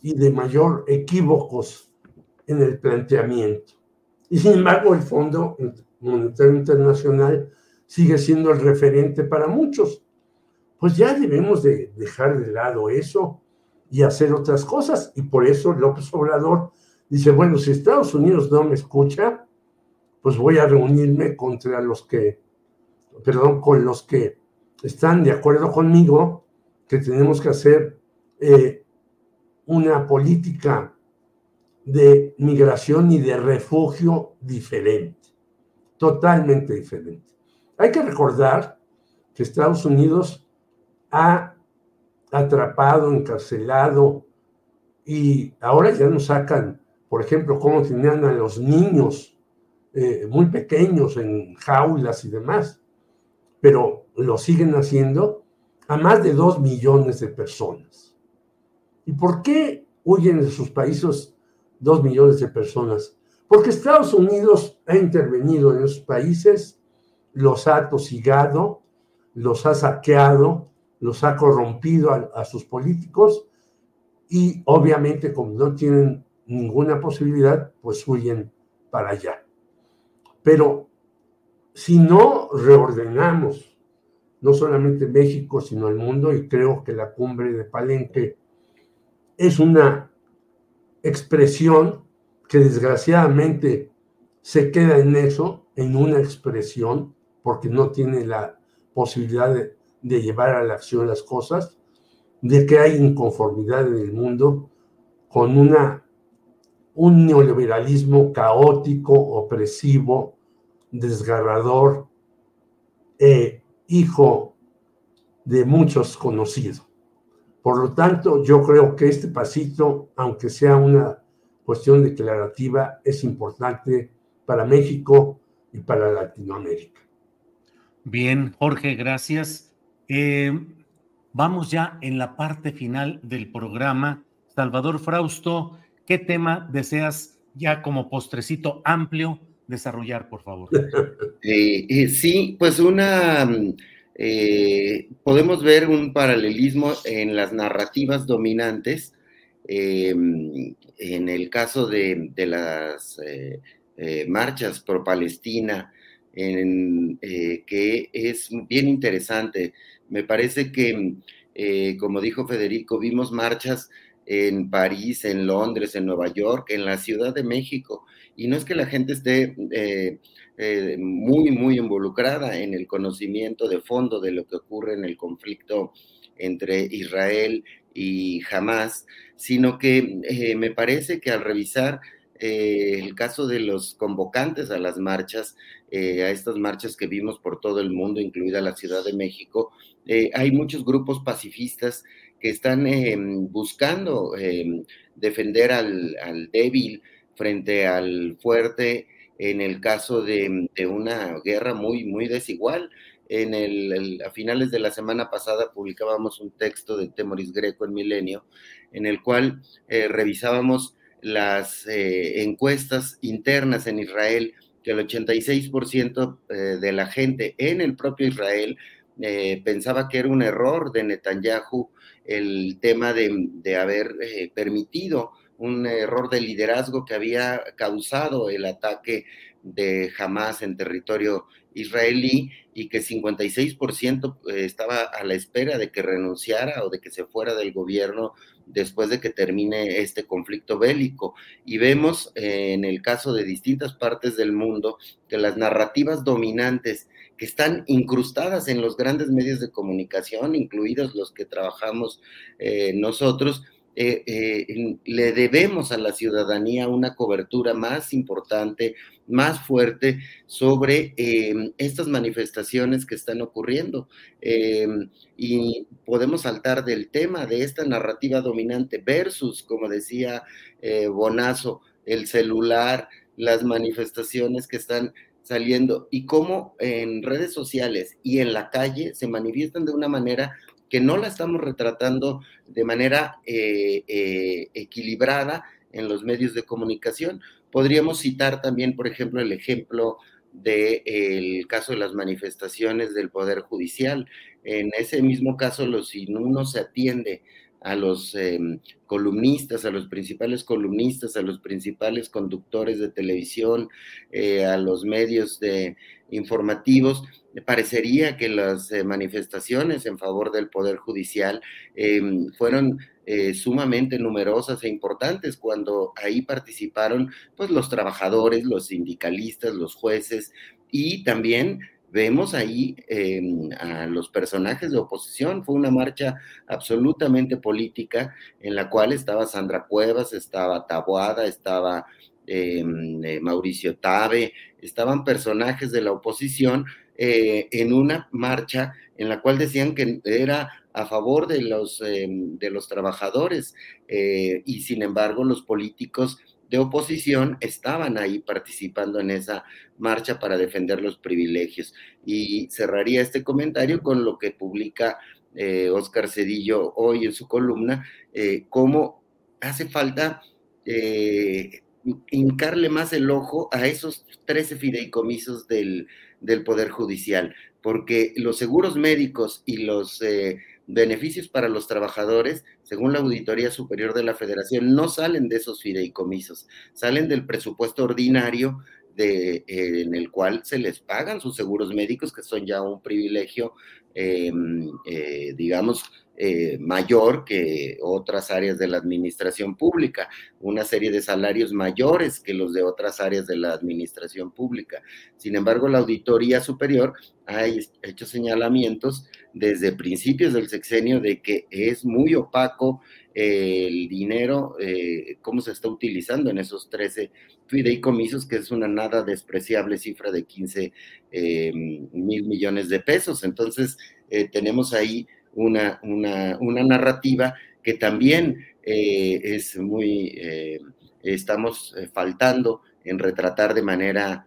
y de mayor equívocos en el planteamiento. Y sin embargo, el Fondo Monetario Internacional sigue siendo el referente para muchos. Pues ya debemos de dejar de lado eso y hacer otras cosas. Y por eso López Obrador dice, bueno, si Estados Unidos no me escucha, pues voy a reunirme contra los que perdón, con los que están de acuerdo conmigo que tenemos que hacer eh, una política de migración y de refugio diferente, totalmente diferente. Hay que recordar que Estados Unidos ha atrapado, encarcelado y ahora ya nos sacan, por ejemplo, cómo tenían a los niños eh, muy pequeños en jaulas y demás pero lo siguen haciendo a más de dos millones de personas. ¿Y por qué huyen de sus países dos millones de personas? Porque Estados Unidos ha intervenido en esos países, los ha tosigado, los ha saqueado, los ha corrompido a, a sus políticos y obviamente como no tienen ninguna posibilidad, pues huyen para allá. Pero si no reordenamos no solamente México, sino el mundo, y creo que la cumbre de Palenque es una expresión que desgraciadamente se queda en eso, en una expresión, porque no tiene la posibilidad de, llevar a la acción las cosas, de que hay inconformidad en el mundo con una, un neoliberalismo caótico, opresivo, desgarrador, eh, hijo de muchos conocidos. Por lo tanto, yo creo que este pasito, aunque sea una cuestión declarativa, es importante para México y para Latinoamérica. Bien, Jorge, gracias. Eh, vamos ya en la parte final del programa. Salvador Frausto, ¿qué tema deseas ya como postrecito amplio desarrollar, por favor. Eh, eh, sí, pues una, mm, eh, podemos ver un paralelismo en las narrativas dominantes, em, en el caso de, las marchas pro Palestina, en, que es bien interesante. Me parece que, como dijo Federico, vimos marchas en París, en Londres, en Nueva York, en la Ciudad de México, y no es que la gente esté eh, eh, muy, muy involucrada en el conocimiento de fondo de lo que ocurre en el conflicto entre Israel y Hamas, sino que eh, me parece que al revisar el caso de los convocantes a las marchas, a estas marchas que vimos por todo el mundo, incluida la Ciudad de México, hay muchos grupos pacifistas que están buscando defender al, al débil, frente al fuerte en el caso de, una guerra muy, muy desigual. En el, a finales de la semana pasada publicábamos un texto de Temoris Greco en Milenio, en el cual eh, revisábamos las eh, encuestas internas en Israel, que el 86% eh, de la gente en el propio Israel pensaba que era un error de Netanyahu el tema de, de haber permitido un error de liderazgo que había causado el ataque de Hamas en territorio israelí y que 56% eh, estaba a la espera de que renunciara o de que se fuera del gobierno después de que termine este conflicto bélico. Y vemos eh, en el caso de distintas partes del mundo que las narrativas dominantes que están incrustadas en los grandes medios de comunicación, incluidos los que trabajamos eh, nosotros, eh, eh, le debemos a la ciudadanía una cobertura más importante, más fuerte sobre em, estas manifestaciones que están ocurriendo. Em, y podemos saltar del tema de esta narrativa dominante versus, como decía eh, Bonazo, el celular, las manifestaciones que están saliendo y cómo en redes sociales y en la calle se manifiestan de una manera que no la estamos retratando de manera eh, eh, equilibrada en los medios de comunicación. Podríamos citar también, por ejemplo, el ejemplo del caso de las manifestaciones del Poder Judicial. En ese mismo caso, los, si se atiende a los em, columnistas, a los principales columnistas, a los principales conductores de televisión, eh, a los medios de informativos, parecería que las eh, manifestaciones en favor del Poder Judicial em, fueron eh, sumamente numerosas e importantes cuando ahí participaron pues los trabajadores, los sindicalistas, los jueces y también vemos ahí em, a los personajes de oposición. Fue una marcha absolutamente política en la cual estaba Sandra Cuevas, estaba Taboada, estaba eh, Mauricio Tabe, estaban personajes de la oposición eh, en una marcha en la cual decían que era a favor de los, em, de los trabajadores eh, y sin embargo los políticos de oposición estaban ahí participando en esa marcha para defender los privilegios. Y cerraría este comentario con lo que publica eh, Oscar Cedillo hoy en su columna, cómo hace falta hincarle más el ojo a esos 13 fideicomisos del, del Poder Judicial, porque los seguros médicos y los beneficios para los trabajadores, según la Auditoría Superior de la Federación, no salen de esos fideicomisos, salen del presupuesto ordinario eh, en el cual se les pagan sus seguros médicos, que son ya un privilegio, em, eh, digamos, eh, mayor que otras áreas de la administración pública, una serie de salarios mayores que los de otras áreas de la administración pública. Sin embargo, la Auditoría Superior ha hecho señalamientos desde principios del sexenio de que es muy opaco el dinero, eh, cómo se está utilizando en esos 13 fideicomisos, que es una nada despreciable cifra de 15 eh, mil millones de pesos. Entonces, tenemos ahí una, una, una narrativa que también eh, es muy, eh, estamos eh, faltando en retratar de manera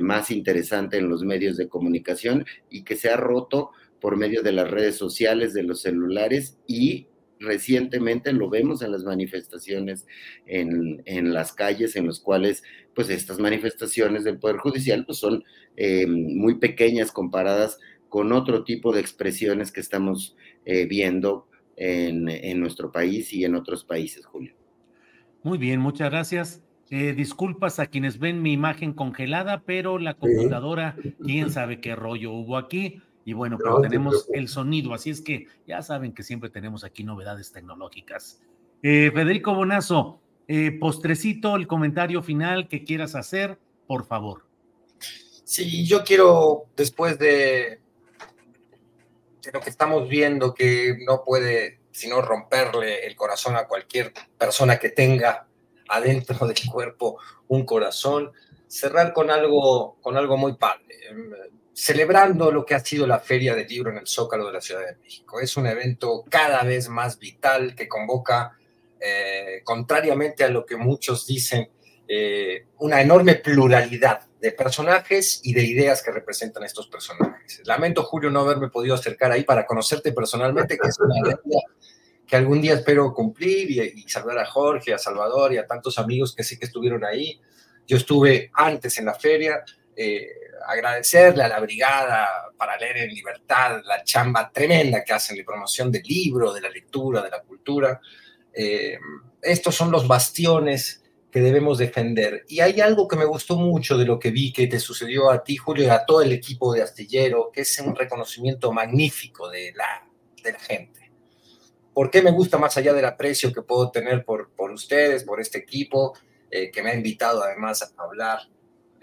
más interesante en los medios de comunicación y que se ha roto por medio de las redes sociales, de los celulares y recientemente lo vemos en las manifestaciones en, en, las calles en los cuales pues estas manifestaciones del Poder Judicial pues son muy pequeñas comparadas con otro tipo de expresiones que estamos eh, viendo en, nuestro país y en otros países, Julio. Muy bien, muchas gracias. Eh, disculpas a quienes ven mi imagen congelada, pero la computadora, quién sabe qué rollo hubo aquí. Y bueno, pero tenemos el sonido, así es que ya saben que siempre tenemos aquí novedades tecnológicas. Eh, Federico Bonazo, postrecito, el comentario final que quieras hacer, por favor. Sí, yo quiero, después de lo que estamos viendo que no puede sino romperle el corazón a cualquier persona que tenga adentro del cuerpo un corazón, cerrar con algo, con algo muy padre, celebrando lo que ha sido la Feria del Libro en el Zócalo de la Ciudad de México. Es un evento cada vez más vital que convoca, eh, contrariamente a lo que muchos dicen, eh, una enorme pluralidad de personajes y de ideas que representan estos personajes. Lamento, Julio, no haberme podido acercar ahí para conocerte personalmente, que es una idea que algún día espero cumplir y, saludar a Jorge, a Salvador y a tantos amigos que sé que estuvieron ahí. Yo estuve antes en la feria. Eh, agradecerle a la brigada para leer en libertad la chamba tremenda que hacen de promoción del libro, de la lectura, de la cultura. Eh, estos son los bastiones que debemos defender. Y hay algo que me gustó mucho de lo que vi que te sucedió a ti, Julio, y a todo el equipo de Astillero, que es un reconocimiento magnífico de la, de la gente. ¿Por qué me gusta más allá del aprecio que puedo tener por, por ustedes, por este equipo, eh, que me ha invitado además a hablar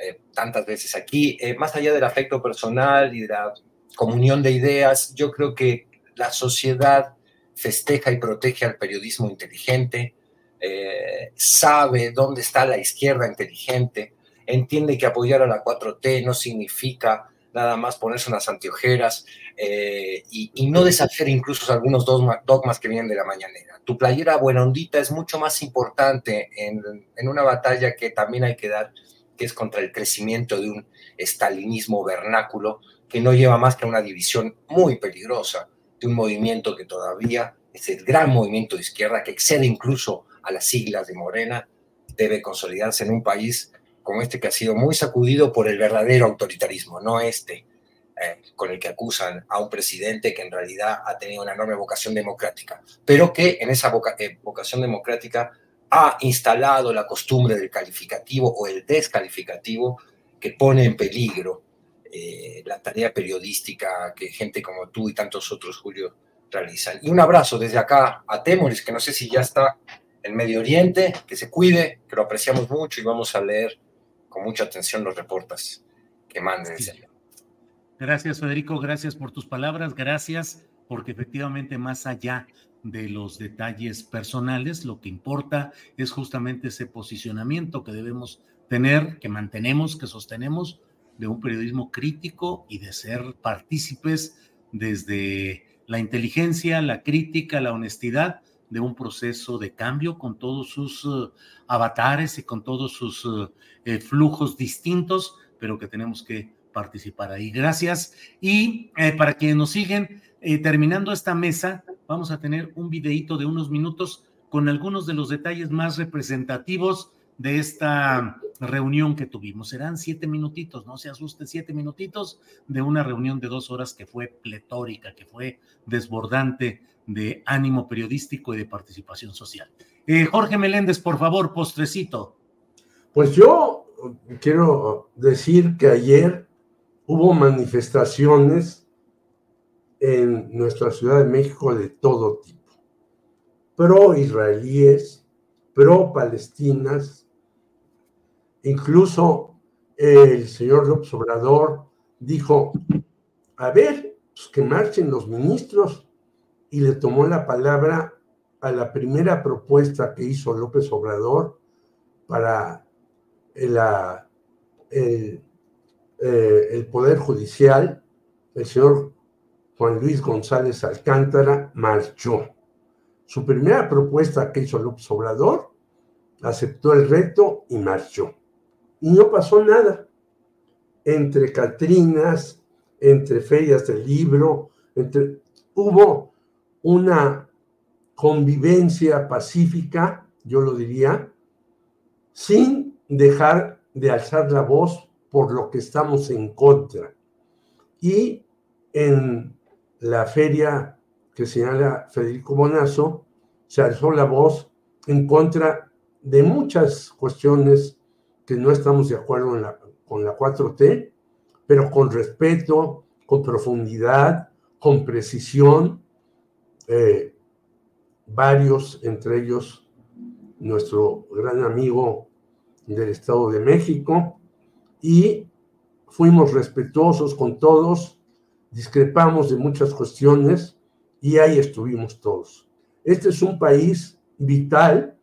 eh, tantas veces aquí? Eh, más allá del afecto personal y de la comunión de ideas, yo creo que la sociedad festeja y protege al periodismo inteligente, eh, sabe dónde está la izquierda inteligente, entiende que apoyar a la 4T no significa nada más ponerse unas anteojeras y, no deshacer incluso algunos dogmas que vienen de la mañanera. Tu playera buena ondita es mucho más importante en una batalla que también hay que dar, que es contra el crecimiento de un estalinismo vernáculo que no lleva más que a una división muy peligrosa de un movimiento que todavía es el gran movimiento de izquierda que excede incluso a las siglas de Morena, debe consolidarse en un país como este que ha sido muy sacudido por el verdadero autoritarismo, no este eh, con el que acusan a un presidente que en realidad ha tenido una enorme vocación democrática, pero que en esa eh, vocación democrática ha instalado la costumbre del calificativo o el descalificativo que pone en peligro eh, la tarea periodística que gente como tú y tantos otros, Julio, realizan. Y un abrazo desde acá a Temoris, que no sé si ya está en Medio Oriente, que se cuide, que lo apreciamos mucho y vamos a leer con mucha atención los reportes que manden desde Gracias, Federico. Gracias por tus palabras. Gracias porque efectivamente más allá de los detalles personales, lo que importa es justamente ese posicionamiento que debemos tener, que mantenemos, que sostenemos de un periodismo crítico y de ser partícipes desde la inteligencia, la crítica, la honestidad de un proceso de cambio con todos sus uh, avatares y con todos sus uh, eh, flujos distintos, pero que tenemos que participar ahí. Gracias. Y eh, para quienes nos siguen, eh, terminando esta mesa, vamos a tener un videíto de unos minutos con algunos de los detalles más representativos de esta reunión que tuvimos. Serán siete minutitos, no se asusten, siete minutitos de una reunión de dos horas que fue pletórica, que fue desbordante de ánimo periodístico y de participación social. Eh, Jorge Meléndez, por favor, postrecito. Pues yo quiero decir que ayer hubo manifestaciones en nuestra Ciudad de México de todo tipo, pro israelíes, pro palestinas, incluso el señor López Obrador dijo, a ver, pues que marchen los ministros, y le tomó la palabra a la primera propuesta que hizo López Obrador para la, el eh, el Poder Judicial, el señor Juan Luis González Alcántara marchó. Su primera propuesta que hizo López Obrador, aceptó el reto y marchó. Y no pasó nada. Entre Catrinas, entre ferias del libro, entre, hubo una convivencia pacífica, yo lo diría, sin dejar de alzar la voz por lo que estamos en contra. Y en la feria que señala Federico Bonazo, se alzó la voz en contra de muchas cuestiones que no estamos de acuerdo con la 4T, pero con respeto, con profundidad, con precisión. Eh, varios, entre ellos nuestro gran amigo del Estado de México, y fuimos respetuosos con todos, discrepamos de muchas cuestiones y ahí estuvimos todos. Este es un país vital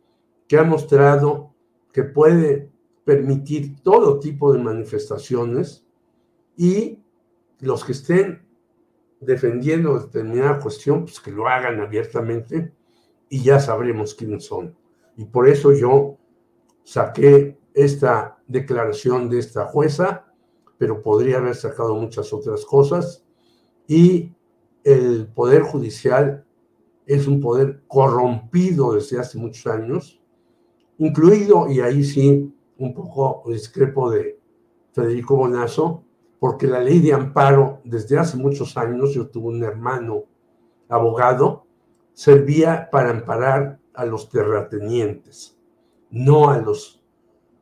que ha mostrado que puede permitir todo tipo de manifestaciones y los que estén defendiendo determinada cuestión, pues que lo hagan abiertamente y ya sabremos quiénes son. Y por eso yo saqué esta declaración de esta jueza, pero podría haber sacado muchas otras cosas. Y el Poder Judicial es un poder corrompido desde hace muchos años, incluido, y ahí sí, un poco discrepo de Federico Bonazo, porque la ley de amparo desde hace muchos años, yo tuve un hermano abogado, servía para amparar a los terratenientes, no a los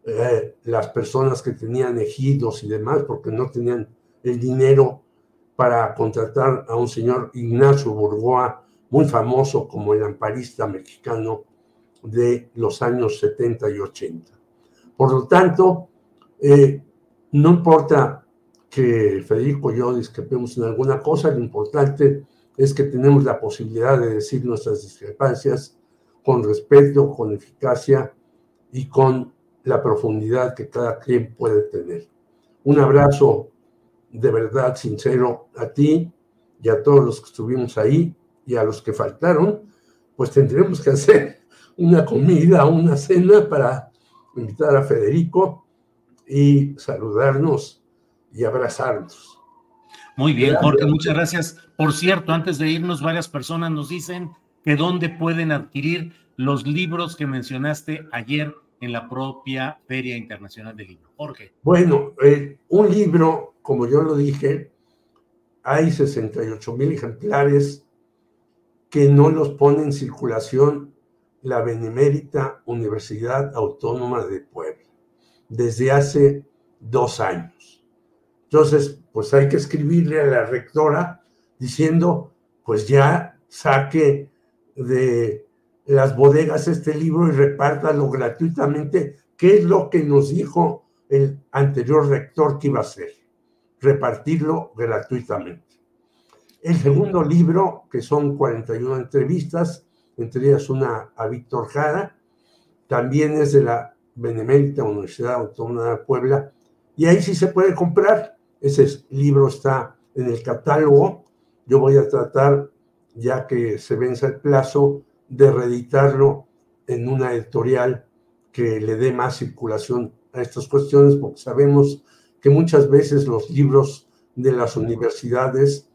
eh, las personas que tenían ejidos y demás, porque no tenían el dinero para contratar a un señor Ignacio Burgoa, muy famoso como el amparista mexicano de los años 70 y 80. Por lo tanto, eh, no importa que Federico y yo discrepemos en alguna cosa, lo importante es que tenemos la posibilidad de decir nuestras discrepancias con respeto, con eficacia y con la profundidad que cada quien puede tener. Un abrazo de verdad sincero a ti y a todos los que estuvimos ahí y a los que faltaron, pues tendremos que hacer una comida, una cena para invitar a Federico y saludarnos y abrazarnos. Muy bien, Jorge, muchas gracias. Por cierto, antes de irnos, varias personas nos dicen que dónde pueden adquirir los libros que mencionaste ayer en la propia Feria Internacional del Libro. Jorge. Bueno, eh, un libro, como yo lo dije, hay 68 mil ejemplares que no los pone en circulación la Benemérita Universidad Autónoma de Puebla desde hace dos años. Entonces, pues hay que escribirle a la rectora diciendo, pues ya saque de las bodegas este libro y repártalo gratuitamente, ¿Qué es lo que nos dijo el anterior rector que iba a hacer, repartirlo gratuitamente. El segundo libro, que son 41 entrevistas, entre ellas una a Víctor Jara, también es de la Benemérita Universidad Autónoma de Puebla, y ahí sí se puede comprar. Ese libro está en el catálogo. Yo voy a tratar, ya que se venza el plazo, de reeditarlo en una editorial que le dé más circulación a estas cuestiones, porque sabemos que muchas veces los libros de las universidades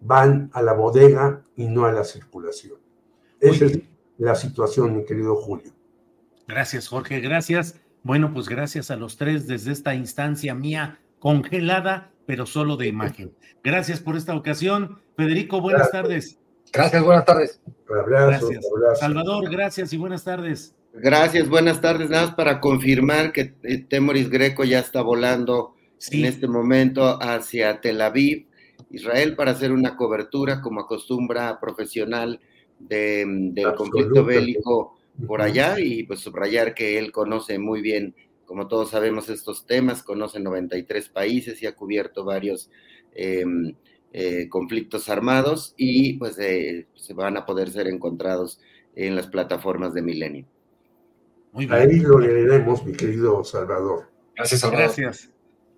van a la bodega y no a la circulación. Esa es la situación, mi querido Julio. Gracias, Jorge, gracias. Bueno, pues gracias a los tres desde esta instancia mía congelada, pero solo de imagen. Gracias por esta ocasión. Federico, buenas tardes. Gracias, buenas tardes. gracias. Salvador, gracias y buenas tardes. Gracias, buenas tardes. Nada más para confirmar que eh, Temoris Greco ya está volando en este momento hacia Tel Aviv, Israel, para hacer una cobertura como acostumbra profesional del conflicto bélico por allá y pues subrayar que él conoce muy bien, como todos sabemos, estos temas, conoce 93 países y ha cubierto varios em, eh, conflictos armados y pues eh, se van a poder ser encontrados en las plataformas de Milenio. Ahí lo leeremos, mi querido Salvador. Gracias, Salvador. Gracias.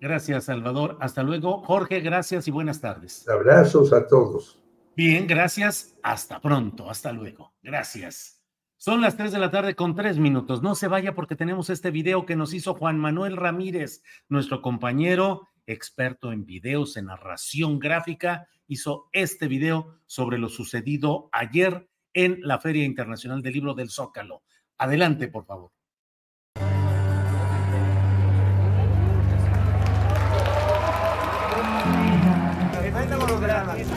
Gracias, Salvador. Hasta luego. Jorge, gracias y buenas tardes. Abrazos a todos. Bien, gracias. Hasta pronto. Hasta luego. Gracias. Son las 3 de la tarde con tres minutos. No se vaya porque tenemos este video que nos hizo Juan Manuel Ramírez, nuestro compañero experto en videos, en narración gráfica. Hizo este video sobre lo sucedido ayer en la Feria Internacional del Libro del Zócalo. Adelante, por favor.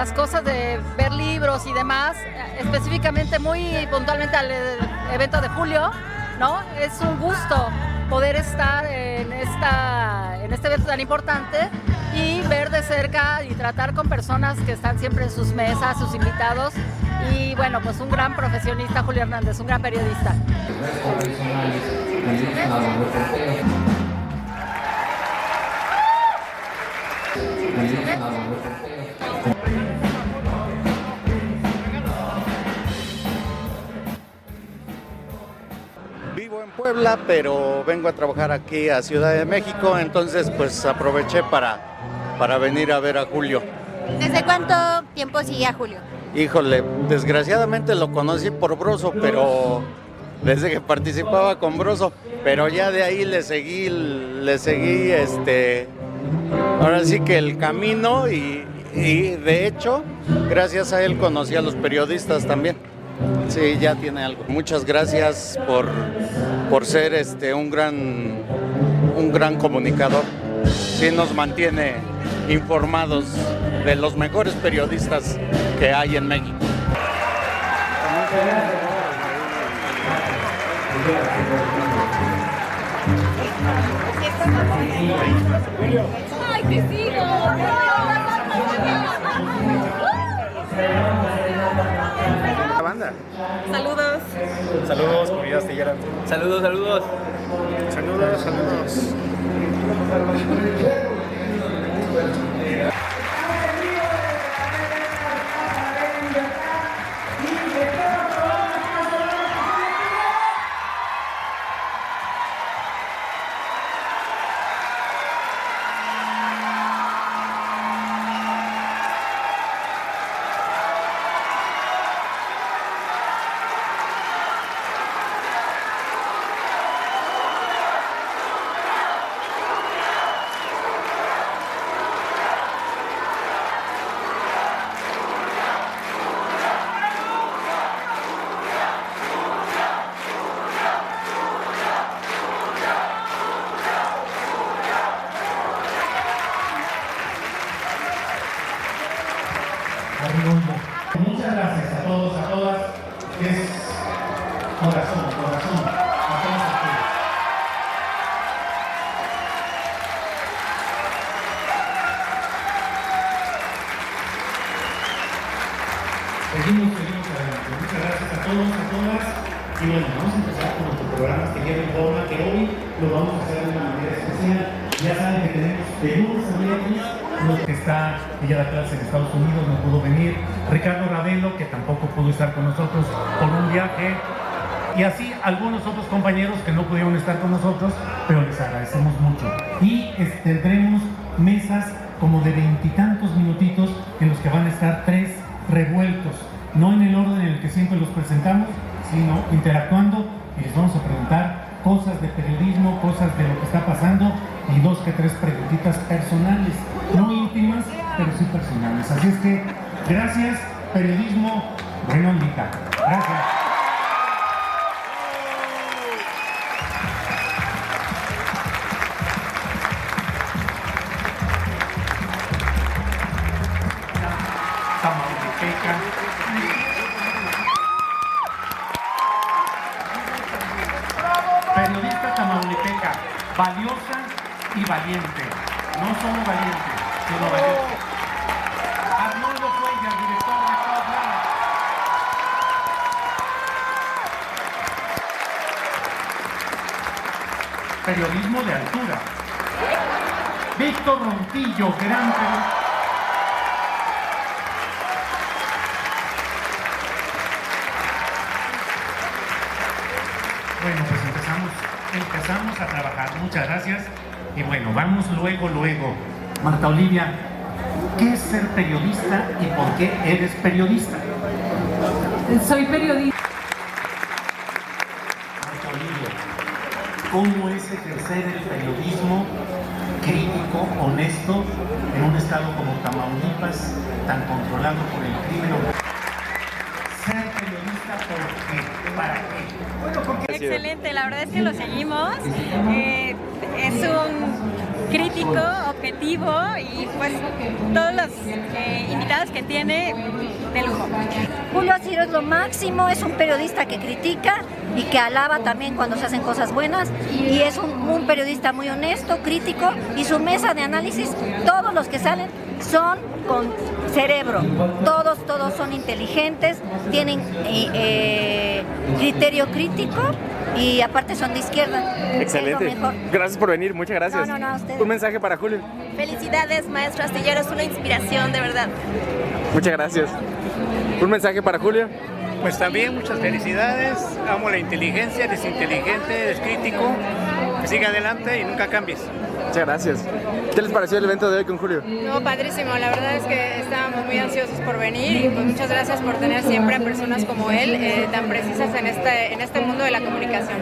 las cosas de ver libros y demás, específicamente muy puntualmente al evento de julio, ¿no? Es un gusto poder estar en, esta, en este evento tan importante y ver de cerca y tratar con personas que están siempre en sus mesas, sus invitados. Y bueno, pues un gran profesionista, Julio Hernández, un gran periodista. Vivo en Puebla, pero vengo a trabajar aquí a Ciudad de México, entonces pues aproveché para, para venir a ver a Julio. ¿Desde cuánto tiempo sigue a Julio? Híjole, desgraciadamente lo conocí por Broso, pero desde que participaba con Broso, pero ya de ahí le seguí, le seguí este, ahora sí que el camino y, y de hecho, gracias a él conocí a los periodistas también. Sí, ya tiene algo. Muchas gracias por, por ser este, un, gran, un gran comunicador. Sí nos mantiene informados de los mejores periodistas que hay en México. ¡Ay, Saludos. Saludos, comunidad astillera. Saludos, saludos. Saludos, saludos. Como de veintitantos minutitos en los que van a estar tres revueltos, no en el orden en el que siempre los presentamos, sino interactuando y les vamos a preguntar cosas de periodismo, cosas de lo que está pasando y dos que tres preguntitas personales, no íntimas, pero sí personales. Así es que gracias, periodismo, bueno. Gracias. Valiente. No solo valiente, sino valiente. Arnoldo Cuellar, director de Live. Periodismo de altura. Víctor Ronquillo, gran periodista. Bueno, pues empezamos, empezamos a trabajar. Muchas gracias. Y bueno, vamos luego, luego. Marta Olivia, ¿qué es ser periodista y por qué eres periodista? Soy periodista. Marta Olivia, ¿cómo es ejercer el periodismo crítico, honesto, en un estado como Tamaulipas, tan controlado por el crimen? Ser periodista, ¿por qué? ¿Para qué? Bueno, porque Excelente, la verdad es que lo seguimos. Eh, es un crítico, objetivo y pues todos los eh, invitados que tiene de lujo. Julio Ciro es lo máximo, es un periodista que critica y que alaba también cuando se hacen cosas buenas y es un, un periodista muy honesto, crítico y su mesa de análisis, todos los que salen son con cerebro, todos, todos son inteligentes, tienen eh, eh, criterio crítico y aparte son de izquierda. Excelente. Gracias por venir, muchas gracias. No, no, no, a ustedes. Un mensaje para Julio. Felicidades, maestro Astillero, es una inspiración, de verdad. Muchas gracias. Un mensaje para Julio. Pues también muchas felicidades. Amo la inteligencia, eres inteligente, eres crítico. Siga adelante y nunca cambies. Muchas gracias. ¿Qué les pareció el evento de hoy con Julio? No, padrísimo. La verdad es que estábamos muy ansiosos por venir y pues muchas gracias por tener siempre a personas como él eh, tan precisas en este, en este mundo de la comunicación.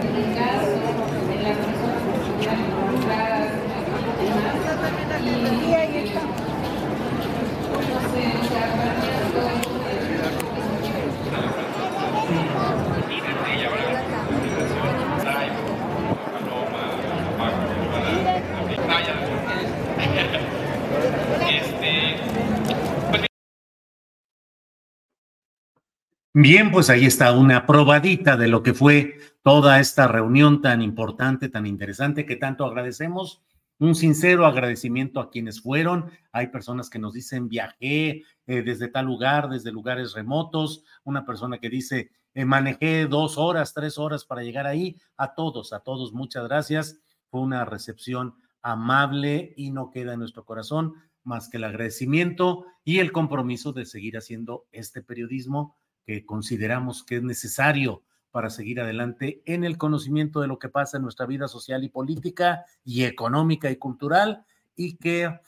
Bien, pues ahí está una probadita de lo que fue toda esta reunión tan importante, tan interesante, que tanto agradecemos. Un sincero agradecimiento a quienes fueron. Hay personas que nos dicen viajé eh, desde tal lugar, desde lugares remotos. Una persona que dice eh, manejé dos horas, tres horas para llegar ahí. A todos, a todos, muchas gracias. Fue una recepción amable y no queda en nuestro corazón más que el agradecimiento y el compromiso de seguir haciendo este periodismo que consideramos que es necesario para seguir adelante en el conocimiento de lo que pasa en nuestra vida social y política y económica y cultural y que,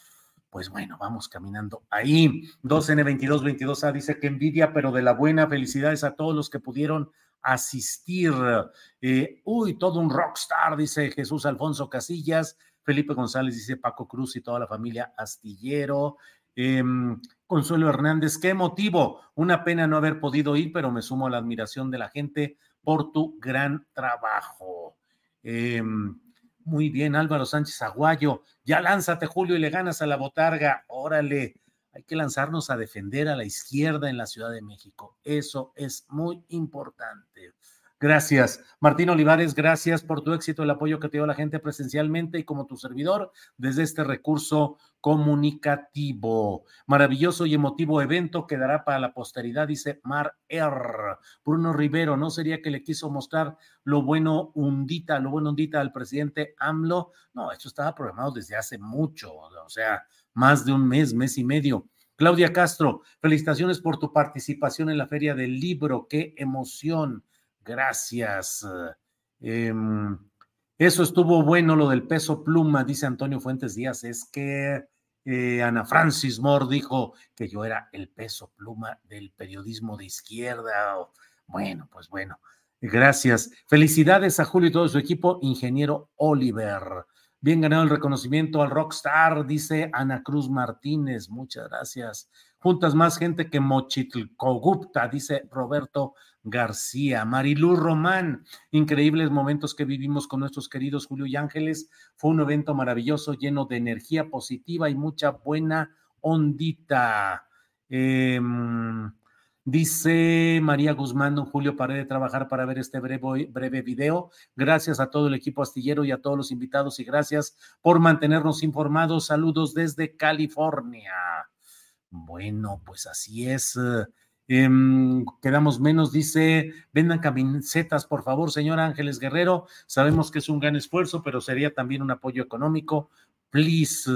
pues bueno, vamos caminando ahí. 2N2222A dice que envidia, pero de la buena, felicidades a todos los que pudieron asistir. Eh, uy, todo un rockstar, dice Jesús Alfonso Casillas. Felipe González dice Paco Cruz y toda la familia Astillero. Em, Consuelo Hernández, qué motivo. Una pena no haber podido ir, pero me sumo a la admiración de la gente por tu gran trabajo. Em, muy bien, Álvaro Sánchez Aguayo. Ya lánzate, Julio, y le ganas a la botarga. Órale, hay que lanzarnos a defender a la izquierda en la Ciudad de México. Eso es muy importante. Gracias. Martín Olivares, gracias por tu éxito, el apoyo que te dio la gente presencialmente y como tu servidor desde este recurso comunicativo. Maravilloso y emotivo evento quedará para la posteridad, dice Mar R. Bruno Rivero, ¿no sería que le quiso mostrar lo bueno hundita, lo bueno hundita al presidente AMLO? No, esto estaba programado desde hace mucho, o sea, más de un mes, mes y medio. Claudia Castro, felicitaciones por tu participación en la Feria del Libro, qué emoción. Gracias. Em, eso estuvo bueno, lo del peso pluma, dice Antonio Fuentes Díaz. Es que eh, Ana Francis Moore dijo que yo era el peso pluma del periodismo de izquierda. Bueno, pues bueno. Gracias. Felicidades a Julio y todo su equipo, ingeniero Oliver. Bien ganado el reconocimiento al rockstar, dice Ana Cruz Martínez. Muchas gracias. Juntas más gente que Mochitlcogupta, dice Roberto García. Marilú Román, increíbles momentos que vivimos con nuestros queridos Julio y Ángeles. Fue un evento maravilloso, lleno de energía positiva y mucha buena ondita. Em, dice María Guzmán, don Julio, paré de trabajar para ver este breve, breve video. Gracias a todo el equipo astillero y a todos los invitados y gracias por mantenernos informados. Saludos desde California. Bueno, pues así es. Em, quedamos menos, dice, vendan camisetas, por favor, señor Ángeles Guerrero. Sabemos que es un gran esfuerzo, pero sería también un apoyo económico. Please.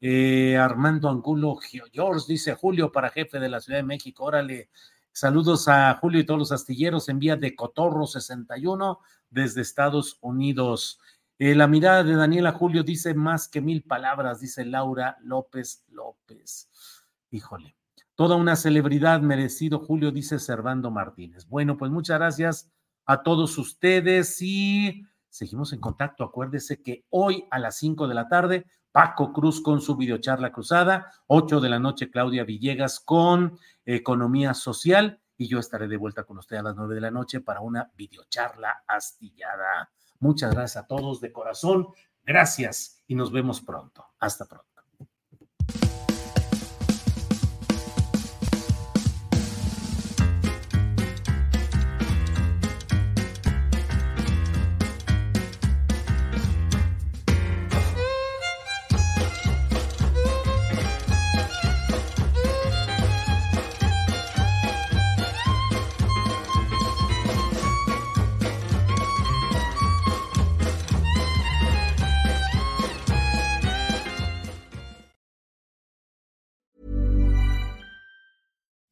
Eh, Armando Angulo George dice Julio para jefe de la Ciudad de México. Órale. Saludos a Julio y todos los astilleros en vía de Cotorro 61 desde Estados Unidos. Eh, la mirada de Daniela Julio dice más que mil palabras, dice Laura López López. Híjole. Toda una celebridad merecido, Julio, dice Servando Martínez. Bueno, pues muchas gracias a todos ustedes y seguimos en contacto. Acuérdese que hoy a las 5 de la tarde, Paco Cruz con su videocharla cruzada, 8 de la noche, Claudia Villegas con Economía Social y yo estaré de vuelta con usted a las 9 de la noche para una videocharla astillada. Muchas gracias a todos de corazón. Gracias y nos vemos pronto. Hasta pronto.